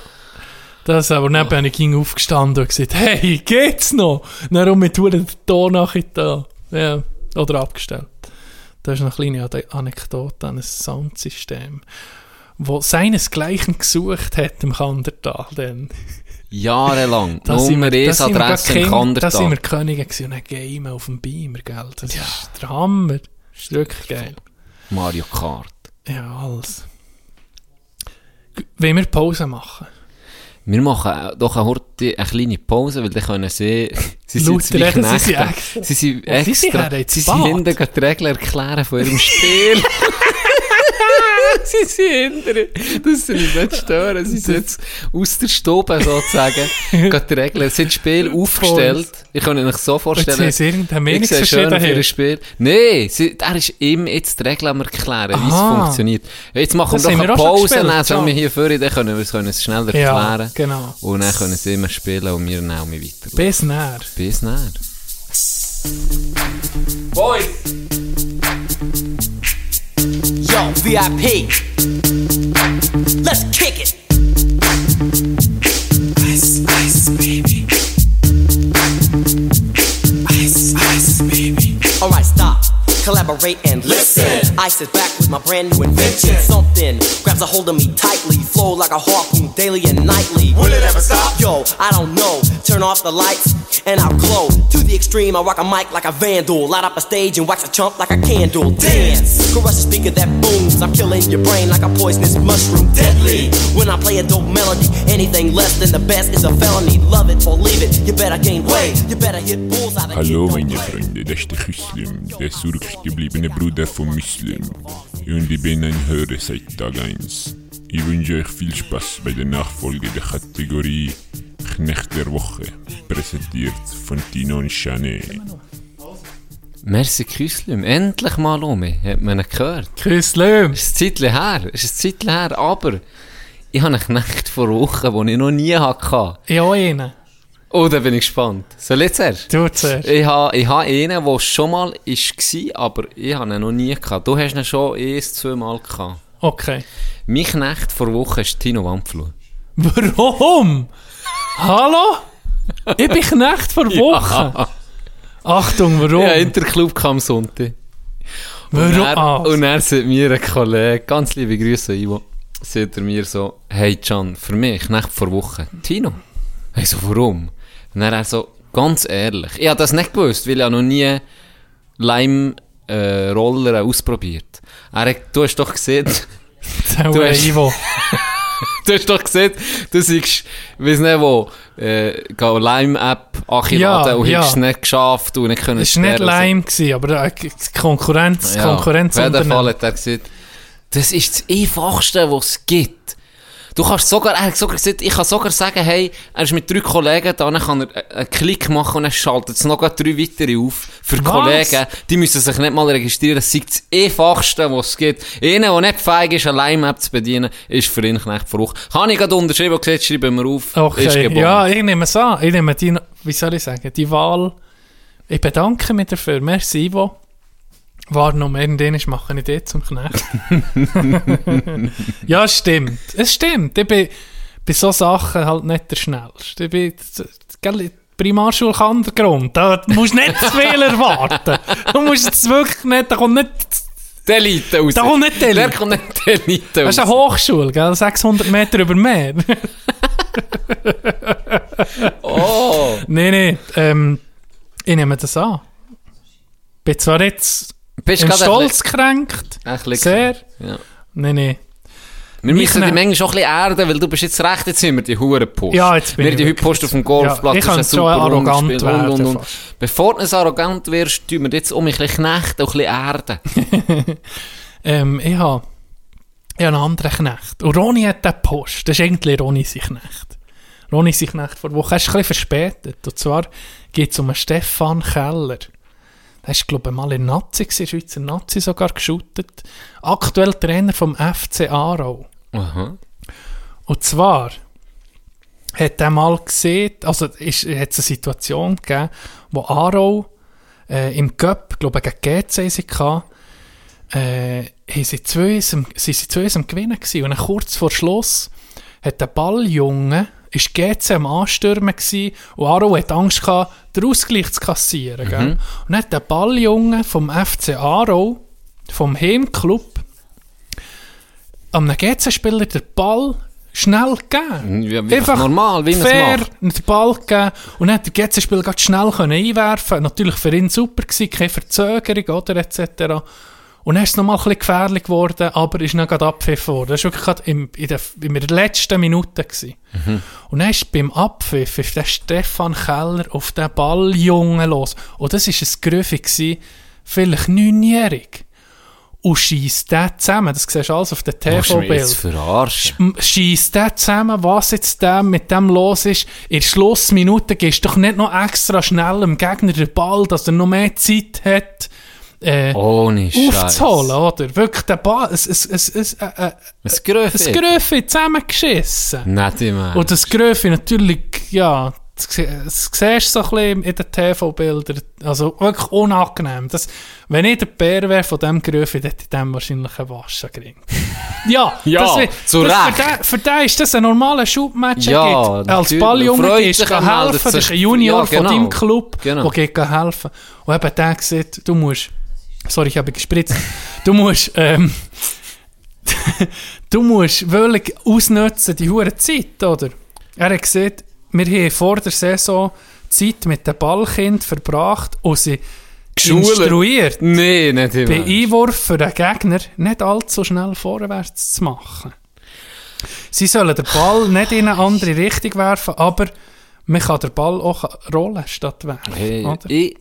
[SPEAKER 2] Das aber dann bin ich aufgestanden und gesagt, hey, geht's noch? Dann um mit Ton nachgetan. Ja, oder abgestellt. Das ist eine kleine Anekdote an ein Soundsystem, wo seinesgleichen gesucht hat im Kandertal. Dann.
[SPEAKER 3] Jahrelang.
[SPEAKER 2] Da sind
[SPEAKER 3] Nummer
[SPEAKER 2] wir- da
[SPEAKER 3] 1
[SPEAKER 2] sind wir
[SPEAKER 3] Adresse im
[SPEAKER 2] Kind- Da sind wir
[SPEAKER 3] Kandertal.
[SPEAKER 2] Könige gewesen und Game auf dem Beamer, gell? Das ist der Hammer. Das ist wirklich geil.
[SPEAKER 3] Mario Kart.
[SPEAKER 2] Ja, alles. Wollen wir Pause machen?
[SPEAKER 3] Wir machen doch eine, Horte, eine kleine Pause, weil dann können sie... Sie sind zwei
[SPEAKER 2] reden, sie sind
[SPEAKER 3] Knechte.
[SPEAKER 2] extra.
[SPEAKER 3] Sie sind extra... Sie sind hinten die Regeln erklären von ihrem Spiel. sie sie hindern. Das soll ich nicht stören. Sie sind jetzt aus der Stube sozusagen. Gerade die Regeln. Sie haben das Spiel aufgestellt. Ich kann Ihnen so vorstellen.
[SPEAKER 2] Jetzt haben sie
[SPEAKER 3] ich sehe schön für ein Spiel. Nein, er ist ihm jetzt die Regeln am erklären, wie es funktioniert. Jetzt machen wir doch eine Pause, dann sind wir hier vorne, dann können wir es können es schneller
[SPEAKER 2] Ja,
[SPEAKER 3] erklären.
[SPEAKER 2] genau.
[SPEAKER 3] Und dann können sie immer spielen und wir mal weiter.
[SPEAKER 2] Bis näher.
[SPEAKER 3] Bis näher. Boys!
[SPEAKER 7] Yo, VIP. Let's kick it. Ice, ice, baby. Ice, ice, baby. All right, stop. Collaborate and listen. Ice is back with my brand new invention. Something grabs a hold of me tightly, flow like a harpoon daily and nightly. Will it ever stop? Yo, I don't know. Turn off the lights and I'll glow. To the extreme, I rock a mic like a vandal. Light up a stage and wax a chump like a candle. Dance, caress a speaker that booms. I'm killing your brain like a poisonous mushroom. Deadly. When I play a dope melody, anything less than the best is a felony. Love it or leave it.
[SPEAKER 8] Hallo meine Freunde, das ist der Küslim, der zurückgebliebene Bruder von Muslim. Und ich bin ein Hörer seit Tag 1. Ich wünsche euch viel Spaß bei der Nachfolge der Kategorie Knecht der Woche, präsentiert von Tino und Chanet.
[SPEAKER 3] Merci Küslim. Endlich mal um mich. Hat man ihn gehört?
[SPEAKER 2] Küsslüm.
[SPEAKER 3] Ist ein Zeitchen her. Ist ein Zeitchen her. Aber ich habe einen Knecht vor Wochen, den ich noch nie hatte.
[SPEAKER 2] Ich auch einen.
[SPEAKER 3] Oh, da bin ich gespannt. Soll ich zuerst?
[SPEAKER 2] Du zuerst.
[SPEAKER 3] Ich habe ich ha einen, der schon mal war, aber ich habe ihn noch nie gehabt. Du hast ihn schon eins, zwei Mal gehabt.
[SPEAKER 2] Okay.
[SPEAKER 3] Mein Knecht vor Woche ist Tino Wampflu.
[SPEAKER 2] Warum? Hallo? Ich bin Knecht vor Wochen. Achtung, warum?
[SPEAKER 3] Ja, Interclub kam am Sonntag. Und
[SPEAKER 2] warum?
[SPEAKER 3] er,
[SPEAKER 2] Ah,
[SPEAKER 3] und er sagt mir ein Kollege, ganz liebe Grüße, Ivo, sagt er mir so, hey Can, für mich, Knecht vor Woche, Tino. Ich so, warum? Und dann er so, ganz ehrlich, ich habe das nicht gewusst, weil ich noch nie Lime-Roller ausprobiert. Er hat, du hast doch gesehen, du hast-
[SPEAKER 2] Ivo.
[SPEAKER 3] du hast doch gesehen, du siehst, weiss nicht wo, äh, Lime-App anladen
[SPEAKER 2] Ja,
[SPEAKER 3] und
[SPEAKER 2] ja.
[SPEAKER 3] hast es nicht geschafft und nicht können
[SPEAKER 2] Es war nicht. Lime, gewesen, aber äh, die Konkurrenz,
[SPEAKER 3] Ja,
[SPEAKER 2] Konkurrenz
[SPEAKER 3] Auf jeden. Fall hat er gesagt, das ist das Einfachste, was es gibt. Du kannst sogar, er hat sogar gesagt, ich kann sogar sagen, hey, er ist mit drei Kollegen da, dann kann er einen Klick machen und dann schaltet es noch drei weitere auf. Für
[SPEAKER 2] Was?
[SPEAKER 3] Kollegen, die müssen sich nicht mal registrieren. Das ist das Einfachste, was es gibt. Einer, der nicht feig ist, eine Lime-App zu bedienen, ist für ihn Knecht Fruch. Kann ich gerade unterschrieben und gesagt, schreiben wir auf.
[SPEAKER 2] Okay, ja, ich nehme es an. Ich nehme die, wie soll ich sagen, die Wahl. Ich bedanke mich dafür. Merci, Ivo. War noch mehr in Dänisch mache ich dort zum Knecht. ja, stimmt. Es stimmt. Ich bin bei so Sachen halt nicht der Schnellste. Ich bin, gell, Primarschule kann der Grund. Da musst du nicht zu viel erwarten. Du musst es wirklich nicht, da kommt nicht,
[SPEAKER 3] Die Elite raus.
[SPEAKER 2] da kommt nicht die Elite.
[SPEAKER 3] kommt nicht die Elite
[SPEAKER 2] Das
[SPEAKER 3] raus.
[SPEAKER 2] ist eine Hochschule, gell? 600 Meter über Meer.
[SPEAKER 3] Oh.
[SPEAKER 2] Nee, nee, ähm, ich nehme das an. Bin zwar jetzt
[SPEAKER 3] Bist ein
[SPEAKER 2] Stolz
[SPEAKER 3] bisschen-
[SPEAKER 2] sehr.
[SPEAKER 3] Ja.
[SPEAKER 2] Nee, nee.
[SPEAKER 3] Wir müssen
[SPEAKER 2] ne-
[SPEAKER 3] die manchmal schon ein bisschen erden, weil du bist jetzt recht, jetzt sind wir die Hurenpost.
[SPEAKER 2] Ja, jetzt bin
[SPEAKER 3] wir
[SPEAKER 2] ich
[SPEAKER 3] die heute Post auf dem Golfplatz,
[SPEAKER 2] Ja, ich kann schon
[SPEAKER 3] super
[SPEAKER 2] arrogant
[SPEAKER 3] Rundenspiel
[SPEAKER 2] werden
[SPEAKER 3] und, und, und. Bevor du arrogant wirst, tun wir jetzt um ein bisschen knechten und ein bisschen erden.
[SPEAKER 2] Ähm, ich habe hab einen anderen Knecht. Und Ronny hat den Post. Das ist eigentlich Ronny sein Knecht. Ronny sein Knecht vor Woche. Er ist ein bisschen verspätet. Und zwar geht es um einen Stefan Keller. Der war, glaube ich, mal in Nazi, gewesen, Schweizer Nazi sogar geshootet. Aktuell Trainer vom FC Aarau.
[SPEAKER 3] Aha.
[SPEAKER 2] Und zwar hat er mal gesehen, also ist, hat es eine Situation gegeben, wo Aarau äh, im Cup, glaube ich, gegen GC sie äh, sie zu uns, am- sind sie zu uns am Gewinnen gewesen. Und kurz vor Schluss hat der Balljunge, ist GC am Anstürmen und Aarau hat Angst gehabt, den Ausgleich zu kassieren. Gell? Und dann hat der Balljunge vom FC Aarau, vom Heimclub, einem GC-Spieler den Ball schnell gegeben.
[SPEAKER 3] Ja, wie normal, wie man es
[SPEAKER 2] fair den Ball gegeben und dann hat der GC-Spieler schnell können einwerfen Natürlich für ihn super gewesen, keine Verzögerung oder etc. Und dann ist es nochmal ein bisschen gefährlich geworden, aber ist nicht gerade abpfiffen worden. Das war wirklich gerade im, in, der, in der letzten Minute. Gewesen. Und dann ist beim Abpfiff ist der Stefan Keller auf den Balljungen los. Und das war ein Grüffi, gewesen, vielleicht neunjährig. und schießt den zusammen. Das siehst du alles auf den
[SPEAKER 3] Willst du mich jetzt
[SPEAKER 2] TV-Bild.
[SPEAKER 3] verarschen?
[SPEAKER 2] Schießt der zusammen, was jetzt dem mit dem los ist. In der Schlussminute gehst du doch nicht noch extra schnell dem Gegner den Ball, dass er noch mehr Zeit hat, äh,
[SPEAKER 3] Ohne Scheiß.
[SPEAKER 2] aufzuholen, oder? Wirklich, der Ball, es, es, es, es, äh, äh,
[SPEAKER 3] Es Gröfe.
[SPEAKER 2] das Gröfe zusammengeschissen.
[SPEAKER 3] Nicht immer.
[SPEAKER 2] Und das Gröfe natürlich, ja, das, das siehst du so ein bisschen in den TV-Bildern. Also wirklich unangenehm. Das, wenn ich der Bär wäre von diesem Gröfe, hätte ich dem wahrscheinlich einen Waschen gekriegt. Ja,
[SPEAKER 3] Ja,
[SPEAKER 2] das,
[SPEAKER 3] zu
[SPEAKER 2] das,
[SPEAKER 3] Recht.
[SPEAKER 2] Für den, für den ist das ein normaler Schubmatch.
[SPEAKER 3] Ja,
[SPEAKER 2] geht, als. Balljunge
[SPEAKER 3] meldet
[SPEAKER 2] helfen. Das ist ein Junior
[SPEAKER 3] Ja, genau.
[SPEAKER 2] von deinem Club,
[SPEAKER 3] Genau.
[SPEAKER 2] der geht helfen. Und eben der sieht, du musst, sorry, ich habe gespritzt, du musst, ähm, du musst wirklich ausnutzen, die hure Zeit, oder? Er hat gesagt, wir haben vor der Saison Zeit mit den Ballkind verbracht und sie
[SPEAKER 3] Geschult.
[SPEAKER 2] instruiert,
[SPEAKER 3] Nee, nicht immer.
[SPEAKER 2] bei Einwurf für den Gegner nicht allzu schnell vorwärts zu machen. Sie sollen den Ball nicht in eine andere Richtung werfen, aber man kann den Ball auch rollen statt werfen.
[SPEAKER 3] Hey,
[SPEAKER 2] oder?
[SPEAKER 3] ich,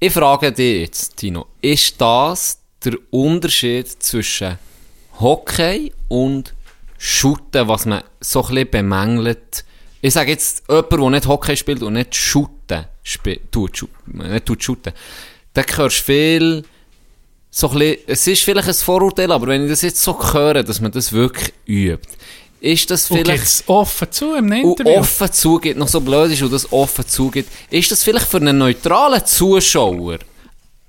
[SPEAKER 3] ich frage dich jetzt, Tino, ist das der Unterschied zwischen Hockey und Shooten, was man so ein bisschen bemängelt? Ich sage jetzt, jemand, der nicht Hockey spielt und nicht Shooten spi- tut, schu- nicht hörst du viel, so ein bisschen, es ist vielleicht ein Vorurteil, aber wenn ich das jetzt so höre, dass man das wirklich übt, ist das
[SPEAKER 2] Und
[SPEAKER 3] vielleicht...
[SPEAKER 2] gibt's offen zu im
[SPEAKER 3] und
[SPEAKER 2] Interview.
[SPEAKER 3] offen zugeht, noch so blöd ist und das offen zugeht, ist das vielleicht für einen neutralen Zuschauer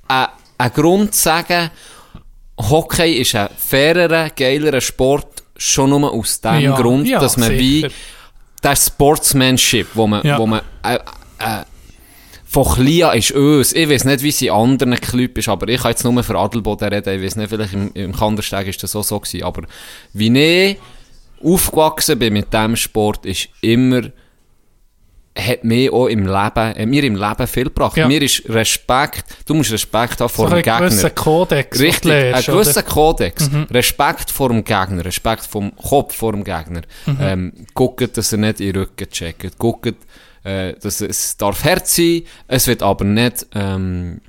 [SPEAKER 3] ein, ein Grund zu sagen, Hockey ist ein fairerer, geilerer Sport, schon nur aus dem
[SPEAKER 2] Ja,
[SPEAKER 3] Grund,
[SPEAKER 2] ja,
[SPEAKER 3] dass man
[SPEAKER 2] sicher.
[SPEAKER 3] wie das Sportsmanship, wo man,
[SPEAKER 2] Ja.
[SPEAKER 3] wo man äh, äh, von Klia ist uns. Ich weiß nicht, wie es in anderen Clubs ist, aber ich kann jetzt nur für Adelboden reden. Ich weiß nicht, vielleicht im, im Kandersteg ist das auch so gewesen. Aber wie ich aufgewachsen bin mit diesem Sport, ist immer, hat mir auch im Leben, mir im Leben viel gebracht.
[SPEAKER 2] Ja.
[SPEAKER 3] Mir ist Respekt, du musst Respekt haben vor
[SPEAKER 2] so
[SPEAKER 3] dem
[SPEAKER 2] ein
[SPEAKER 3] Gegner.
[SPEAKER 2] gewisser Kodex,
[SPEAKER 3] Richtig, ein
[SPEAKER 2] lernst,
[SPEAKER 3] gewisser
[SPEAKER 2] oder?
[SPEAKER 3] Kodex. Respekt vor dem Gegner, Respekt vom Kopf vor dem Gegner. Ähm, guckt, dass er nicht in den Rücken checkt. Guckt, äh, dass es darf Herz sein, es wird aber nicht, ähm,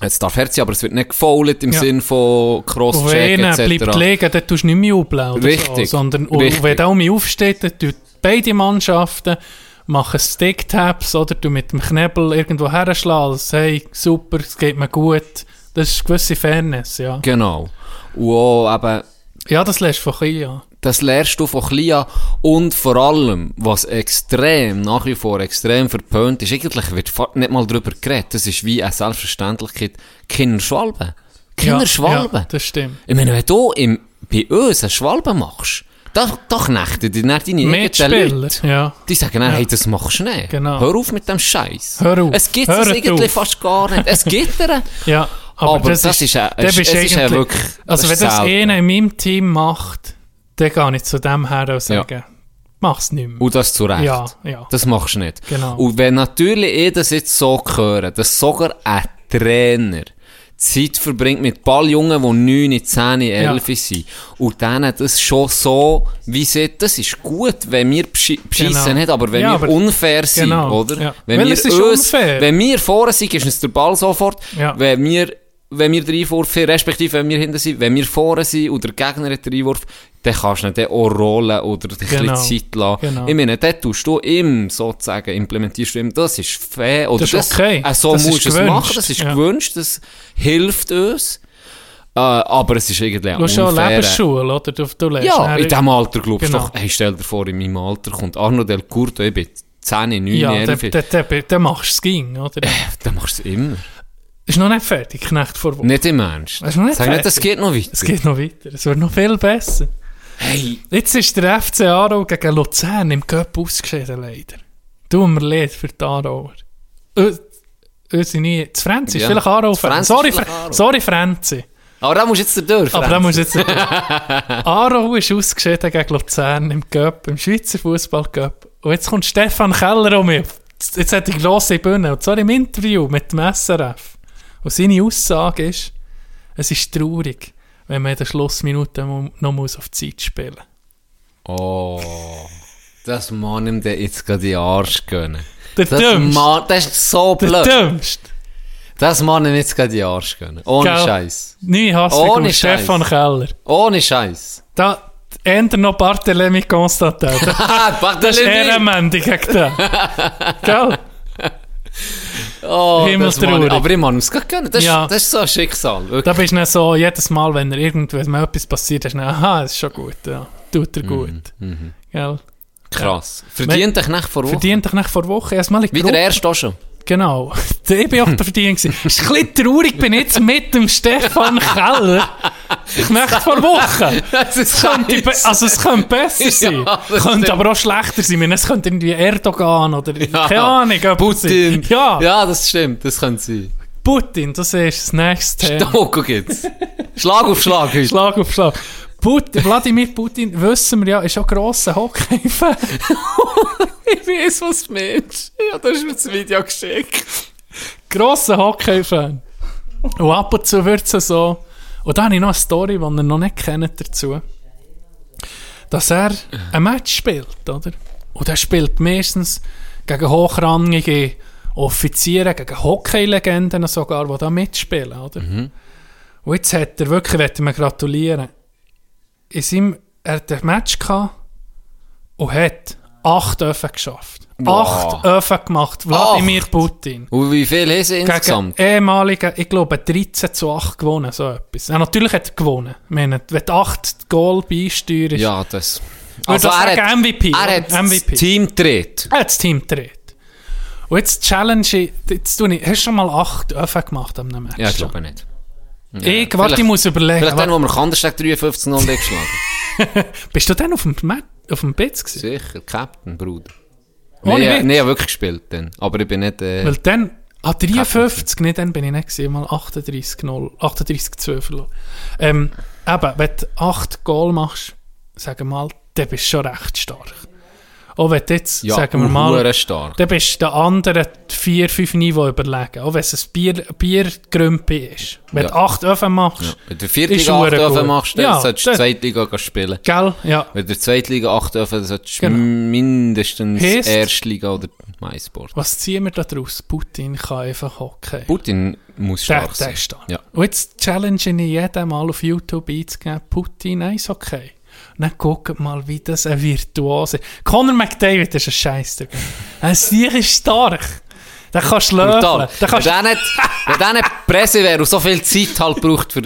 [SPEAKER 3] es darf Herz aber es wird nicht gefoult im
[SPEAKER 2] Ja.
[SPEAKER 3] Sinn von Crosscheck
[SPEAKER 2] wenn er bleibt
[SPEAKER 3] etc.
[SPEAKER 2] liegen, dann tust du nicht mehr jubeln oder so,
[SPEAKER 3] Richtig,
[SPEAKER 2] sondern
[SPEAKER 3] richtig.
[SPEAKER 2] wenn der um mich aufsteht, dann tun beide Mannschaften machen Stick-Taps oder du mit dem Knebel irgendwo herschlagen, hey, super, es geht mir gut. Das ist eine gewisse Fairness, ja.
[SPEAKER 3] Genau. Und auch eben,
[SPEAKER 2] Ja, das lässt von Kia.
[SPEAKER 3] Das lernst du von klein an. Und vor allem, was extrem, nach wie vor extrem verpönt ist, eigentlich wird nicht mal drüber geredet. Das ist wie eine Selbstverständlichkeit. Kinderschwalben. Kinderschwalben.
[SPEAKER 2] Ja, das stimmt.
[SPEAKER 3] Ich meine, wenn du im, bei uns eine Schwalbe machst, da, da knechten die dann deine eigenen Leute.
[SPEAKER 2] ja.
[SPEAKER 3] Die sagen dann, hey, das machst du nicht.
[SPEAKER 2] Genau.
[SPEAKER 3] Hör auf mit dem Scheiß.
[SPEAKER 2] Hör auf.
[SPEAKER 3] Es gibt es
[SPEAKER 2] auf.
[SPEAKER 3] fast gar nicht. Es gibt er.
[SPEAKER 2] Ja, aber,
[SPEAKER 3] Aber
[SPEAKER 2] das,
[SPEAKER 3] das
[SPEAKER 2] ist,
[SPEAKER 3] ist ja- ist ja
[SPEAKER 2] eigentlich-
[SPEAKER 3] wirklich-
[SPEAKER 2] Also wenn das einer in meinem Team macht, dann gehe ich zu dem her und sage, mach's nicht mehr.
[SPEAKER 3] Und das zu Recht.
[SPEAKER 2] Ja, ja.
[SPEAKER 3] Das machst du nicht.
[SPEAKER 2] Genau.
[SPEAKER 3] Und wenn natürlich ich das jetzt so höre, dass sogar ein Trainer Zeit verbringt mit Balljungen, die 9, 10, 11 sind, und denen das schon so, wie sieht, das ist gut, wenn wir beschi- beschissen
[SPEAKER 2] Genau.
[SPEAKER 3] nicht, aber wenn
[SPEAKER 2] Ja,
[SPEAKER 3] wir
[SPEAKER 2] aber-
[SPEAKER 3] unfair sind,
[SPEAKER 2] genau,
[SPEAKER 3] oder?
[SPEAKER 2] ja.
[SPEAKER 3] Wenn
[SPEAKER 2] Weil
[SPEAKER 3] wir uns,
[SPEAKER 2] unfair.
[SPEAKER 3] wenn wir vorne sind, ist uns der Ball sofort,
[SPEAKER 2] Ja.
[SPEAKER 3] wenn wir wenn wir den Einwurf haben, respektive wenn wir hinten sind, wenn wir vorne sind und der Gegner hat den Einwurf, dann kannst du dann auch rollen oder dich
[SPEAKER 2] Genau.
[SPEAKER 3] ein bisschen Zeit lassen.
[SPEAKER 2] Genau.
[SPEAKER 3] Ich meine, dort tust du ihm sozusagen, implementierst du ihm, das ist fair. Oder
[SPEAKER 2] Das ist okay.
[SPEAKER 3] Äh, so
[SPEAKER 2] Das
[SPEAKER 3] musst du es machen, das ist
[SPEAKER 2] Ja.
[SPEAKER 3] gewünscht, das hilft uns. Äh, aber es ist irgendwie
[SPEAKER 2] Du hast schon. Lebensschule, oder? Du, du lernst
[SPEAKER 3] Ja, in diesem Alter glaubst
[SPEAKER 2] Genau.
[SPEAKER 3] du doch, hey, stell dir vor, in meinem Alter kommt Arno Del Curto, ich bin 10, 9,
[SPEAKER 2] Ja,
[SPEAKER 3] 11,
[SPEAKER 2] dann, machst du es ging, oder?
[SPEAKER 3] dann machst du es immer.
[SPEAKER 2] Ist noch nicht fertig, Knecht vor Woche.
[SPEAKER 3] Nicht im Ernst.
[SPEAKER 2] Ist noch nicht
[SPEAKER 3] Sag nicht,
[SPEAKER 2] fertig.
[SPEAKER 3] es geht noch weiter.
[SPEAKER 2] Es geht noch weiter. Es wird noch viel besser.
[SPEAKER 3] Hey,
[SPEAKER 2] Jetzt ist der FC Aarau gegen Luzern im Cup ausgeschieden, leider. Tun wir leid für die Aarauer. Ö- Unsere nie. Das Franzi ist
[SPEAKER 3] Ja.
[SPEAKER 2] vielleicht Aarau.
[SPEAKER 3] Das Franzi ist
[SPEAKER 2] Sorry,
[SPEAKER 3] Aarau.
[SPEAKER 2] sorry, Franzi.
[SPEAKER 3] aber da musst du jetzt durch.
[SPEAKER 2] Aber da
[SPEAKER 3] Franz.
[SPEAKER 2] musst jetzt nicht. Aarau ist ausgeschieden gegen Luzern im Cup, im Schweizer Fußball-Cup. Und jetzt kommt Stefan Keller um mich. Jetzt hat die grosse Bühne. Und zwar im Interview mit dem SRF. Und seine Aussage ist, es ist traurig, wenn man in der Schlussminute noch muss auf die Zeit spielen
[SPEAKER 3] Oh, das Mann ihm der jetzt gerade den Arsch gönnen.
[SPEAKER 2] Der
[SPEAKER 3] Das,
[SPEAKER 2] Dümmste.
[SPEAKER 3] Mann, das ist so
[SPEAKER 2] Der
[SPEAKER 3] blöd.
[SPEAKER 2] Dümmste.
[SPEAKER 3] Das Mann ich jetzt gerade die Arsch gönnen. Ohne? Scheiß.
[SPEAKER 2] Nie Hass
[SPEAKER 3] Ohne
[SPEAKER 2] um Stefan
[SPEAKER 3] Scheiß.
[SPEAKER 2] Keller.
[SPEAKER 3] Ohne Scheiß.
[SPEAKER 2] Da, änder noch Barthélemy Constantin. Das das ist ehrenmändig gegen den. Gell?
[SPEAKER 3] Oh. Mann, aber ich muss es gönnen. Das, ist-
[SPEAKER 2] Ja.
[SPEAKER 3] das ist so ein Schicksal. Wirklich.
[SPEAKER 2] Da bist du so, jedes Mal, wenn irgendwas mal etwas passiert, hast du dann, aha, das ist schon gut, ja. Tut er
[SPEAKER 3] Mhm,
[SPEAKER 2] gut. Gell?
[SPEAKER 3] Krass. Verdient dich nicht vor Wochen.
[SPEAKER 2] Verdient dich nicht vor Woche erstmal in die
[SPEAKER 3] Wie der erste auch schon.
[SPEAKER 2] Genau. Ich bin auch der Verdient gewesen. Ist ein bisschen traurig, bin jetzt mit dem Stefan Keller. Nicht vor Wochen. Es könnte, also es könnte besser sein.
[SPEAKER 3] Ja,
[SPEAKER 2] könnte aber auch schlechter sein. Meine, Es könnte irgendwie Erdogan oder
[SPEAKER 3] Ja.
[SPEAKER 2] keine Ahnung.
[SPEAKER 3] Putin.
[SPEAKER 2] sein. Ja,
[SPEAKER 3] ja, das stimmt. Das könnte sein.
[SPEAKER 2] Putin, das ist das nächste Thema.
[SPEAKER 3] Doku gibt's. Schlag auf Schlag heute.
[SPEAKER 2] Schlag auf Schlag. Putin, Wladimir Putin, wissen wir ja, ist auch grosser Hockey-Fan.
[SPEAKER 3] Ich weiß, was du meinst. Ja, du hast mir das Video geschickt.
[SPEAKER 2] grosser Hockey-Fan. Und ab und zu wird es so. Und da habe ich noch eine Story, die ihr noch nicht kennt dazu. Dass er ein Match spielt, oder? Und er spielt meistens gegen hochrangige Offiziere, gegen Hockey-Legenden sogar, die da mitspielen, oder? Und jetzt hat er wirklich, ich ihm gratulieren, in seinem, er hat ein Match gehabt und hat acht Öfen geschafft. Acht Öfen gemacht, Wladimir
[SPEAKER 3] Acht?
[SPEAKER 2] Putin
[SPEAKER 3] Und wie viel haben sie insgesamt?
[SPEAKER 2] gegen ehemaligen, ich glaube, 13 zu 8 gewonnen, so etwas. Ja, natürlich hat er gewonnen. Ich meine, wenn du 8 Goal beisteuerst,
[SPEAKER 3] Ja, das.
[SPEAKER 2] Würde ich sagen, MVP,
[SPEAKER 3] Er hat das
[SPEAKER 2] MVP.
[SPEAKER 3] Team gedreht.
[SPEAKER 2] er hat das Team gedreht. Und jetzt challenge ich, jetzt tue ich, hast du schon mal 8 Öfen gemacht am Match?
[SPEAKER 3] Ja, ich glaube nicht.
[SPEAKER 2] Ich, warte, ich muss überlegen.
[SPEAKER 3] Vielleicht dann, wo wir Kandersteg 53 0 geschlagen
[SPEAKER 2] bist du dann auf dem, Mat- auf dem Bitz gewesen?
[SPEAKER 3] Sicher, Captain, Bruder.
[SPEAKER 2] Ohne
[SPEAKER 3] Nee,
[SPEAKER 2] Witz?
[SPEAKER 3] nee, ich wirklich gespielt dann. Aber ich bin nicht... Äh,
[SPEAKER 2] Weil dann, ah, 53, nicht dann bin ich nicht gewesen, mal 38 0, 38 2 verloren. Ähm, eben, wenn du 8 Goal machst, sagen wir mal, dann bist du schon recht stark. Auch wenn du jetzt,
[SPEAKER 3] ja,
[SPEAKER 2] sagen wir mal,
[SPEAKER 3] stark.
[SPEAKER 2] dann bist du den anderen 4, 5 Niveau überlegen. Auch wenn es ein Bier, Biergrümpi ist. Wenn
[SPEAKER 3] Ja.
[SPEAKER 2] du 8 Öfen machst,
[SPEAKER 3] Wenn du
[SPEAKER 2] Ist
[SPEAKER 3] Viertliga
[SPEAKER 2] hure
[SPEAKER 3] 8
[SPEAKER 2] gut.
[SPEAKER 3] Öfen machst, dann
[SPEAKER 2] Ja,
[SPEAKER 3] solltest du
[SPEAKER 2] das-
[SPEAKER 3] Zweitliga spielen.
[SPEAKER 2] gell? Ja.
[SPEAKER 3] Wenn du Zweitliga 8 Öfen, dann solltest du
[SPEAKER 2] Genau.
[SPEAKER 3] mindestens
[SPEAKER 2] Heisst-
[SPEAKER 3] Erstliga oder MySport.
[SPEAKER 2] Was ziehen wir da draus? Putin kann einfach hocken.
[SPEAKER 3] Putin muss
[SPEAKER 2] Der,
[SPEAKER 3] stark
[SPEAKER 2] der
[SPEAKER 3] sein.
[SPEAKER 2] ist stark.
[SPEAKER 3] Ja.
[SPEAKER 2] Und jetzt challenge ich jeden mal auf YouTube einzugeben, Putin Eishockey. Und dann guckt mal, wie das ein Virtuose Conor McDavid ist ein Scheiß. Ein Sieg ist stark. Den kannst du. Den
[SPEAKER 3] Wenn
[SPEAKER 2] kannst
[SPEAKER 3] der nicht, wenn der nicht Presse wäre und so viel Zeit halt braucht für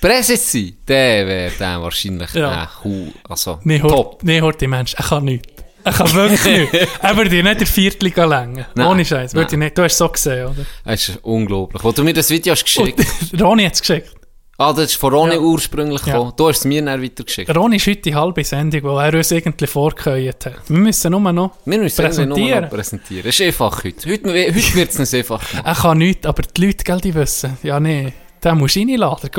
[SPEAKER 3] Presse zu sein, der wäre der wahrscheinlich
[SPEAKER 2] Ja.
[SPEAKER 3] äh, also
[SPEAKER 2] Nee,
[SPEAKER 3] top.
[SPEAKER 2] hört, nee, hört die Mensch. Er kann nichts. Er kann wirklich nichts. Er würde dir nicht der Viertliga längen.
[SPEAKER 3] Nein.
[SPEAKER 2] Ohne Scheiß.
[SPEAKER 3] Nein.
[SPEAKER 2] Du hast es so gesehen, oder?
[SPEAKER 3] Das ist unglaublich. Wo du mir das Video hast geschickt
[SPEAKER 2] Und Ronny hat es geschickt.
[SPEAKER 3] Ah, das ist von Ronny
[SPEAKER 2] Ja.
[SPEAKER 3] ursprünglich
[SPEAKER 2] Ja.
[SPEAKER 3] gekommen. Du hast es mir dann weitergeschickt.
[SPEAKER 2] Ronny ist heute die halbe Sendung, wo er uns irgendwie vorgeheuert hat. Wir müssen nur noch
[SPEAKER 3] Wir müssen irgendwie nur
[SPEAKER 2] präsentieren.
[SPEAKER 3] noch präsentieren. Das ist einfach heute. Heute, heute wird es nicht einfach gemacht.
[SPEAKER 2] Er kann nichts, aber die Leute, gell, die wissen, ja nee, den musst du reinladen, der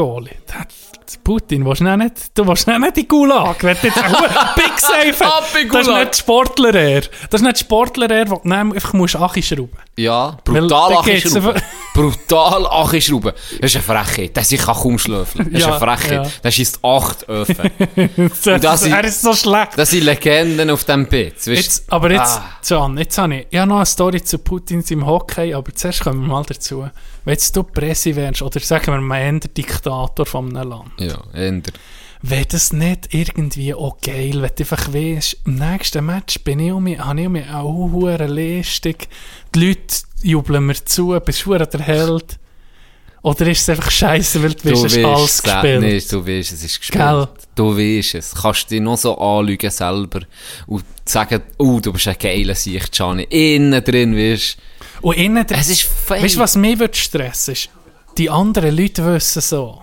[SPEAKER 2] Putin, willst du nicht, du willst nicht in die Gulag, wenn du jetzt Big Safe Das ist nicht Sportler er. Das ist nicht Sportler er, wo du einfach musst Achi schrauben
[SPEAKER 3] Ja, brutal
[SPEAKER 2] einfach-
[SPEAKER 3] brutal Achischuben. Das ist eine Frechheit. Der sich kaum schlöfeln. Das ist eine Frechheit.
[SPEAKER 2] ja.
[SPEAKER 3] Das ist acht Öfen.
[SPEAKER 2] das,
[SPEAKER 3] das ist-
[SPEAKER 2] Er ist so schlecht.
[SPEAKER 3] Das sind Legenden auf dem Bett.
[SPEAKER 2] Jetzt, aber jetzt,
[SPEAKER 3] Ah.
[SPEAKER 2] Can, jetzt habe ich, ich habe noch eine Story zu Putins im Hockey, aber zuerst kommen wir mal dazu. Wenn du Presse wärst, oder sagen wir mal eher Diktator von einem Land,
[SPEAKER 3] Ja, änder.
[SPEAKER 2] Wäre das nicht irgendwie auch geil, wenn du einfach weißt, im nächsten Match bin ich um mich, habe ich um mich auch hohe Leistung, die Leute jubeln mir zu, bist du der Held? Oder ist es einfach scheiße, weil du
[SPEAKER 3] Du
[SPEAKER 2] weißt, es ist alles gespielt?
[SPEAKER 3] nee, du weißt, es ist gespielt.
[SPEAKER 2] Gell?
[SPEAKER 3] Du weißt es. Kannst dich noch so anlügen selber und sagen, oh, du bist ein geiler Sicht, Gianni. Innen drin, weißt
[SPEAKER 2] Und innen drin,
[SPEAKER 3] Es ist fake.
[SPEAKER 2] Weißt du, was mich würde stressen ist, die anderen Leute wissen so.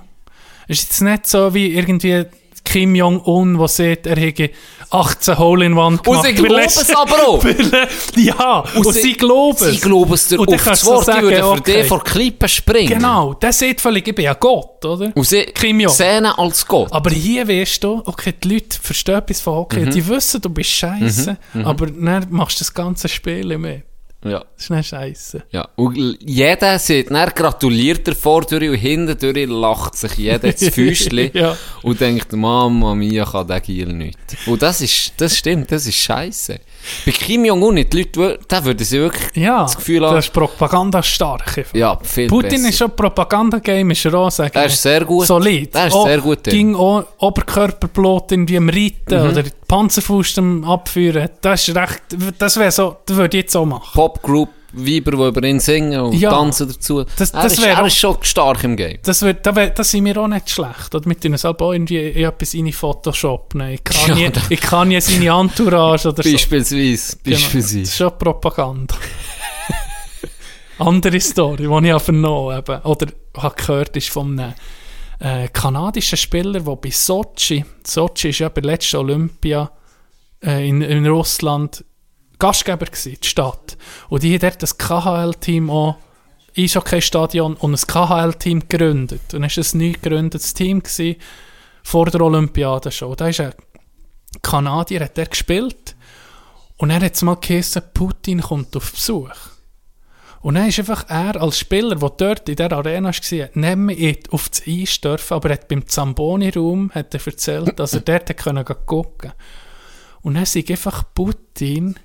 [SPEAKER 2] Es ist jetzt nicht so wie irgendwie Kim Jong-un, der sagt, er hätte 18 Hole-in-One gemacht.
[SPEAKER 3] sie
[SPEAKER 2] weil
[SPEAKER 3] glauben es aber auch.
[SPEAKER 2] ja, und, sie, glauben es.
[SPEAKER 3] Sie glauben es dir
[SPEAKER 2] Und
[SPEAKER 3] auf das Wort.
[SPEAKER 2] sagen,
[SPEAKER 3] die würden für
[SPEAKER 2] okay.
[SPEAKER 3] vor Klippen springen.
[SPEAKER 2] Genau, der sagt völlig, ich bin ja Gott, oder?
[SPEAKER 3] Und sie
[SPEAKER 2] Kim Jong.
[SPEAKER 3] sehen als Gott.
[SPEAKER 2] Aber hier weißt du, okay, die Leute verstehen etwas von Hockey,
[SPEAKER 3] Mhm.
[SPEAKER 2] die wissen, du bist scheiße, aber dann machst du das ganze Spiel mit.
[SPEAKER 3] Ja.
[SPEAKER 2] Das ist nicht scheiße.
[SPEAKER 3] Ja, und jeder sieht, dann gratuliert er vorne und hinten durch lacht sich jeder ins Füßchen
[SPEAKER 2] Ja.
[SPEAKER 3] und denkt, Mama mia, kann der Giel nicht. Und das ist, das stimmt, das ist scheiße. Bei Kim Jong-un, die Leute, da würden sie wirklich
[SPEAKER 2] Ja,
[SPEAKER 3] das Gefühl
[SPEAKER 2] das
[SPEAKER 3] haben,
[SPEAKER 2] ist Propaganda stark. einfach.
[SPEAKER 3] ja, viel
[SPEAKER 2] Putin
[SPEAKER 3] besser.
[SPEAKER 2] ist schon Propaganda-Game, ist er auch, sagen
[SPEAKER 3] Der
[SPEAKER 2] wir.
[SPEAKER 3] ist sehr gut.
[SPEAKER 2] Solid.
[SPEAKER 3] Der ist
[SPEAKER 2] Auch
[SPEAKER 3] sehr gut.
[SPEAKER 2] Ging auch Oberkörperblut irgendwie am Reiten
[SPEAKER 3] Mhm.
[SPEAKER 2] oder Panzerfaust Abführen. Das ist recht, das wäre so, das würde ich jetzt auch machen.
[SPEAKER 3] Popgroup, Weiber, die über ihn singen und
[SPEAKER 2] Ja.
[SPEAKER 3] tanzen dazu.
[SPEAKER 2] Das-
[SPEAKER 3] er
[SPEAKER 2] das
[SPEAKER 3] ist,
[SPEAKER 2] wär
[SPEAKER 3] er
[SPEAKER 2] auch-
[SPEAKER 3] ist schon stark im Game.
[SPEAKER 2] Das, wird, da wär, das sind wir auch nicht schlecht. Oder mit ihnen selber auch irgendwie in etwas in Photoshop. Ne? Ich, kann
[SPEAKER 3] Ja,
[SPEAKER 2] nie, ich kann nie seine Entourage oder so.
[SPEAKER 3] Beispielsweise.
[SPEAKER 2] Genau. Das ist schon Propaganda. Andere Story, die ich habe vernommen habe, oder habe gehört, ist von einem äh, kanadischen Spieler, der bei Sochi, Sochi ist ja bei der letzten Olympia äh, in, in Russland Gastgeber gewesen, die Stadt. Und die hat dort das KHL-Team auch Eishockey-Stadion und ein KHL-Team gegründet. Und es war ein neu gegründetes Team vor der Olympiade schon. Da ist ein Kanadier, hat der gespielt und er hat es mal geheißen, Putin kommt auf Besuch. Und dann ist einfach er als Spieler, der dort in dieser Arena war, nicht mehr auf das Eis dürfen, aber er hat beim Zamboni-Raum hat er erzählt, dass er dort hat können gucken Und dann war einfach Putin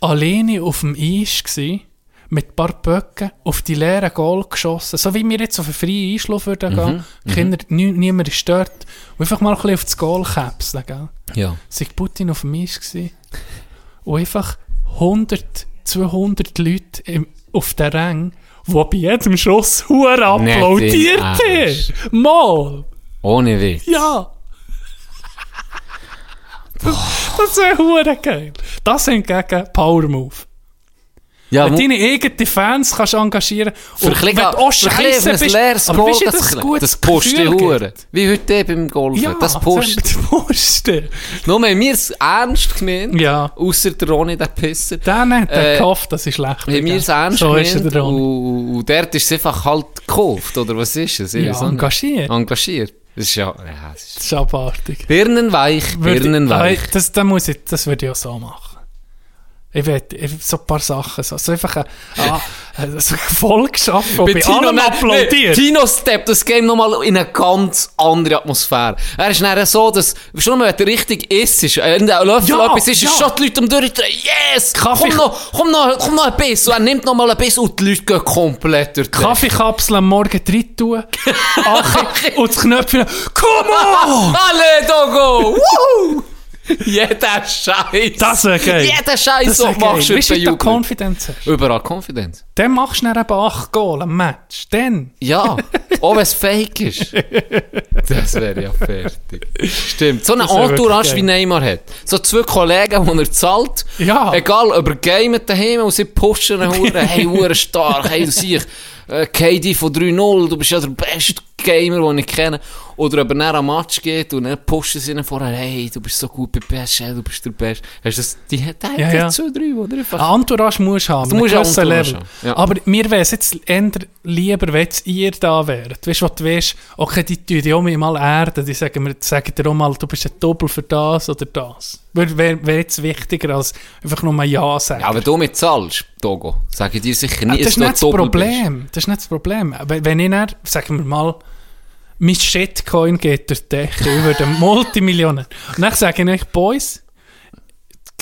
[SPEAKER 2] alleine auf dem Eis gewesen, mit ein paar Böcken auf die leeren Goal geschossen. So wie wir jetzt auf einen freien Einschlaf würden gehen. Kinder, nie, niemand ist dort. Und einfach mal ein bisschen auf das Goal käpseln, gell?
[SPEAKER 3] Ja.
[SPEAKER 2] sei Putin auf dem Eis gewesen und einfach 100, 200 Leute im, auf der Rang, die bei jedem Schuss Huren applaudiert
[SPEAKER 3] Ernst.
[SPEAKER 2] haben. Mal!
[SPEAKER 3] Ohne Witz.
[SPEAKER 2] Ja! Das, das wäre Huren geil. Das hingegen Power Move.
[SPEAKER 3] Ja,
[SPEAKER 2] Wenn deine eigenen Fans kannst engagieren und wenn du auch
[SPEAKER 3] ein
[SPEAKER 2] bist,
[SPEAKER 3] leeres
[SPEAKER 2] aber
[SPEAKER 3] Goal, das,
[SPEAKER 2] das gutes
[SPEAKER 3] das pusht die
[SPEAKER 2] Gefühl
[SPEAKER 3] Hure.
[SPEAKER 2] gibt?
[SPEAKER 3] Wie heute beim Golfen.
[SPEAKER 2] Ja,
[SPEAKER 3] das pusht.
[SPEAKER 2] Das pusht.
[SPEAKER 3] Nur haben wir es ernst gemeint.
[SPEAKER 2] Ja.
[SPEAKER 3] Ausser der Ronny, der Pisser.
[SPEAKER 2] Dann hat er
[SPEAKER 3] Äh,
[SPEAKER 2] gehofft, das ist schlecht.
[SPEAKER 3] Haben wir es ernst
[SPEAKER 2] so ist
[SPEAKER 3] gemeint.
[SPEAKER 2] der
[SPEAKER 3] Und, und dort ist es einfach halt gekauft. Oder was ist es?
[SPEAKER 2] Ja,
[SPEAKER 3] nicht.
[SPEAKER 2] engagiert.
[SPEAKER 3] Engagiert. Das ist ja... ja das ist
[SPEAKER 2] Das ist abartig.
[SPEAKER 3] Birnenweich, Birnenweich.
[SPEAKER 2] Das, das, muss ich, das würde ich auch so machen. Ich will ich will so ein paar Sachen, so, so einfach ein, ah, ein so Volk schaffen, wo bei allem
[SPEAKER 3] nicht-
[SPEAKER 2] applaudiert.
[SPEAKER 3] nee, Tino steppt das Game nochmal in eine ganz andere Atmosphäre. Er ist dann so, dass, schon mal, wenn er richtig isst, ist, äh, der Löffel
[SPEAKER 2] Ja,
[SPEAKER 3] etwas ist,
[SPEAKER 2] ja.
[SPEAKER 3] ist schon die Leute am Durchdrehen. Yes!
[SPEAKER 2] Kaffee-
[SPEAKER 3] Komm noch, komm noch, komm noch ein Biss. Und er nimmt nochmal ein Biss und die Leute gehen komplett durch.
[SPEAKER 2] Kaffeekapsel am Morgen drin tun, Achi, und das Knöpfchen, come on!
[SPEAKER 3] Alle Dogo! Woo! Jeder Scheiß.
[SPEAKER 2] Das wäre geil.
[SPEAKER 3] Jeder Scheiß,
[SPEAKER 2] wäre geil.
[SPEAKER 3] machst du
[SPEAKER 2] Weißt du, du. Confidence hast?
[SPEAKER 3] Überall Confidence.
[SPEAKER 2] Dann machst du dann eben 8 Goal am Match. Dann.
[SPEAKER 3] Ja, auch wenn es fake ist. Das wäre ja fertig. Stimmt. So eine Entourage wie. Neymar hat. So zwei Kollegen, die er zahlt.
[SPEAKER 2] Ja.
[SPEAKER 3] Egal, ob er gamet daheim und sie pushen ihn. Hey, hure stark. Hey, du siehst, äh, KD von 3-0, du bist ja der beste Gamer, den ich kenne. Oder ob er am Match geht und dann pushen sie ihn vorher. Hey, du bist so gut bei PSG, du bist der Beste. Hast du das? Die, hat
[SPEAKER 2] Ja,
[SPEAKER 3] die
[SPEAKER 2] ja.
[SPEAKER 3] zwei, drei, er einfach...
[SPEAKER 2] Ein Entourage musst du haben.
[SPEAKER 3] Du musst ein
[SPEAKER 2] Level.
[SPEAKER 3] haben, ja.
[SPEAKER 2] Aber mir wäre es jetzt eher lieber, wenn ihr da wärt. Weißt du, was du weißt, okay, die tun dich auch mal erden. Die sagen, mir, sagen dir auch mal, du bist ein Doppel für das oder das. Wäre wär, jetzt wichtiger, als einfach nur mal Ja sagen.
[SPEAKER 3] Ja, wenn du mit zahlst, Togo, sage ich dir sicher nicht,
[SPEAKER 2] das ist nicht das
[SPEAKER 3] doppelt bist.
[SPEAKER 2] Problem. Das ist nicht das Problem. Aber wenn ich dann, sagen wir mal, mein Shitcoin geht durch die Decke, würde ein Multimillionen. Und dann sage ich euch, Boys,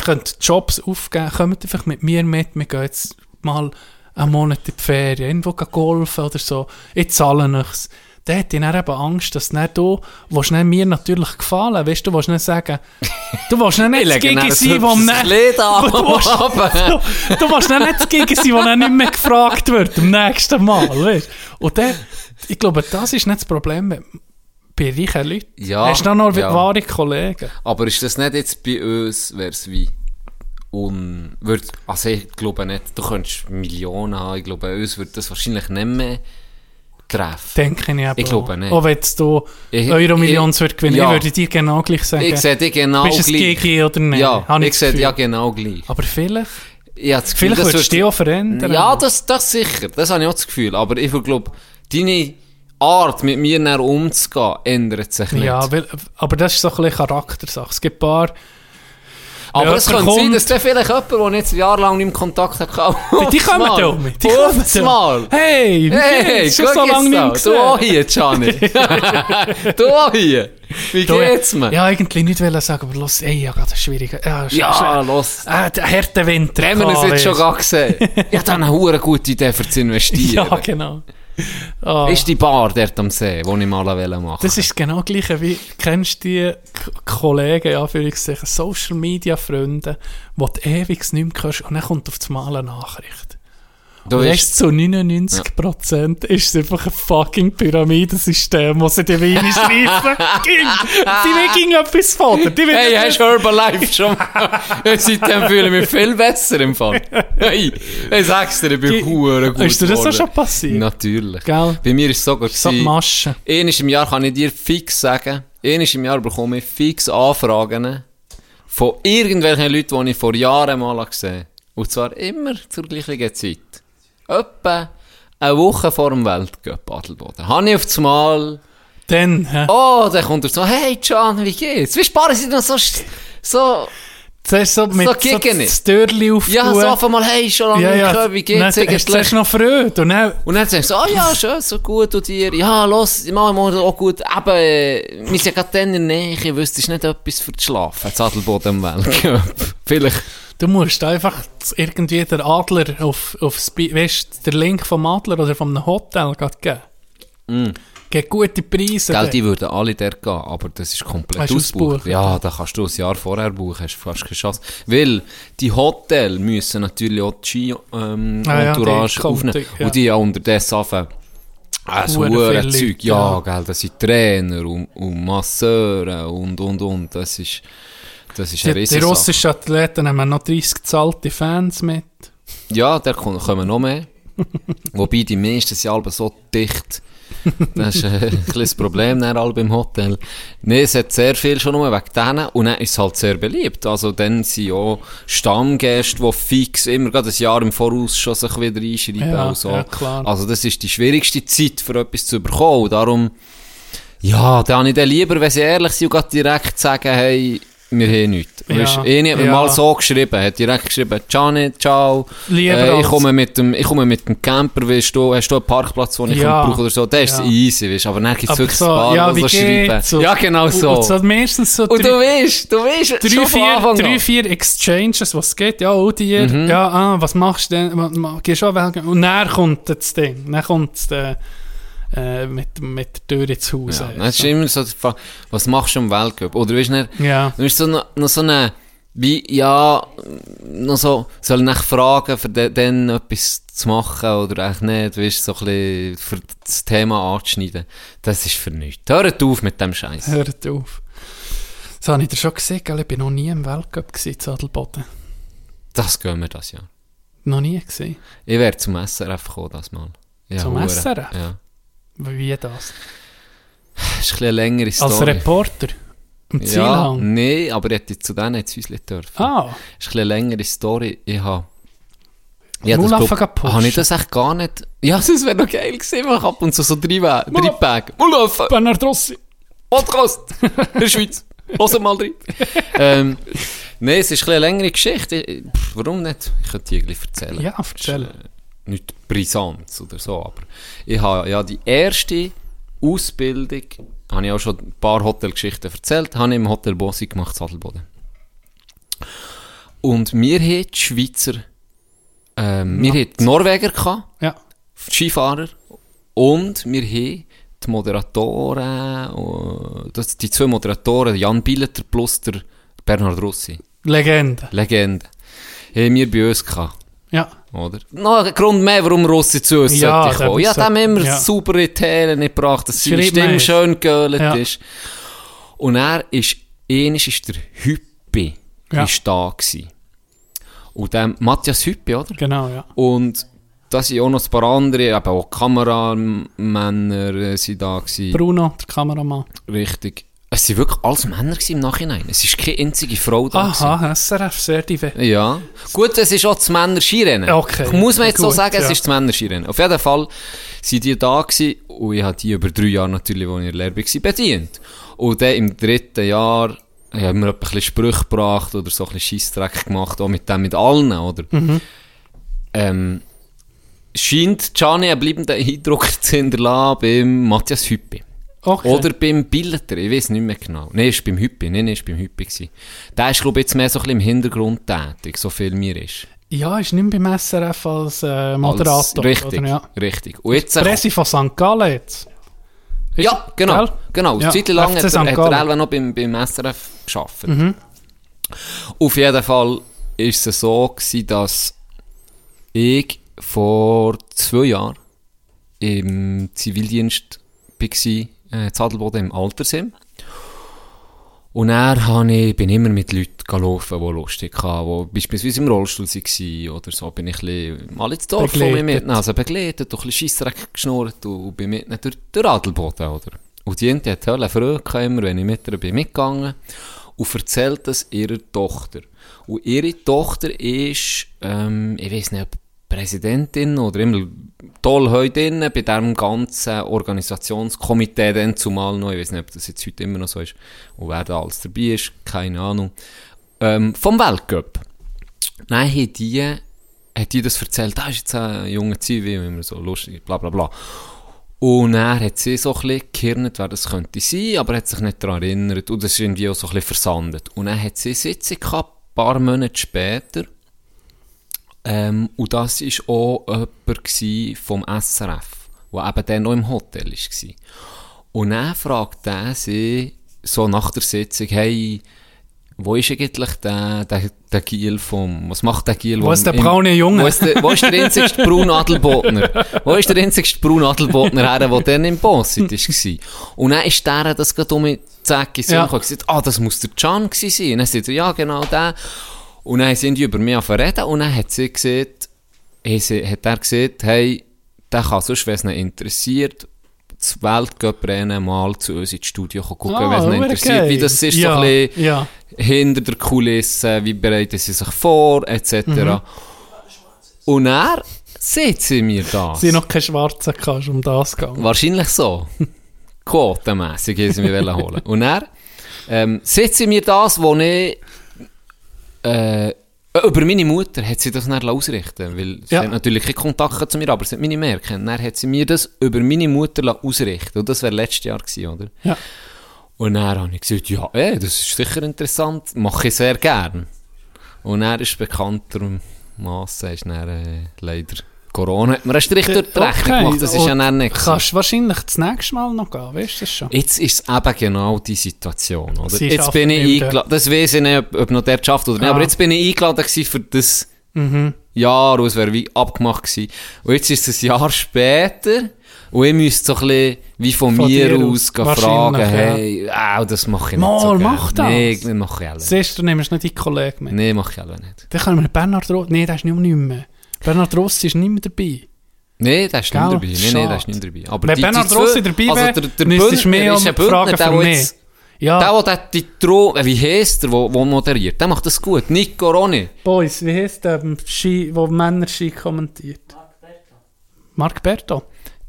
[SPEAKER 2] könnt Jobs aufgeben, kommt einfach mit mir mit, wir gehen jetzt mal einen Monat in die Ferien, irgendwo golfen oder so, ich zahle nichts. Dann hätte ich dann eben Angst, dass dann du, willst dann mir natürlich gefallen, weißt du, willst dann sagen, du willst dann nicht
[SPEAKER 3] ein
[SPEAKER 2] sein, wo
[SPEAKER 3] hübsches
[SPEAKER 2] dann-
[SPEAKER 3] Kleid an.
[SPEAKER 2] Du willst- du willst dann nicht Gegen sein, wo dann nicht mehr gefragt wird, am nächsten Mal, weißt Und dann, ich glaube, das ist nicht das Problem bei reichen Leuten.
[SPEAKER 3] Ja,
[SPEAKER 2] Hast du noch
[SPEAKER 3] ja.
[SPEAKER 2] wahre Kollegen?
[SPEAKER 3] Aber ist das nicht jetzt bei uns, wäre es wie un... Würd, also ich glaube nicht, du könntest Millionen haben, ich glaube, uns würde das wahrscheinlich nicht mehr treffen.
[SPEAKER 2] Denke ich aber
[SPEAKER 3] Ich glaube nicht.
[SPEAKER 2] Auch wenn du
[SPEAKER 3] Ich-
[SPEAKER 2] Euro-Millions
[SPEAKER 3] ich-
[SPEAKER 2] wird gewinnen,
[SPEAKER 3] ja.
[SPEAKER 2] ich würde dir genau gleich sagen,
[SPEAKER 3] Ich sehe dich genau
[SPEAKER 2] bist du ein
[SPEAKER 3] gleich.
[SPEAKER 2] Gigi oder nicht?
[SPEAKER 3] Ja, ich
[SPEAKER 2] das
[SPEAKER 3] sehe ja genau gleich.
[SPEAKER 2] Aber vielleicht,
[SPEAKER 3] Ich habe das Gefühl,
[SPEAKER 2] vielleicht würdest du dich auch verändern.
[SPEAKER 3] Ja, das, das sicher. Das habe ich auch das Gefühl. Aber ich glaube, deine Art, mit mir umzugehen, ändert sich nicht.
[SPEAKER 2] Ja, weil, aber das ist so ein bisschen Charaktersache. Es gibt ein paar,
[SPEAKER 3] Aber es könnte sein,
[SPEAKER 2] kommt-
[SPEAKER 3] dass der vielleicht jemand, der jetzt jahrelang nicht im Kontakt hat, kann.
[SPEAKER 2] Die kommen da um. Die kommen
[SPEAKER 3] mal.
[SPEAKER 2] Hey,
[SPEAKER 3] Hey?
[SPEAKER 2] Schon so lange nicht
[SPEAKER 3] da. Du auch
[SPEAKER 2] gesehen.
[SPEAKER 3] hier, Gianni. du auch hier. Wie geht's mir?
[SPEAKER 2] Ja, eigentlich nicht wollen sagen, aber los, ey, ja, gerade schwierig. Ja,
[SPEAKER 3] Ja, los.
[SPEAKER 2] Ah, der harte Winter.
[SPEAKER 3] Haben wir
[SPEAKER 2] gehabt,
[SPEAKER 3] jetzt schon gesehen? Ich habe eine hure gute Idee für zu investieren.
[SPEAKER 2] Ja, genau. Ah.
[SPEAKER 3] Ist die Bar dort am See, die ich mal machen wollte.
[SPEAKER 2] Das ist genau das Gleiche wie, kennst du die K Kollegen, ja, für Social Media Freunde, die du ewig nicht mehr hörst und dann kommt auf das Mal eine Nachricht.
[SPEAKER 3] Du weißt,
[SPEAKER 2] zu 99% ist es einfach ein fucking Pyramidensystem, wo sie die Weine schreiben. Ging. Die will ging etwas fordern.
[SPEAKER 3] Hey, hast du Herbalife schon? Seitdem fühle ich mich viel besser im Fall. Hey, ich sag's dir, ich bin hure gut
[SPEAKER 2] Ist dir das auch schon passiert?
[SPEAKER 3] Natürlich.
[SPEAKER 2] Gell?
[SPEAKER 3] Bei mir ist es sogar
[SPEAKER 2] So Masche.
[SPEAKER 3] Einmal im Jahr kann ich dir fix sagen, einmal im Jahr bekomme ich fix Anfragen von irgendwelchen Leuten, die ich vor Jahren mal gesehen habe. Und zwar immer zur gleichen Zeit. Etwa eine Woche vor dem Weltcup Adelboden. Habe ich auf das Mal,
[SPEAKER 2] Dann, hä?
[SPEAKER 3] oh, dann kommt er so, hey Can, wie geht's? Wie sparen Sie noch so, so,
[SPEAKER 2] Zuerst so mit so,
[SPEAKER 3] gegen
[SPEAKER 2] das Türchen auftun.
[SPEAKER 3] ja, so einfach mal, hey, schon lange
[SPEAKER 2] ja, ja.
[SPEAKER 3] gehört, wie
[SPEAKER 2] Dann
[SPEAKER 3] geht's
[SPEAKER 2] du
[SPEAKER 3] eigentlich?
[SPEAKER 2] zuerst noch Freude und dann...
[SPEAKER 3] Und dann sagst du, ah ja, schön, so gut, und dir, ja, los, ich mache mal auch gut, eben, äh, wir sind gerade dann in der Nähe, ich wüsste, es ist nicht etwas für das Schlafen, das Adelboden am Weltcup. Vielleicht,
[SPEAKER 2] Du musst einfach irgendwie den Adler auf, auf weißt, der Link vom Adler oder vom Hotel geben.
[SPEAKER 3] Mm.
[SPEAKER 2] Gegen gute Preise.
[SPEAKER 3] Geld,
[SPEAKER 2] dort.
[SPEAKER 3] die würden alle dort gehen, aber das ist komplett
[SPEAKER 2] Hast
[SPEAKER 3] ausgebucht. Ja, da kannst du ein Jahr vorher buchen, hast fast keine Chance. Weil, die Hotels müssen natürlich auch die Ski, ähm,
[SPEAKER 2] Ah ja,
[SPEAKER 3] aufnehmen.
[SPEAKER 2] ja.
[SPEAKER 3] Und die ja unterdessen anfangen, äh, so
[SPEAKER 2] Hure
[SPEAKER 3] hure
[SPEAKER 2] viele
[SPEAKER 3] Zeug, ja,
[SPEAKER 2] ja.
[SPEAKER 3] gell, das sind Trainer und, und Masseure und, und, und, das ist, das ist eine
[SPEAKER 2] Die, die russischen Athleten haben noch 30 gezahlte Fans mit.
[SPEAKER 3] Ja, da kommen noch mehr. Wobei die meisten sind alle so dicht. Das ist äh, ein kleines Problem dann alle beim Hotel. Nein, es hat sehr viel schon nur wegen denen und dann ist es halt sehr beliebt. Also dann sind auch Stammgäste, die fix immer gerade ein Jahr im Voraus schon sich wieder einschreiben
[SPEAKER 2] Ja,
[SPEAKER 3] und so.
[SPEAKER 2] ja, klar.
[SPEAKER 3] Also das ist die schwierigste Zeit für etwas zu bekommen. Und darum, ja, da habe ich dann lieber, wenn sie ehrlich sind und direkt sagen, hey, wir haben nichts.
[SPEAKER 2] Ja,
[SPEAKER 3] hat mir
[SPEAKER 2] ja.
[SPEAKER 3] mal so geschrieben, hat direkt geschrieben, Gianni, ciao, äh, ich komme mit dem, ich komme mit dem Camper, weißt du, hast du einen Parkplatz, den ich
[SPEAKER 2] Ja.
[SPEAKER 3] brauche oder so, der ist
[SPEAKER 2] Ja.
[SPEAKER 3] easy, weißt du, aber dann gibt es wirklich
[SPEAKER 2] so,
[SPEAKER 3] ein paar,
[SPEAKER 2] ja,
[SPEAKER 3] so schreiben.
[SPEAKER 2] Und-
[SPEAKER 3] Ja, genau so.
[SPEAKER 2] Und,
[SPEAKER 3] Und,
[SPEAKER 2] so meistens so
[SPEAKER 3] du
[SPEAKER 2] drei,
[SPEAKER 3] weißt, du weißt,
[SPEAKER 2] drei,
[SPEAKER 3] schon
[SPEAKER 2] vier, drei, vier Exchanges, was geht. Ja, oh dir,
[SPEAKER 3] Mhm.
[SPEAKER 2] ja, ah, was machst du denn? Gehst du auch weg? Und dann kommt das Ding. Dann kommt es äh, äh, mit, mit der Tür ins Haus.
[SPEAKER 3] Ja, das ist immer so, die Frage, was machst du am Weltcup? Oder weißt du,
[SPEAKER 2] Ja.
[SPEAKER 3] Du bist so noch, noch so eine, wie, ja, noch so, soll ich fragen, für de, dann etwas zu machen oder eigentlich nicht, weißt so ein bisschen für das Thema anzuschneiden. Das ist für nichts. Hört auf mit dem Scheiß.
[SPEAKER 2] Hört auf. Das habe ich dir schon gesehen, gell? ich war noch nie im Weltcup in Adelboden.
[SPEAKER 3] Das gehen wir das Jahr.
[SPEAKER 2] Noch nie gesehen.
[SPEAKER 3] Ich werde zum SRF kommen, das mal. Ja,
[SPEAKER 2] Zum
[SPEAKER 3] hure.
[SPEAKER 2] SRF?
[SPEAKER 3] Ja.
[SPEAKER 2] Wie das?
[SPEAKER 3] Das ist ein eine längere Story.
[SPEAKER 2] Als Reporter?
[SPEAKER 3] Ja,
[SPEAKER 2] Zielhang?
[SPEAKER 3] nee, aber ich hätte zu denen ins Häuschen dürfen.
[SPEAKER 2] Ah,
[SPEAKER 3] Das ist eine längere Story. Ich habe... Ja, das glaub- Habe ich das echt gar nicht... Ja, das wäre noch geil gewesen, man ab und zu so drei, We- drei Päge. Mal laufen!
[SPEAKER 2] Bernard Rossi.
[SPEAKER 3] Podcast in der Schweiz. Hört mal rein. ähm, Nein, es ist eine längere Geschichte. Ich- pff, Warum nicht? Ich könnte die irgendwie erzählen.
[SPEAKER 2] Ja, erzähl.
[SPEAKER 3] Nicht brisant oder so, aber ich habe ja die erste Ausbildung, habe ich auch schon ein paar Hotelgeschichten erzählt, habe ich im Hotel Bossi gemacht, Sadelboden. Und wir haben die Schweizer, ähm, wir die Norweger gehabt,
[SPEAKER 2] Ja.
[SPEAKER 3] Skifahrer, und wir haben die Moderatoren, äh, das, die zwei Moderatoren, Jan Billeter plus der Bernhard Rossi,
[SPEAKER 2] Legende.
[SPEAKER 3] Legende, haben wir bei uns gehabt.
[SPEAKER 2] Ja.
[SPEAKER 3] Oder? Noch ein Grund mehr, warum Rossi zu uns
[SPEAKER 2] Ja,
[SPEAKER 3] kommen. Ja, dem haben immer
[SPEAKER 2] ja.
[SPEAKER 3] Tele nicht gebracht, dass seine Stimme schön geölt
[SPEAKER 2] Ja.
[SPEAKER 3] ist. Und er ist, eines ist der Hüppi,
[SPEAKER 2] Ja.
[SPEAKER 3] ist da gewesen. Und der Matthias Hüppi, oder?
[SPEAKER 2] Genau, ja.
[SPEAKER 3] Und da sind auch noch ein paar andere, eben auch Kameramänner äh, sind da gewesen.
[SPEAKER 2] Bruno, der Kameramann.
[SPEAKER 3] Richtig. Es sind wirklich alles Männer im Nachhinein. Es ist keine einzige Frau da.
[SPEAKER 2] Aha, SRF, sehr divers.
[SPEAKER 3] Ja. Gut, es ist auch das Männer-Skirennen.
[SPEAKER 2] Okay.
[SPEAKER 3] Muss man jetzt so
[SPEAKER 2] Gut,
[SPEAKER 3] sagen, es
[SPEAKER 2] ja.
[SPEAKER 3] ist das Männer-Skirennen. Auf jeden Fall sind die da gewesen und ich habe die über drei Jahre natürlich, wo ich in der Lehre war, bedient. Und dann im dritten Jahr ich habe immer ein bisschen Sprüche gebracht oder so ein bisschen Scheissdreck gemacht, auch mit dem, mit allen, oder? Ähm, scheint Gianni einen bleibenden Eindruck zu hinterlassen beim Matthias Hüppi.
[SPEAKER 2] Okay.
[SPEAKER 3] Oder beim Billeter, ich weiß nicht mehr genau. Nein, war beim Hüppi, nein, war beim Hüppi. gewesen. Der ist, glaube ich, jetzt mehr so ein bisschen im Hintergrund tätig, so viel mir ist.
[SPEAKER 2] Ja, ist nicht mehr beim SRF als äh, Moderator.
[SPEAKER 3] Als, richtig,
[SPEAKER 2] Oder? Ja.
[SPEAKER 3] richtig. Und jetzt,
[SPEAKER 2] Presse von St. Gallen jetzt. Ist-
[SPEAKER 3] ja, genau,
[SPEAKER 2] Gell?
[SPEAKER 3] genau.
[SPEAKER 2] Ja,
[SPEAKER 3] Zeit lang
[SPEAKER 2] FC
[SPEAKER 3] hat er, hat er. Elva noch beim, beim SRF geschafft.
[SPEAKER 2] Mhm.
[SPEAKER 3] Auf jeden Fall ist es so gewesen, dass ich vor zwei Jahren im Zivildienst war, äh, in Adelboden im Altersheim. Und dann habe ich, bin immer mit Leuten gelaufen, die lustig waren, die beispielsweise im Rollstuhl waren oder so. Bin ich ein mal ins Dorf
[SPEAKER 2] Begleitet.
[SPEAKER 3] mitgenommen, also begleitet, ein bisschen Scheissdreck geschnurrt und bin mit durch, durch Adelboden, oder? Und die Ente hat Hölle Freude immer, wenn ich mit ihr bin mitgegangen und erzählt das ihrer Tochter. Und ihre Tochter ist, ähm, ich weiß nicht, ob Präsidentin oder immer toll heute drin bei diesem ganzen Organisationskomitee dann zumal noch, ich weiß nicht, ob das jetzt heute immer noch so ist, und wer da alles dabei ist, keine Ahnung, ähm, vom Weltcup. Nein, hat die, hat die das erzählt, da ist jetzt ein junger Zivil, immer so lustig, bla bla bla. Und er hat sie so ein bisschen gekirnet, wer das könnte sein, aber hat sich nicht daran erinnert. Und das ist irgendwie auch so ein bisschen versandet. Und dann hat sie eine Sitzung gehabt, ein paar Monate später. Ähm, und das war auch jemand vom SRF, der eben dann noch im Hotel war. Und dann fragt er sie so nach der Sitzung, hey, wo ist eigentlich der, der, der Giel vom, was macht der Giel?
[SPEAKER 2] Wo ist der
[SPEAKER 3] im-
[SPEAKER 2] braune Junge?
[SPEAKER 3] Wo ist der, wo ist der einzigste braune Adelbotner? Wo ist der einzigste braune Adelbotner her, der dann im Bossit war? Und dann ist der das gerade um die
[SPEAKER 2] Ja.
[SPEAKER 3] ja. und gesagt, ah, das muss der Can gewesen sein. Und dann sagt er, ja, genau der. Und dann sind die über mich reden und dann hat sie gesagt, hat sie- hat er gesagt, hey, der kann sonst, wenn es ihn interessiert, das Weltcup-Rennen mal zu uns ins Studio gucken,
[SPEAKER 2] Ah,
[SPEAKER 3] wenn es ihn interessiert.
[SPEAKER 2] geil.
[SPEAKER 3] Wie das ist,
[SPEAKER 2] Ja,
[SPEAKER 3] so ein bisschen
[SPEAKER 2] ja.
[SPEAKER 3] hinter der Kulisse, wie bereiten sie sich vor, etc.
[SPEAKER 2] Mhm.
[SPEAKER 3] Und er sieht sie mir das.
[SPEAKER 2] Sie noch keine Schwarzen kannst, um das zu gehen.
[SPEAKER 3] Wahrscheinlich so. Quotenmässig haben sie wollen holen. Und er ähm, sieht sie mir das, wo ich äh, über meine Mutter hat sie das dann ausrichten weil sie
[SPEAKER 2] Ja.
[SPEAKER 3] hat natürlich keinen Kontakt zu mir, aber sie hat meine mehr kennt. Dann hat sie mir das über meine Mutter ausrichten und das wäre letztes Jahr gewesen, oder?
[SPEAKER 2] Ja.
[SPEAKER 3] Und dann habe ich gesagt, ja, ey, das ist sicher interessant, mache ich sehr gern. Und er ist bekanntermaßen, ist dann äh, leider Corona, hat mir einen Strich durch die Rechnung gemacht, das ist ja dann nicht.
[SPEAKER 2] Kannst wahrscheinlich das nächste Mal noch gehen, weißt du das schon?
[SPEAKER 3] Jetzt ist es eben genau die Situation, oder?
[SPEAKER 2] Sie
[SPEAKER 3] Jetzt bin ich
[SPEAKER 2] nicht
[SPEAKER 3] eingeladen, das weiß ich nicht, ob, ob noch der schafft oder nicht,
[SPEAKER 2] Ah.
[SPEAKER 3] aber jetzt bin ich eingeladen für das
[SPEAKER 2] Mhm.
[SPEAKER 3] Jahr, und es wäre wie abgemacht gewesen. Und jetzt ist es ein Jahr später, und ich müsste so ein bisschen wie von,
[SPEAKER 2] Von
[SPEAKER 3] mir aus
[SPEAKER 2] aus,
[SPEAKER 3] fragen,
[SPEAKER 2] ja.
[SPEAKER 3] hey, ah, das mache ich nicht
[SPEAKER 2] Mal,
[SPEAKER 3] so gerne.
[SPEAKER 2] mach das.
[SPEAKER 3] Nee, das mache ich alle nicht.
[SPEAKER 2] Siehst du, du nimmst nicht deinen Kollegen mit.
[SPEAKER 3] Nee, mache ich alle nicht.
[SPEAKER 2] Dann können wir Bernhard Ross... Nein, der ist nicht mehr. Bernhard Ross ist nicht mehr dabei.
[SPEAKER 3] Nee, der ist
[SPEAKER 2] Gell?
[SPEAKER 3] nicht dabei. Nee, nee, der ist nicht dabei. Aber
[SPEAKER 2] Wenn
[SPEAKER 3] die,
[SPEAKER 2] Bernhard
[SPEAKER 3] die
[SPEAKER 2] Rossi dabei wäre,
[SPEAKER 3] also der, der
[SPEAKER 2] müsstest du
[SPEAKER 3] Bündner
[SPEAKER 2] mehr
[SPEAKER 3] ist ein
[SPEAKER 2] um Fragen
[SPEAKER 3] Bündner, der, jetzt,
[SPEAKER 2] Ja,
[SPEAKER 3] der, der die Tro, wie heisst der, der, der moderiert, der macht das gut. Nico Roni.
[SPEAKER 2] Boys, wie heisst der, ähm, Ski, der Männer-Ski kommentiert? Marc Berto.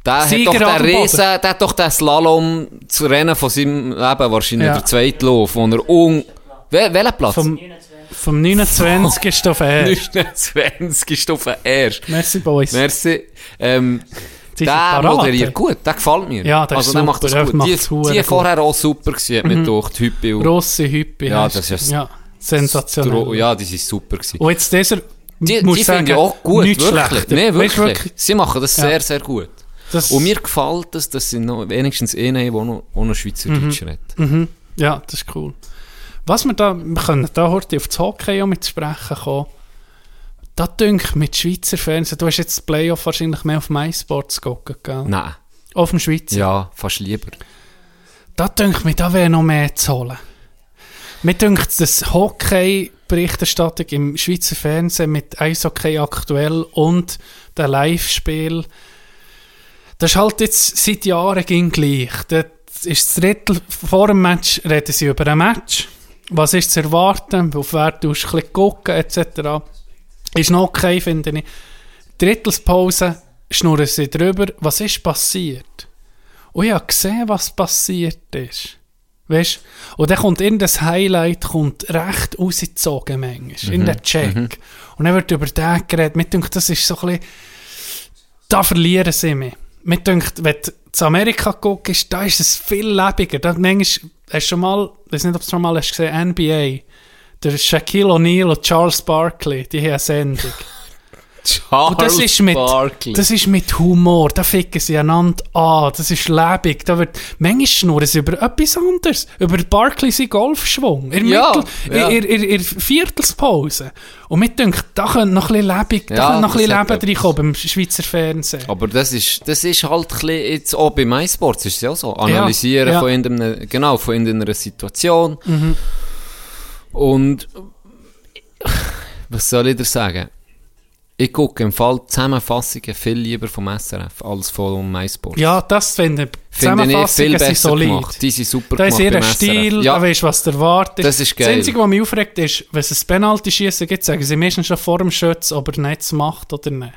[SPEAKER 3] Der hat,
[SPEAKER 2] Sieger
[SPEAKER 3] doch den. Riesen, der hat doch den Slalom zu Rennen von seinem Leben, wahrscheinlich
[SPEAKER 2] Ja.
[SPEAKER 3] der zweite Lauf, wo er un... Wel, welcher Platz?
[SPEAKER 2] Vom, vom 29. auf den
[SPEAKER 3] 29 ist auf den ersten.
[SPEAKER 2] Merci, Boys.
[SPEAKER 3] Merci. Ähm, der moderiert gut, der gefällt mir.
[SPEAKER 2] Ja, der
[SPEAKER 3] also der macht das gut. Die, die
[SPEAKER 2] gut.
[SPEAKER 3] vorher auch super gewesen, mir
[SPEAKER 2] Mhm.
[SPEAKER 3] gedacht, Hüppi und...
[SPEAKER 2] Grosse Hüppi.
[SPEAKER 3] Ja, das ist
[SPEAKER 2] ja, sensationell.
[SPEAKER 3] Ja, die sind super gewesen.
[SPEAKER 2] Und jetzt dieser,
[SPEAKER 3] Die, die
[SPEAKER 2] sagen,
[SPEAKER 3] finde ich auch gut, wirklich.
[SPEAKER 2] schlechter.
[SPEAKER 3] Nee, wirklich.
[SPEAKER 2] du,
[SPEAKER 3] Sie machen das
[SPEAKER 2] Ja.
[SPEAKER 3] sehr, sehr gut.
[SPEAKER 2] Das,
[SPEAKER 3] Und mir gefällt es, dass sie noch wenigstens einen haben, der noch, noch Schweizerdeutsch redet.
[SPEAKER 2] Mhm. Ja, das ist cool. Was wir da, wir können da heute auf das Hockey auch mit sprechen kommen. Da dünkt mit Schweizer Fernsehen, du hast jetzt das Playoff wahrscheinlich mehr auf MySports gucken, gell?
[SPEAKER 3] Nein.
[SPEAKER 2] Auf dem Schweizer.
[SPEAKER 3] Ja, fast lieber.
[SPEAKER 2] Da dünkt mir, da wäre noch mehr zu holen. Mir dünkt das Hockey-Berichterstattung im Schweizer Fernsehen mit Eishockey aktuell und der Live-Spiel, das ist halt jetzt seit Jahren ging gleich. Das ist das Drittel vor dem Match, reden sie über ein Match. Was ist zu erwarten? Auf wer du gucken, etc. Ist noch okay, finde ich. Drittelspause schnurren sie drüber, was ist passiert. Und ich habe gesehen, was passiert ist. Weißt Und dann kommt irgendein Highlight kommt recht rausgezogen manchmal, in den Check. Und dann wird über den geredet. Mir denkt, das ist so ein bisschen, da verlieren sie mich. Mir denkt, wenn du zu Amerika guckst, da ist es viel lebendiger. Da manchmal, hast schon mal, ich weiß nicht, ob du schon mal hast gesehen, NBA, der Shaquille O'Neal und Charles Barkley, die haben eine Sendung.
[SPEAKER 3] Charles
[SPEAKER 2] Und das ist mit,
[SPEAKER 3] Barkley.
[SPEAKER 2] das ist mit Humor, da ficken sie einander an, das ist lebendig, da wird, manchmal schnurren sie über etwas anderes, über Barkley sein Golfschwung, in,
[SPEAKER 3] Ja,
[SPEAKER 2] Mittel,
[SPEAKER 3] ja.
[SPEAKER 2] in, in, in, Viertelspause. Und mir denkt, da könnte noch ein bisschen lebendig, da
[SPEAKER 3] Ja,
[SPEAKER 2] könnte noch ein bisschen Leben reinkommen beim Schweizer Fernsehen.
[SPEAKER 3] Aber das ist, das ist halt ein bisschen jetzt auch bei MySports ist es ja so. Analysieren
[SPEAKER 2] ja.
[SPEAKER 3] von irgendeiner, genau, von irgendeiner Situation.
[SPEAKER 2] Mhm.
[SPEAKER 3] Und, was soll ich dir sagen? Ich gucke im Fall Zusammenfassungen viel lieber vom SRF als von MySports.
[SPEAKER 2] Ja, das finde ich, Zusammenfassungen sind solid.
[SPEAKER 3] gemacht. Die sind super
[SPEAKER 2] Da ist
[SPEAKER 3] gemacht
[SPEAKER 2] ihr Stil,
[SPEAKER 3] SRF.
[SPEAKER 2] da
[SPEAKER 3] Ja,
[SPEAKER 2] weisst was du erwartet.
[SPEAKER 3] Das ist geil.
[SPEAKER 2] Das Einzige, was mich aufregt, ist, wenn es ein Penalty-Schießen gibt, sagen sie meistens schon vor dem Schütz, ob er nichts macht oder nicht.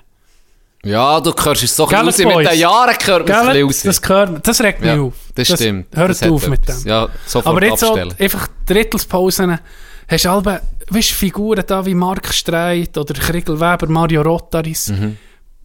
[SPEAKER 3] ja, du hörst es so ein
[SPEAKER 2] Gell,
[SPEAKER 3] bisschen raus. Mit den Jahren hört man es raus.
[SPEAKER 2] Das, gehört, das regt mich
[SPEAKER 3] ja,
[SPEAKER 2] auf.
[SPEAKER 3] das stimmt.
[SPEAKER 2] Hört
[SPEAKER 3] Das
[SPEAKER 2] auf mit
[SPEAKER 3] etwas.
[SPEAKER 2] dem.
[SPEAKER 3] Ja, sofort
[SPEAKER 2] Aber jetzt
[SPEAKER 3] abstellen.
[SPEAKER 2] einfach Drittelspausen. Hast alle, weißt, Figuren da wie Mark Streit oder Kriegel Weber, Mario Rotaris.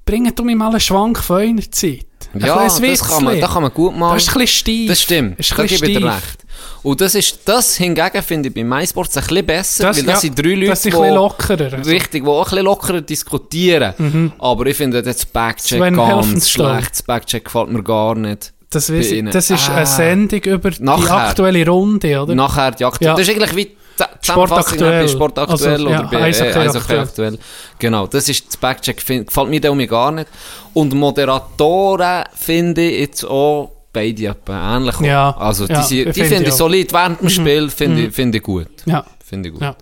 [SPEAKER 2] Bringen du mir mal einen Schwank von einer Zeit. Ein
[SPEAKER 3] Mhm. Ja, das kann, man, das kann man gut machen.
[SPEAKER 2] Das ist ein bisschen steif.
[SPEAKER 3] Das stimmt,
[SPEAKER 2] Das
[SPEAKER 3] da gebe ich dir recht. Und das ist, das hingegen finde ich bei MySports ein bisschen besser,
[SPEAKER 2] Das-
[SPEAKER 3] weil das
[SPEAKER 2] ja,
[SPEAKER 3] sind drei Leute,
[SPEAKER 2] das sind bisschen lockerer, also.
[SPEAKER 3] richtig, die auch ein bisschen lockerer diskutieren. Aber ich finde das Backcheck
[SPEAKER 2] Sven
[SPEAKER 3] ganz schlecht. Das Backcheck gefällt mir gar nicht.
[SPEAKER 2] Das, ich, das ist
[SPEAKER 3] Ah.
[SPEAKER 2] eine Sendung über die
[SPEAKER 3] Nachher.
[SPEAKER 2] aktuelle Runde, oder?
[SPEAKER 3] Nachher die Aktu
[SPEAKER 2] Ja.
[SPEAKER 3] Das ist eigentlich wie die
[SPEAKER 2] Sport aktuell.
[SPEAKER 3] Sport aktuell
[SPEAKER 2] Also,
[SPEAKER 3] oder
[SPEAKER 2] ja,
[SPEAKER 3] bei
[SPEAKER 2] Eishockey
[SPEAKER 3] äh, Eishockey
[SPEAKER 2] aktuell.
[SPEAKER 3] aktuell. Genau, das ist das Backcheck. Find, gefällt mir da gar nicht. Und Moderatoren finde ich jetzt auch beide ähnlich.
[SPEAKER 2] Ja,
[SPEAKER 3] Also die,
[SPEAKER 2] ja,
[SPEAKER 3] sind- die
[SPEAKER 2] finde ich
[SPEAKER 3] ich solid während dem Spiel, finde ich, finde ich gut.
[SPEAKER 2] Ja.
[SPEAKER 3] Finde ich gut.
[SPEAKER 2] Ja.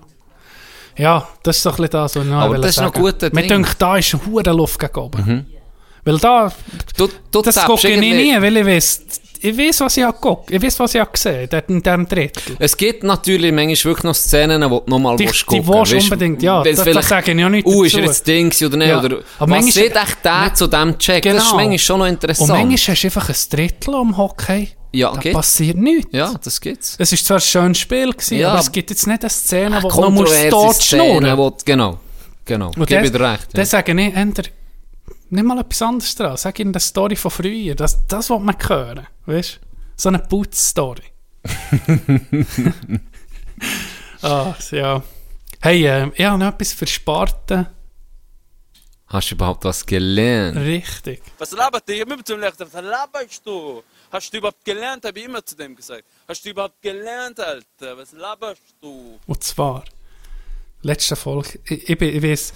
[SPEAKER 2] Ja, das ist doch ein bisschen das, was ich noch
[SPEAKER 3] Aber das ist noch
[SPEAKER 2] sagen.
[SPEAKER 3] gut, der
[SPEAKER 2] Mir.
[SPEAKER 3] Mhm.
[SPEAKER 2] denkt, da ist eine Luft gegen oben. Weil da,
[SPEAKER 3] Du, du
[SPEAKER 2] das gucke ich nie, weil ich weiss, ich weiss, was ich habe geguckt. Ich weiss, was ich habe gesehen dort in diesem Drittel.
[SPEAKER 3] Es gibt natürlich manchmal wirklich noch Szenen, wo du nochmal
[SPEAKER 2] Die-
[SPEAKER 3] willst
[SPEAKER 2] die
[SPEAKER 3] gucken
[SPEAKER 2] willst unbedingt, ja, das-
[SPEAKER 3] vielleicht-
[SPEAKER 2] das sage ich ja nicht
[SPEAKER 3] Uh, ist er jetzt Ding oder nicht?
[SPEAKER 2] Ja.
[SPEAKER 3] Oder
[SPEAKER 2] Aber
[SPEAKER 3] was sieht echt der zu dem Check? Das ist
[SPEAKER 2] Genau.
[SPEAKER 3] manchmal schon noch interessant.
[SPEAKER 2] Und manchmal hast du einfach ein Drittel am Hockey.
[SPEAKER 3] Ja,
[SPEAKER 2] da
[SPEAKER 3] gibt's.
[SPEAKER 2] passiert nichts.
[SPEAKER 3] Ja, das gibt's.
[SPEAKER 2] Es war zwar ein schönes Spiel, gewesen,
[SPEAKER 3] Ja.
[SPEAKER 2] aber es gibt jetzt nicht eine Szene, wo du noch musst
[SPEAKER 3] Szenen,
[SPEAKER 2] schnurren
[SPEAKER 3] genau, genau.
[SPEAKER 2] Und
[SPEAKER 3] Gib
[SPEAKER 2] das-
[SPEAKER 3] dir recht. Ja.
[SPEAKER 2] Dann sage ich, änder, nicht mal etwas anderes dran. Sag ihnen eine Story von früher. Das, das will man hören. Weißt du? So eine Putz-Story. ah, ja. Hey, äh, ich habe noch etwas für Sparten.
[SPEAKER 3] Hast du überhaupt was gelernt?
[SPEAKER 2] Richtig.
[SPEAKER 9] Was labert ihr immer zum Lächeln? Was laberst du? Hast du überhaupt gelernt? Habe ich immer zu dem gesagt. Hast du überhaupt gelernt, Alter? Was laberst du?
[SPEAKER 2] Und zwar, letzte Folge, ich, ich, ich weiss,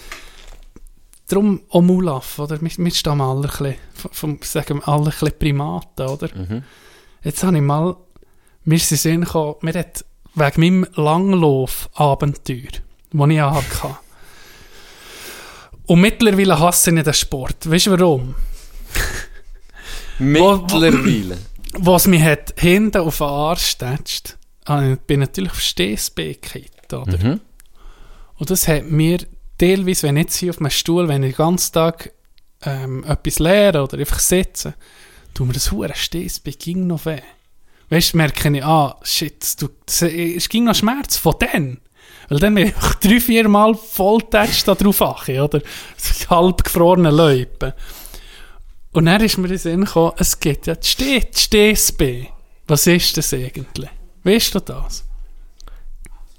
[SPEAKER 2] darum auch Mulaf, oder? Wir, wir stammen alle ein bisschen, vom, sagen wir, alle ein Primaten, oder? Jetzt habe ich mal, mir sind Sinn gekommen, mir hat wegen meinem Langlauf-Abenteuer, das ich hatte, und mittlerweile hasse ich den Sport. Weißt du warum?
[SPEAKER 3] Mittlerweile.
[SPEAKER 2] Was mich hat hinten auf den Arsch gestatscht, ah, ich bin natürlich auf gefallen, oder?
[SPEAKER 3] Mhm.
[SPEAKER 2] Und das hat mir teilweise, wenn ich jetzt hier auf meinem Stuhl, wenn ich den ganzen Tag ähm, etwas lehre oder einfach sitze, tut mir das hure Stehsbein ging noch weh. Weißt du, merke ich, ah, shit, das- es ging noch Schmerz von dann. Weil dann bin ich drei, vier Mal voll getatscht da drauf achi, oder? Halb gefrorene Läupe. Und dann ist mir in den Sinn gekommen, es gibt ja die Steh- die. Was ist das eigentlich? Weißt du das?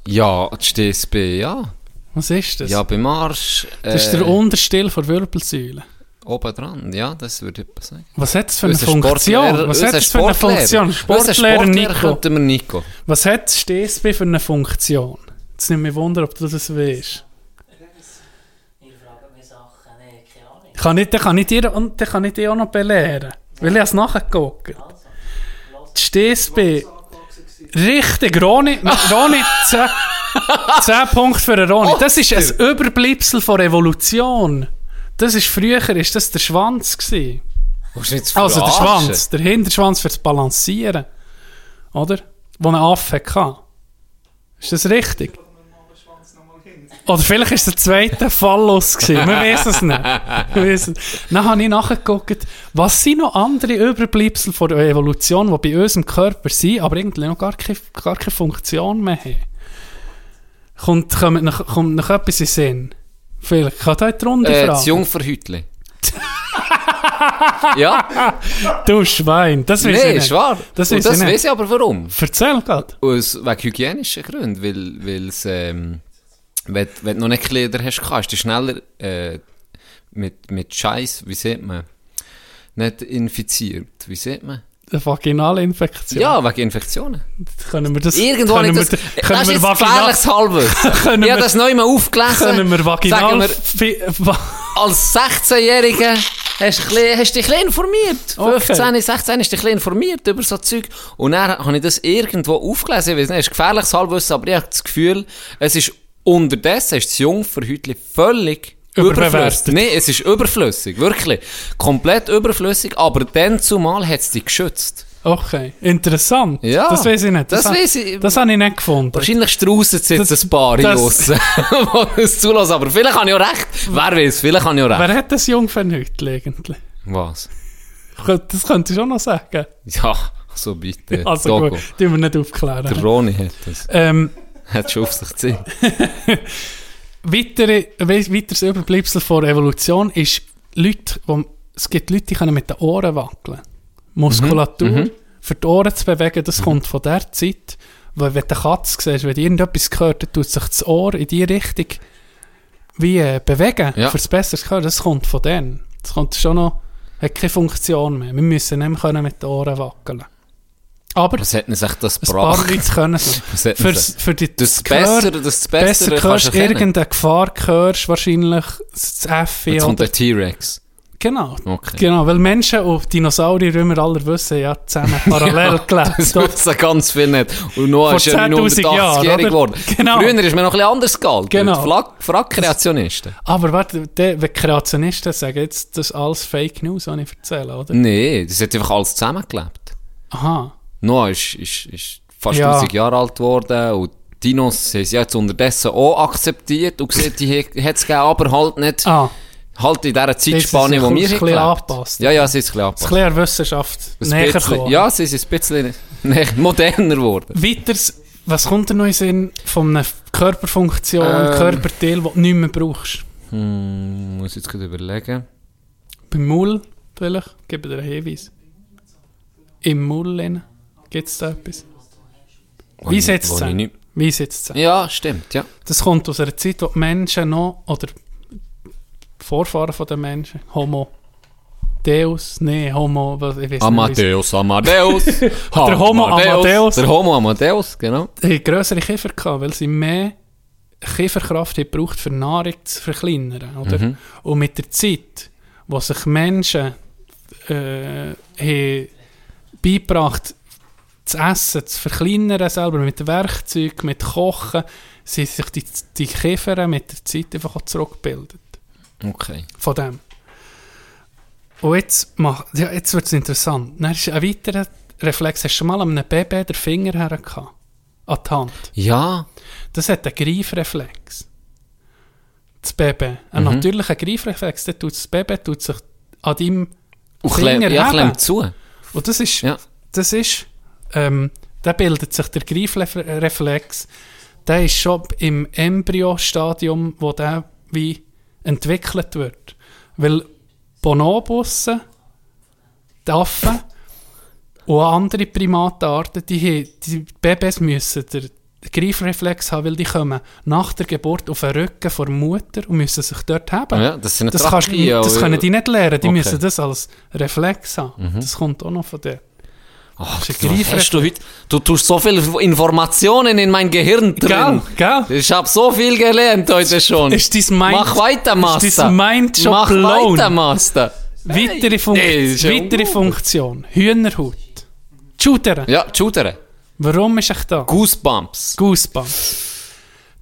[SPEAKER 3] Ja, die STSB, ja.
[SPEAKER 2] Was ist das?
[SPEAKER 3] Ja, beim Arsch. Äh,
[SPEAKER 2] das ist der Unterstill der Wirbelsäule.
[SPEAKER 3] Oben dran, ja, das würde ich sagen.
[SPEAKER 2] Was hat das für eine
[SPEAKER 3] Unser
[SPEAKER 2] Funktion?
[SPEAKER 3] Sportlehrer-
[SPEAKER 2] Was hat das für eine. Funktion? Sportlehrer Nico.
[SPEAKER 3] Nico.
[SPEAKER 2] Was hat das STSB für eine Funktion? Jetzt nimmt mich wunder, ob du das weißt. Kann ich, dann kann ich dir, und dann kann ich dir auch noch belehren. Weil ich es nachgeguckt. Die STSB. Richtig, Roni, Roni 10, 10 Punkte für den Roni. Das ist ein Überbleibsel von Revolution. Das ist früher, ist das der Schwanz gewesen. Also der? Schwanz, der Hinterschwanz fürs Balancieren. Oder? Wo ein Affe hatte. Ist das richtig? Oder vielleicht es der zweite Phallus. gewesen. Wir wissen es nicht. Wir wissen es. Dann habe ich nachgeguckt, was sind noch andere Überbleibsel von der Evolution, die bei unserem Körper sind, aber irgendwie noch gar keine, gar keine Funktion mehr haben. Kommt, kommt, noch, kommt noch etwas in Sinn? Vielleicht. Ich kann in die Runde
[SPEAKER 3] Äh, das
[SPEAKER 2] fragen.
[SPEAKER 3] Jungferhütli. ja,
[SPEAKER 2] Du Schwein. Das weiß ich
[SPEAKER 3] nee,
[SPEAKER 2] nicht.
[SPEAKER 3] ist wahr.
[SPEAKER 2] Das
[SPEAKER 3] Und das
[SPEAKER 2] ich
[SPEAKER 3] weiß ich aber warum.
[SPEAKER 2] Erzähl gerade.
[SPEAKER 3] Aus, wegen hygienischen Gründen, weil, weil es, ähm, wenn, wenn du noch nicht Kleider hast, kannst du schneller äh, mit, mit Scheiß, wie sieht man, nicht infiziert, wie sieht man?
[SPEAKER 2] Eine Vaginalinfektion.
[SPEAKER 3] Ja, wegen Infektionen.
[SPEAKER 2] Können wir das...
[SPEAKER 3] Irgendwo
[SPEAKER 2] können
[SPEAKER 3] nicht
[SPEAKER 2] wir,
[SPEAKER 3] das,
[SPEAKER 2] können
[SPEAKER 3] das
[SPEAKER 2] wir
[SPEAKER 3] ist gefährliches Halbwissen.
[SPEAKER 2] Können
[SPEAKER 3] Ich
[SPEAKER 2] wir-
[SPEAKER 3] habe das neu mal aufgelesen.
[SPEAKER 2] Können wir vaginal...
[SPEAKER 3] Wir, als 16-Jähriger hast du dich hast dich ein informiert.
[SPEAKER 2] Okay.
[SPEAKER 3] 15, 16 hast du dich ein informiert über so Zeug. Und dann habe ich das irgendwo aufgelesen. Ich weiß nicht, es ist gefährliches Halbwissen, aber ich habe das Gefühl, es ist unterdessen ist das Jungferhütli völlig
[SPEAKER 2] Überbewertet.
[SPEAKER 3] überflüssig. Nein, es ist überflüssig, wirklich. Komplett überflüssig, aber dann zumal hat es dich geschützt.
[SPEAKER 2] Okay, interessant.
[SPEAKER 3] Ja,
[SPEAKER 2] das weiß ich nicht.
[SPEAKER 3] das
[SPEAKER 2] ha-
[SPEAKER 3] weiss ich.
[SPEAKER 2] Das habe ich nicht gefunden.
[SPEAKER 3] Wahrscheinlich draussen sitzen
[SPEAKER 2] Das-
[SPEAKER 3] ein paar
[SPEAKER 2] das-
[SPEAKER 3] die es zulassen. Aber vielleicht habe ich auch recht. Wer weiß, vielleicht habe ich auch recht.
[SPEAKER 2] Wer hat das Jungfernhütli eigentlich?
[SPEAKER 3] Was?
[SPEAKER 2] Das könnte ich schon noch sagen.
[SPEAKER 3] Ja, so bitte.
[SPEAKER 2] Also
[SPEAKER 3] Togo.
[SPEAKER 2] gut, tun wir nicht aufklären.
[SPEAKER 3] Der Roni hat das.
[SPEAKER 2] Ähm,
[SPEAKER 3] Hat schon auf sich gesehen.
[SPEAKER 2] weitere, we weiteres Überbleibsel von Evolution ist, Leute, wo, es gibt Leute, die können mit den Ohren wackeln. Muskulatur,
[SPEAKER 3] Mhm.
[SPEAKER 2] für die Ohren zu bewegen, das kommt von der Zeit, weil wenn du eine Katze siehst, wenn die irgendetwas gehört, dann tut sich das Ohr in die Richtung wie äh, bewegen,
[SPEAKER 3] Ja.
[SPEAKER 2] fürs besseres Hören. Das kommt von denen. Das kommt schon noch, hat keine Funktion mehr. Wir müssen nicht mehr können mit den Ohren wackeln. Aber
[SPEAKER 3] Was hat denn sich das
[SPEAKER 2] ein paar
[SPEAKER 3] gebracht?
[SPEAKER 2] Können Für, für die
[SPEAKER 3] Das Bessere, das
[SPEAKER 2] besser
[SPEAKER 3] Bessere kannst
[SPEAKER 2] hörst
[SPEAKER 3] du
[SPEAKER 2] irgendeine Gefahr, hörst wahrscheinlich das Effi
[SPEAKER 3] Jetzt kommt der T-Rex.
[SPEAKER 2] Genau.
[SPEAKER 3] Okay.
[SPEAKER 2] Genau, weil Menschen und Dinosaurier, wie wir alle wissen, ja zusammen parallel gelebt.
[SPEAKER 3] Das wissen ganz viel nicht. Und
[SPEAKER 2] Vor
[SPEAKER 3] ist
[SPEAKER 2] 10.000 Jahren,
[SPEAKER 3] 180-jährig
[SPEAKER 2] oder?
[SPEAKER 3] geworden.
[SPEAKER 2] Genau.
[SPEAKER 3] Früher ist man noch ein bisschen anders gehalten.
[SPEAKER 2] Genau.
[SPEAKER 3] Genau. Frack-Kreationisten.
[SPEAKER 2] Aber warte, der, wenn Kreationisten sagen jetzt, das ist alles Fake News, was ich erzähle, oder?
[SPEAKER 3] Nee, das hat einfach alles zusammengelebt.
[SPEAKER 2] Aha.
[SPEAKER 3] Noah ist, ist, ist fast
[SPEAKER 2] Ja.
[SPEAKER 3] 1000 Jahre alt geworden und die Dinos haben sie jetzt unterdessen auch akzeptiert und gesehen, die hat es gegeben, aber halt nicht
[SPEAKER 2] Ah,
[SPEAKER 3] halt in dieser Zeitspanne, wo wir
[SPEAKER 2] ein bisschen
[SPEAKER 3] gelebt.
[SPEAKER 2] angepasst.
[SPEAKER 3] Ja, ja, sie ist ein bisschen
[SPEAKER 2] ein
[SPEAKER 3] angepasst.
[SPEAKER 2] bisschen an der Wissenschaft
[SPEAKER 3] Ein
[SPEAKER 2] näher
[SPEAKER 3] bisschen-. Ja, sie ist ein bisschen moderner geworden.
[SPEAKER 2] Weiters, was kommt dir noch in den Sinn von einer Körperfunktion,
[SPEAKER 3] Ähm.
[SPEAKER 2] Körperteil, das du nicht mehr brauchst?
[SPEAKER 3] Hm, muss ich jetzt gerade überlegen.
[SPEAKER 2] Beim Maul vielleicht? Gebe dir einen Hinweis. Im Maul gibt es da etwas?
[SPEAKER 3] Wo
[SPEAKER 2] Wie setzt es
[SPEAKER 3] nicht-
[SPEAKER 2] Wie setzt es?
[SPEAKER 3] Ja, stimmt, ja.
[SPEAKER 2] Das kommt aus einer Zeit, wo die Menschen noch, oder Vorfahren von den Menschen, Homo Deus, nee, Homo, was, ich weiß nicht,
[SPEAKER 3] Amadeus, Amadeus.
[SPEAKER 2] Der Homo Amadeus.
[SPEAKER 3] Der Homo Amadeus, genau.
[SPEAKER 2] Die grössere Kiefer gehabt, weil sie mehr Kieferkraft haben gebraucht, für Nahrung zu verkleinern, oder?
[SPEAKER 3] Mhm.
[SPEAKER 2] Und mit der Zeit, wo sich Menschen äh, haben beigebracht, zu essen, zu verkleinern selber, mit Werkzeug, mit Kochen, sind sich die, die Kiefer mit der Zeit einfach auch zurückgebildet.
[SPEAKER 3] Okay.
[SPEAKER 2] Von dem. Und jetzt, mach, ja, jetzt wird es interessant. Dann ist ein weiterer Reflex. Hast du schon mal an einem Baby den Finger hergehabt? An die Hand.
[SPEAKER 3] Ja,
[SPEAKER 2] Das hat einen Greifreflex. Das Baby. Ein
[SPEAKER 3] Mhm.
[SPEAKER 2] natürlicher Greifreflex. Tut das Baby tut sich an deinem
[SPEAKER 3] und
[SPEAKER 2] Finger
[SPEAKER 3] ja, zu.
[SPEAKER 2] Und das ist,
[SPEAKER 3] Ja.
[SPEAKER 2] das ist, ähm, da bildet sich der Greifreflex. Der ist schon im Embryo-Stadium, wo der wie entwickelt wird. Weil Bonobusse, die Affen und andere Primatenarten, die, haben- die Babys müssen den Greifreflex haben, weil die kommen nach der Geburt auf den Rücken der Mutter und müssen sich dort haben.
[SPEAKER 3] Ja, das
[SPEAKER 2] Das, kannst, das können die nicht lernen, die
[SPEAKER 3] Okay. Mhm.
[SPEAKER 2] müssen das als Reflex haben. Das kommt auch noch von der.
[SPEAKER 3] Ach, hast du heute? Du tust so viele Informationen in mein Gehirn drin.
[SPEAKER 2] Gell, gell?
[SPEAKER 3] Ich habe so viel gelernt heute schon.
[SPEAKER 2] Ist dein Mind,
[SPEAKER 3] Mach weiter, Master.
[SPEAKER 2] Ist dein Mind schon
[SPEAKER 3] Mach
[SPEAKER 2] blown?
[SPEAKER 3] weiter, Master.
[SPEAKER 2] Weitere, Fun
[SPEAKER 3] ja
[SPEAKER 2] weitere. Funktion. Hühnerhaut. Shooter.
[SPEAKER 3] Ja, Shooter.
[SPEAKER 2] Warum ist ich da?
[SPEAKER 3] Goosebumps.
[SPEAKER 2] Goosebumps.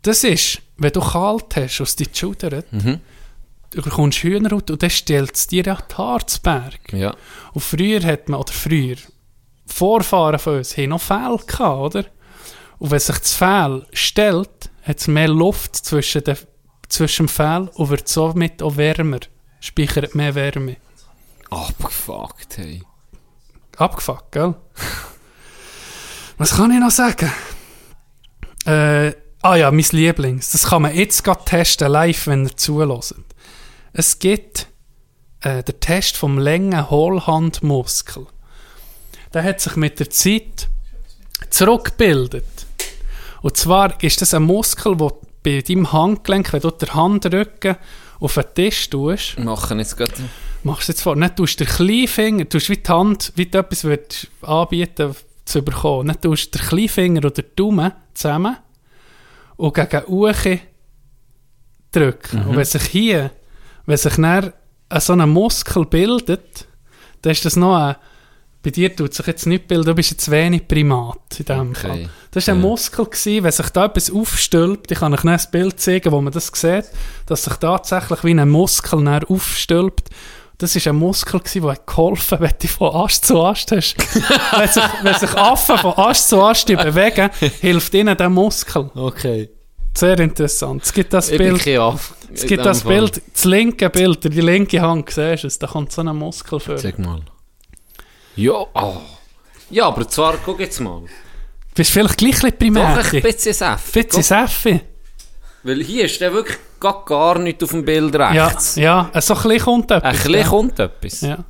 [SPEAKER 2] Das ist, wenn du kalt hast aus deinem Shooter,
[SPEAKER 3] Mhm.
[SPEAKER 2] du bekommst Hühnerhaut und dann stellt es dir ja die Harzberg.
[SPEAKER 3] Ja.
[SPEAKER 2] Und früher hat man, oder früher, Vorfahren von uns haben noch Fell gehabt, oder? Und wenn sich das Fell stellt, hat es mehr Luft zwischen, den, zwischen dem Fell und wird somit auch wärmer. Speichert mehr Wärme.
[SPEAKER 3] Abgefuckt, hey.
[SPEAKER 2] Abgefuckt, gell? Was kann ich noch sagen? Äh, ah ja, mein Lieblings. Das kann man jetzt gerade testen, live, wenn ihr zulässt. Es gibt äh, den Test vom Längen-Hohlhandmuskel. Der hat sich mit der Zeit zurückgebildet. Und zwar ist das ein Muskel, der bei deinem Handgelenk, wenn du den Handrücken auf den Tisch tust,
[SPEAKER 3] Machen jetzt gerade.
[SPEAKER 2] machst du jetzt vor, nicht tust den Kleinfinger, tust wie die Hand, wie du etwas würdest anbieten zu bekommen, nicht tust du den Kleinfinger oder den Daumen zusammen und gegen Uche drücken. Und wenn sich hier, wenn sich dann so ein Muskel bildet, dann ist das noch ein, bei dir tut sich jetzt nicht bilden, du bist jetzt wenig Primat in dem
[SPEAKER 3] Okay.
[SPEAKER 2] Fall. Das war ein
[SPEAKER 3] Ja.
[SPEAKER 2] Muskel, gewesen, wenn sich da etwas aufstülpt, ich kann euch ein Bild zeigen, wo man das sieht, dass sich tatsächlich wie ein Muskel dann aufstülpt. Das war ein Muskel, gewesen, der hat geholfen wenn du von Ast zu Ast hast. wenn, sich, wenn sich Affen von Ast zu Ast bewegen, hilft ihnen der Muskel.
[SPEAKER 3] Okay.
[SPEAKER 2] Sehr interessant. Es gibt das
[SPEAKER 3] Ich
[SPEAKER 2] Bild, es gibt das Bild, das linke Bild, die linke Hand, siehst du es, da kommt so ein Muskel vor.
[SPEAKER 3] Sag mal. Ja, oh. Ja, aber zwar, guck jetzt mal.
[SPEAKER 2] Bist vielleicht gleich ein bisschen
[SPEAKER 3] Doch, ein bisschen Säffe.
[SPEAKER 2] Bisschen.
[SPEAKER 3] Weil hier ist der wirklich gar, gar nicht auf dem Bild
[SPEAKER 2] Ja,
[SPEAKER 3] rechts.
[SPEAKER 2] ja, so ein bisschen kommt etwas.
[SPEAKER 3] Ein bisschen
[SPEAKER 2] ja.
[SPEAKER 3] kommt etwas.
[SPEAKER 2] Ja.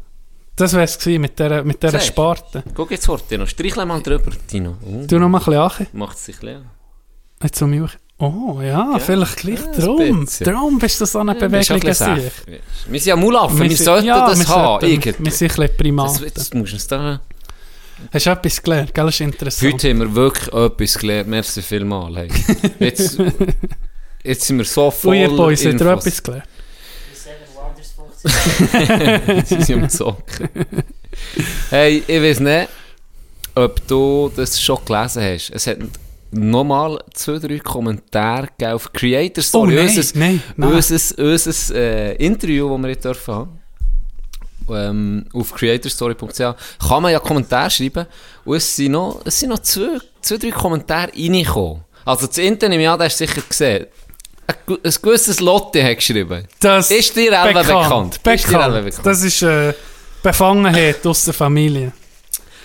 [SPEAKER 2] Das wäre es mit dieser, mit
[SPEAKER 3] du?
[SPEAKER 2] Sparte.
[SPEAKER 3] Guck jetzt noch. Streichle mal drüber, Tino. Oh,
[SPEAKER 2] Du noch mal ein bisschen an.
[SPEAKER 3] Macht es sich leer.
[SPEAKER 2] Jetzt um mich. Oh ja, vielleicht gleich
[SPEAKER 3] Ja, ein
[SPEAKER 2] drum. Drum bist du so eine
[SPEAKER 3] Ja, das
[SPEAKER 2] Bewegung
[SPEAKER 3] ein weisst du. Wir sind ja Mulaffen, wir
[SPEAKER 2] sind-
[SPEAKER 3] sollten
[SPEAKER 2] ja,
[SPEAKER 3] das
[SPEAKER 2] wir
[SPEAKER 3] haben.
[SPEAKER 2] sollten-
[SPEAKER 3] irgendwie.
[SPEAKER 2] Wir sind ein bisschen
[SPEAKER 3] Das,
[SPEAKER 2] Primaten.
[SPEAKER 3] das musst du da...
[SPEAKER 2] Hast du etwas gelernt? Gell, das ist interessant.
[SPEAKER 3] Heute haben wir wirklich etwas gelernt. Merci vielmals. Hey. Jetzt, jetzt sind wir so voll
[SPEAKER 2] ihr Boys, habt ihr etwas gelernt?
[SPEAKER 3] Sie sind am Zocken. Hey, ich weiß nicht, ob du das schon gelesen hast. Es hat nochmal zwei, drei Kommentare auf Creator Story.
[SPEAKER 2] Oh, nein,
[SPEAKER 3] unser,
[SPEAKER 2] nein, nein.
[SPEAKER 3] Unser, unser äh, Interview, das wir jetzt dürfen haben. Ähm, auf creatorstory.ch kann man ja Kommentare schreiben und es sind noch, es sind noch zwei, zwei drei Kommentare reingekommen. Also das Internet, ja, das hast du sicher gesehen. Ein, gewisses Lotte hat geschrieben.
[SPEAKER 2] Das
[SPEAKER 3] Ist dir Elva bekannt?
[SPEAKER 2] bekannt.
[SPEAKER 3] Ist bekannt?
[SPEAKER 2] Das ist äh, Befangenheit aus der Familie.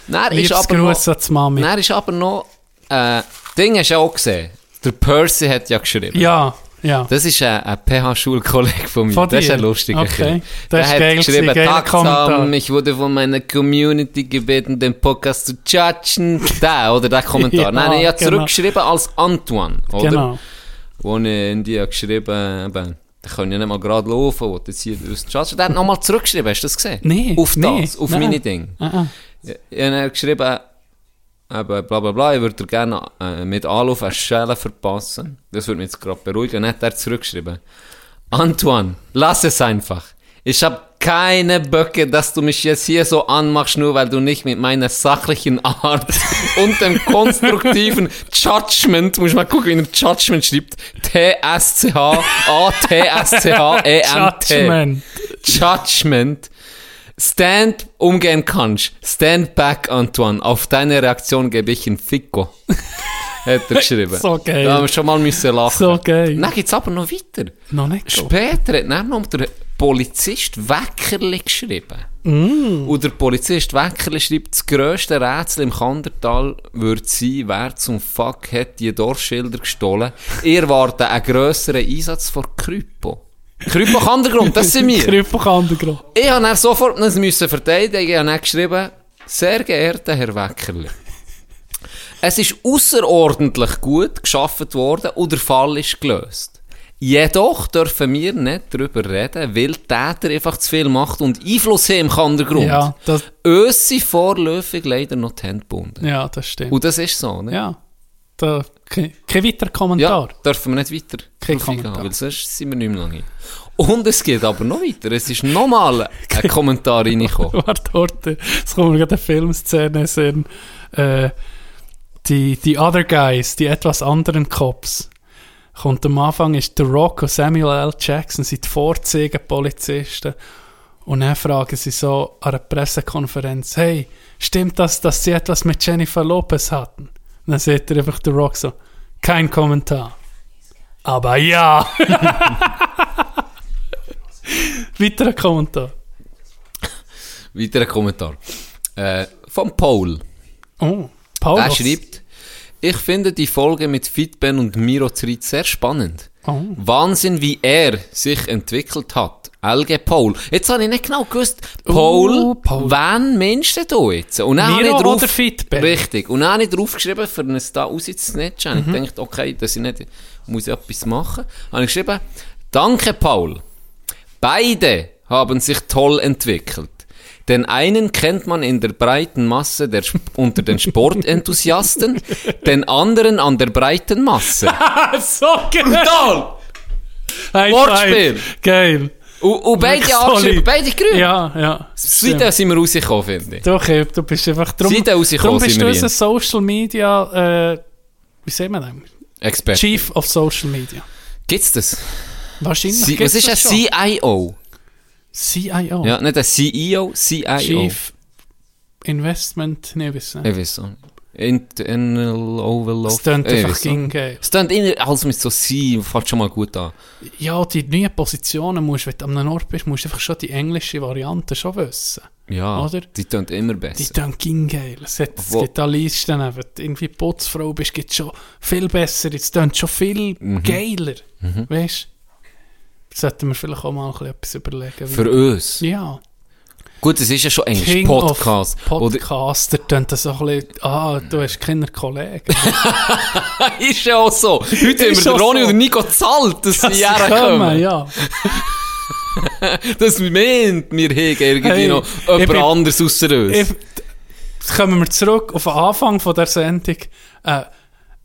[SPEAKER 3] Dann ist aber noch,
[SPEAKER 2] an die Mami.
[SPEAKER 3] dann ist aber noch, äh, Ding hast du auch gesehen. Der Percy hat ja geschrieben.
[SPEAKER 2] Ja, ja.
[SPEAKER 3] Das ist ein, ein PH-Schulkollege von mir.
[SPEAKER 2] Von
[SPEAKER 3] das ist ein lustiger
[SPEAKER 2] Okay.
[SPEAKER 3] Der hat
[SPEAKER 2] geil
[SPEAKER 3] geschrieben,
[SPEAKER 2] gewesen,
[SPEAKER 3] Tag zusammen, ich wurde von meiner Community gebeten, den Podcast zu judgen. Der, oder der Kommentar.
[SPEAKER 2] Ja,
[SPEAKER 3] Nein, ich habe
[SPEAKER 2] genau.
[SPEAKER 3] zurückgeschrieben als Antoine, oder?
[SPEAKER 2] Genau.
[SPEAKER 3] Wo ich in die habe geschrieben, eben, der kann ja nicht mal gerade laufen, wo jetzt hier aus der Der hat nochmal zurückgeschrieben, hast du das gesehen?
[SPEAKER 2] Nee,
[SPEAKER 3] Auf
[SPEAKER 2] nee,
[SPEAKER 3] das, auf
[SPEAKER 2] nein.
[SPEAKER 3] meine Dinge.
[SPEAKER 2] Ah, ah.
[SPEAKER 3] Ja, Ich habe geschrieben, eben, bla bla bla, ich würde dir gerne äh, mit Anlauf eine Schelle verpassen. Das würde mich jetzt gerade beruhigen. Dann hat er zurückgeschrieben. Antoine, lass es einfach. Ich habe keine Böcke, dass du mich jetzt hier so anmachst, nur weil du nicht mit meiner sachlichen Art und dem konstruktiven Judgment, muss mal gucken, wie er Judgment schreibt, T-S-C-H-A-T-S-C-H-E-N-T.
[SPEAKER 2] Judgment.
[SPEAKER 3] Judgment. Stand umgehen kannst. Stand back, Antoine. Auf deine Reaktion gebe ich ein Fico. Hat er geschrieben.
[SPEAKER 2] So geil.
[SPEAKER 3] Da haben wir schon mal müssen lachen.
[SPEAKER 2] So geil.
[SPEAKER 3] Dann geht's aber noch weiter.
[SPEAKER 2] Noch nicht gut.
[SPEAKER 3] Später hat dann noch der Polizist Weckerli geschrieben.
[SPEAKER 2] Mm.
[SPEAKER 3] Und der Polizist Weckerli schreibt, das grösste Rätsel im Kandertal würde sein, wer zum Fuck hat die Dorfschilder gestohlen. Ihr wart einen grösseren Einsatz vor Krypo. Krypo Kandergrund, das sind wir.
[SPEAKER 2] Krypo Kandergrund.
[SPEAKER 3] Ich habe dann sofort das müssen verteidigen. Ich habe dann geschrieben, sehr geehrter Herr Weckerli. Es ist außerordentlich gut geschafft worden und der Fall ist gelöst. Jedoch dürfen wir nicht darüber reden, weil der Täter einfach zu viel macht und Einfluss haben im Kandergrund.
[SPEAKER 2] Ja, das,
[SPEAKER 3] Uns sind vorläufig leider noch die Hände gebunden.
[SPEAKER 2] ja, das stimmt.
[SPEAKER 3] Und das ist so, ne?
[SPEAKER 2] Ja. Da, kein, kein weiterer
[SPEAKER 3] Ja,
[SPEAKER 2] Kommentar.
[SPEAKER 3] dürfen wir nicht weiter
[SPEAKER 2] Kein Kommentar.
[SPEAKER 3] weil sonst sind wir nicht mehr lange. Und es geht aber noch weiter. Es ist nochmal ein Kommentar reingekommen.
[SPEAKER 2] Warte, warte. Es kommt mir gerade eine Filmszene in äh, die, die Other Guys, die etwas anderen Cops. Kommt am Anfang ist The Rock und Samuel L. Jackson sind die Vorzeigepolizisten. Und dann fragen sie so an einer Pressekonferenz, hey, stimmt das, dass sie etwas mit Jennifer Lopez hatten? Und dann sagt er einfach The Rock so, kein Kommentar. Aber ja. Weiterer Kommentar.
[SPEAKER 3] Weiterer Kommentar. Äh, von Paul.
[SPEAKER 2] Oh, Paul.
[SPEAKER 3] Er schreibt, ich finde die Folge mit Fitben und Miro Zrit sehr spannend.
[SPEAKER 2] Oh.
[SPEAKER 3] Wahnsinn, wie er sich entwickelt hat. LG Paul. Jetzt habe ich nicht genau gewusst, Paul,
[SPEAKER 2] Oh, Paul.
[SPEAKER 3] wen meinst du jetzt? Und dann
[SPEAKER 2] Miro
[SPEAKER 3] drauf,
[SPEAKER 2] oder Fitben?
[SPEAKER 3] Richtig. Und dann habe ich draufgeschrieben, für es da rauszusnatchen.
[SPEAKER 2] Mhm.
[SPEAKER 3] Ich dachte, okay, dass ich nicht, muss ich etwas machen. Habe ich geschrieben, danke Paul. Beide haben sich toll entwickelt. Den einen kennt man in der breiten Masse der, Sp- unter den Sportenthusiasten, den anderen an der breiten Masse.
[SPEAKER 2] so geil. High
[SPEAKER 3] Wortspiel.
[SPEAKER 2] Geil.
[SPEAKER 3] Und, und beide angeschrieben, beide grün.
[SPEAKER 2] Ja, ja.
[SPEAKER 3] Seitdem sind wir rausgekommen, finde ich.
[SPEAKER 2] Doch, du bist einfach drum.
[SPEAKER 3] Seitdem rausgekommen
[SPEAKER 2] Darum bist du unser. Social Media, äh, wie sehen wir das?
[SPEAKER 3] Experte.
[SPEAKER 2] Chief of Social Media.
[SPEAKER 3] Gibt's das?
[SPEAKER 2] Wahrscheinlich.
[SPEAKER 3] C was ist ein. CIO?
[SPEAKER 2] CIO.
[SPEAKER 3] Ja, nicht ein CEO, CIO.
[SPEAKER 2] Chief Investment, ne, wissen.
[SPEAKER 3] Ich weiß auch nicht. Internal
[SPEAKER 2] tönt
[SPEAKER 3] Ich
[SPEAKER 2] einfach ging geil.
[SPEAKER 3] Es tönt immer, alles mit so sein, fängt schon mal gut an.
[SPEAKER 2] Ja, die neuen Positionen musst, wenn du an einem Ort bist, musst du einfach schon die englische Variante schon wissen.
[SPEAKER 3] Ja,
[SPEAKER 2] Oder?
[SPEAKER 3] die tönt immer
[SPEAKER 2] Die
[SPEAKER 3] besser.
[SPEAKER 2] tönt ging geil. Es, hat, es gibt da Listen, wenn du irgendwie Putzfrau bist, gibt es schon viel besser. Es tönt schon viel
[SPEAKER 3] Mhm.
[SPEAKER 2] geiler. Weißt du? Sollten wir vielleicht auch mal etwas überlegen.
[SPEAKER 3] Für uns.
[SPEAKER 2] Ja.
[SPEAKER 3] Gut, es ist ja schon Englisch.
[SPEAKER 2] King
[SPEAKER 3] Podcast.
[SPEAKER 2] Podcaster tönt das auch ein bisschen, ah, du hast keine Kollegen.
[SPEAKER 3] ist ja auch so. Heute haben wir Ronny
[SPEAKER 2] so.
[SPEAKER 3] und Nico gezahlt, dass sie
[SPEAKER 2] Sie
[SPEAKER 3] hierher
[SPEAKER 2] kommen,
[SPEAKER 3] kommen.
[SPEAKER 2] ja.
[SPEAKER 3] Das meint, wir haben irgendwie
[SPEAKER 2] Hey,
[SPEAKER 3] noch jemand
[SPEAKER 2] bin-
[SPEAKER 3] anderes ausser uns.
[SPEAKER 2] Ich, jetzt kommen wir zurück auf den Anfang von der Sendung. Äh,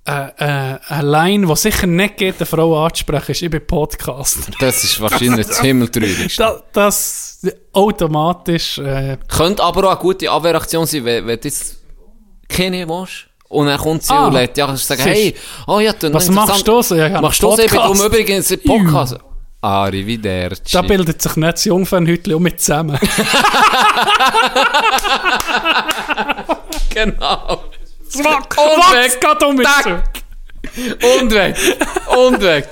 [SPEAKER 2] äh, äh, eine Line, die sicher nicht geht, eine Frau anzusprechen, ist, ich bin Podcaster.
[SPEAKER 3] Das ist wahrscheinlich das Himmeltraurigste.
[SPEAKER 2] Da, das automatisch, äh,
[SPEAKER 3] Könnte aber auch eine gute Abwehraktion sein, wenn, wenn du jetzt keine willst. Und dann kommt sie
[SPEAKER 2] Ah.
[SPEAKER 3] und lädt, ja, kannst du sagen,
[SPEAKER 2] Siehst-
[SPEAKER 3] hey, oh ja, du,
[SPEAKER 2] was machst du so? Ja, ja,
[SPEAKER 3] Machst du so?
[SPEAKER 2] Podcast.
[SPEAKER 3] drum übrigens ein Podcast. Arrivederci.
[SPEAKER 2] da bildet sich nicht das Jungfernhütli auch mit zusammen.
[SPEAKER 3] Genau.
[SPEAKER 2] Wachs,
[SPEAKER 3] weg.
[SPEAKER 2] geht um.
[SPEAKER 3] Und weg. Und weg.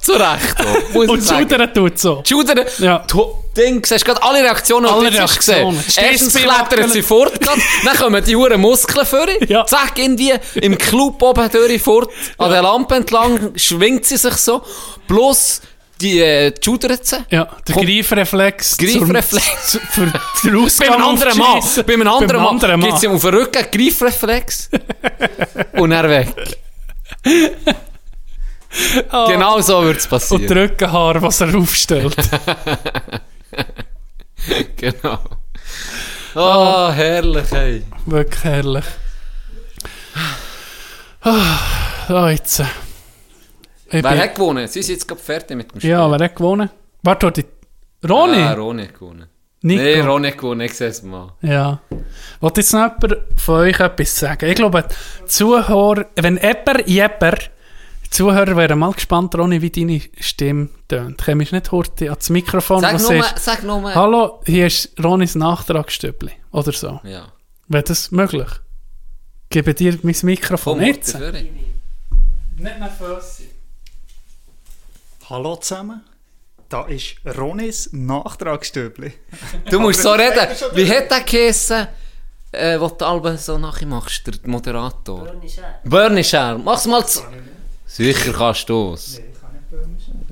[SPEAKER 3] Zu Recht, muss
[SPEAKER 2] Und. Schudern tut so.
[SPEAKER 3] Schudern.
[SPEAKER 2] Ja.
[SPEAKER 3] Du Ding, siehst gerade alle Reaktionen, die
[SPEAKER 2] Alle
[SPEAKER 3] du hast
[SPEAKER 2] Reaktionen.
[SPEAKER 3] gesehen. Erstens klettern sie fort, dann kommen die Huren Muskeln vor.
[SPEAKER 2] Ja.
[SPEAKER 3] Zack, irgendwie im Club oben durch fort, an der Lampe entlang, schwingt sie sich so. Plus die äh, schudert sie.
[SPEAKER 2] Ja, der
[SPEAKER 3] Komm.
[SPEAKER 2] Greifreflex.
[SPEAKER 3] Greifreflex.
[SPEAKER 2] zum- Für den
[SPEAKER 3] Bei
[SPEAKER 2] Ausgang
[SPEAKER 3] einem anderen Mann, bei einem anderen
[SPEAKER 2] Beim
[SPEAKER 3] Mann,
[SPEAKER 2] anderen
[SPEAKER 3] es ihm auf den Rücken Greifreflex und er weg. Genau so wird es.
[SPEAKER 2] Und
[SPEAKER 3] passieren.
[SPEAKER 2] die Rückenhaar, was er aufstellt.
[SPEAKER 3] Genau. Oh, herrlich, ey.
[SPEAKER 2] Wirklich herrlich. So jetzt. Ich
[SPEAKER 3] Wer
[SPEAKER 2] bin,
[SPEAKER 3] hat gewonnen? Sie sind jetzt gerade fertig mit dem Spiel.
[SPEAKER 2] ja, wer hat gewonnen? Warte, warte. Ronny?
[SPEAKER 3] Ah, Ronny hat gewonnen.
[SPEAKER 2] Nico?
[SPEAKER 3] Nee, Ronny hat gewonnen, ich sehe es mal.
[SPEAKER 2] Ja. Wollt jetzt noch jemand von euch etwas sagen? Ich glaube, Zuhörer, wenn jemand, jemand, Zuhörer wären mal gespannt, Ronny, wie deine Stimme tönt. Kommst du nicht heute ans Mikrofon
[SPEAKER 3] Sag
[SPEAKER 2] und
[SPEAKER 3] nur,
[SPEAKER 2] sagst,
[SPEAKER 3] sag nur.
[SPEAKER 2] Hallo, hier ist Ronnys Nachtragsstübli. Oder so.
[SPEAKER 3] Ja.
[SPEAKER 2] Wäre das möglich? Gebe dir mein Mikrofon
[SPEAKER 3] Komm,
[SPEAKER 2] jetzt. Nicht nervös sein.
[SPEAKER 10] Hallo zusammen, da ist Ronis Nachtragsstübli.
[SPEAKER 3] Du musst so reden. Wie hat der geheissen, äh, wo du Alben so nachher machst, der Moderator? Bernie Scher. Mach's mal zu... Sicher kannst du es.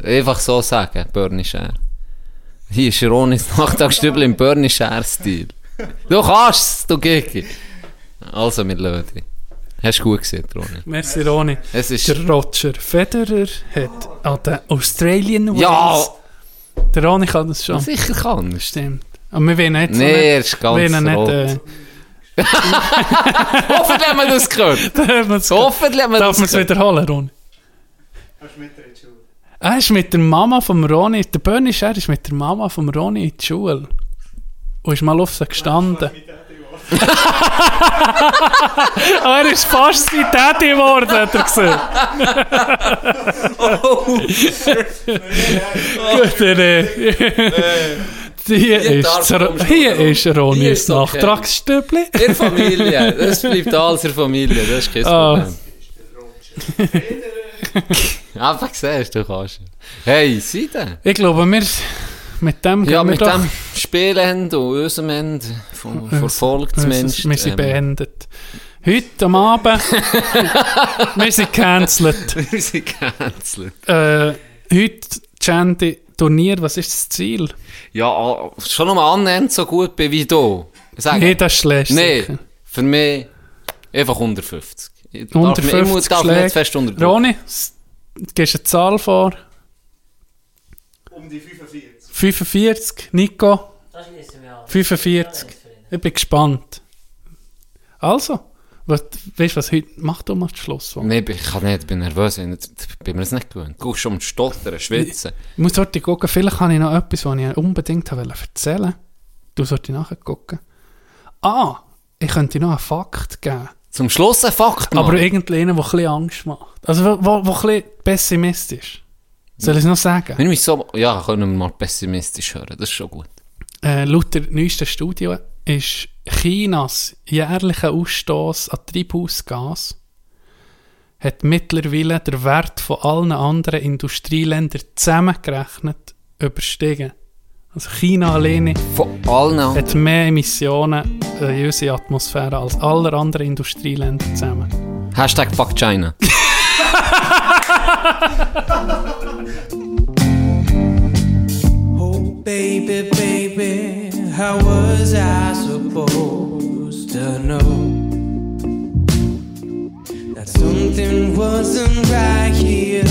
[SPEAKER 3] Einfach so sagen, Bernie Scher. Hier ist Ronis Nachtagsstübel im Bernie Scher-Stil. Du kannst es, du Gigi. Also, lassen dich. Hast du gut gesehen, Ronny.
[SPEAKER 2] Merci, Ronny.
[SPEAKER 3] Es ist...
[SPEAKER 2] Der Roger Federer hat an den Australian
[SPEAKER 3] Ja!
[SPEAKER 2] Wales. Der Ronny kann das schon.
[SPEAKER 3] Sicher kann er.
[SPEAKER 2] Stimmt. Aber wir wollen nicht so
[SPEAKER 3] Nee,
[SPEAKER 2] nicht-
[SPEAKER 3] er ist ganz
[SPEAKER 2] wir wollen nicht,
[SPEAKER 3] rot.
[SPEAKER 2] äh,
[SPEAKER 3] Hoffentlich haben wir das gehört. Hoffentlich haben wir
[SPEAKER 2] Darf
[SPEAKER 3] das
[SPEAKER 2] man es wiederholen, Ronny? Er ist mit der Mama vom Ronny, der Bernie Scher ist mit der Mama vom Ronny in die Schule. Und ist mal auf sie gestanden. Ah, er ist fast sein Daddy geworden, hat er. Gut, Hier ist,
[SPEAKER 3] darf
[SPEAKER 2] Ro-
[SPEAKER 3] kommst du
[SPEAKER 2] hier ist
[SPEAKER 3] Hier ist okay.
[SPEAKER 2] Nachtragsstübli.
[SPEAKER 3] Der Familie. Das bleibt alles in der Familie. Das ist kein
[SPEAKER 2] Ah.
[SPEAKER 3] Problem. Einfach siehst du, kannst. Hey, Seite.
[SPEAKER 2] Ich glaube, wir mit dem
[SPEAKER 3] Ja, mit
[SPEAKER 2] doch-
[SPEAKER 3] dem Spielende und unserem Ende, von, von Volk
[SPEAKER 2] Wir
[SPEAKER 3] zumindest.
[SPEAKER 2] sind- Wir sind
[SPEAKER 3] ähm,
[SPEAKER 2] beendet. Heute am Abend, wir sind cancelled.
[SPEAKER 3] Wir sind gecancelt.
[SPEAKER 2] Äh, heute, Chandy, Turnier, was ist das Ziel?
[SPEAKER 3] Ja, ah, schon noch annähernd so gut bin wie du. Sag,
[SPEAKER 2] Nee, das ist schlecht.
[SPEAKER 3] Nee,
[SPEAKER 2] sicher.
[SPEAKER 3] für mich einfach unter 50. Ich
[SPEAKER 2] Unter
[SPEAKER 3] darf mich- ich muss-
[SPEAKER 2] 50
[SPEAKER 3] darf nicht fest unter.
[SPEAKER 2] Roni, gibst du eine Zahl vor?
[SPEAKER 10] Um die 45.
[SPEAKER 2] 45, Nico? 45. Ich bin gespannt. Also, was, weißt du, was heute macht du mal das Schluss?
[SPEAKER 3] Nee, ich kann nicht, ich bin nervös. Ich bin mir das nicht gewöhnt. Du gehst schon am Stottern, schwitzen.
[SPEAKER 2] Ich muss heute gucken, vielleicht habe ich noch etwas, was ich unbedingt wollte erzählen Du solltest nachher gucken. Ah, ich könnte noch einen Fakt geben.
[SPEAKER 3] Zum Schluss ein Fakt, Mann.
[SPEAKER 2] Aber irgendwie einen, der ein bisschen Angst macht. Also, wo ein bisschen pessimistisch. Soll ich es noch sagen?
[SPEAKER 3] Wenn ich so, ja, können wir mal pessimistisch hören, das ist schon gut.
[SPEAKER 2] Äh, laut der neuesten Studie ist Chinas jährlicher Ausstoß an Treibhausgas hat mittlerweile den Wert von allen anderen Industrieländern zusammengerechnet überstiegen. Also China alleine
[SPEAKER 3] Von allen
[SPEAKER 2] hat mehr Emissionen in unsere Atmosphäre als alle anderen Industrieländer zusammen.
[SPEAKER 3] Hashtag Fuck China.
[SPEAKER 11] Baby, baby, how was I supposed to know that something wasn't right here?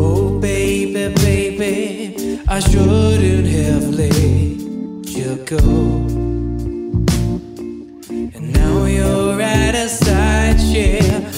[SPEAKER 11] Oh, baby, baby, I shouldn't have let you go. And now you're at a side chair. Yeah.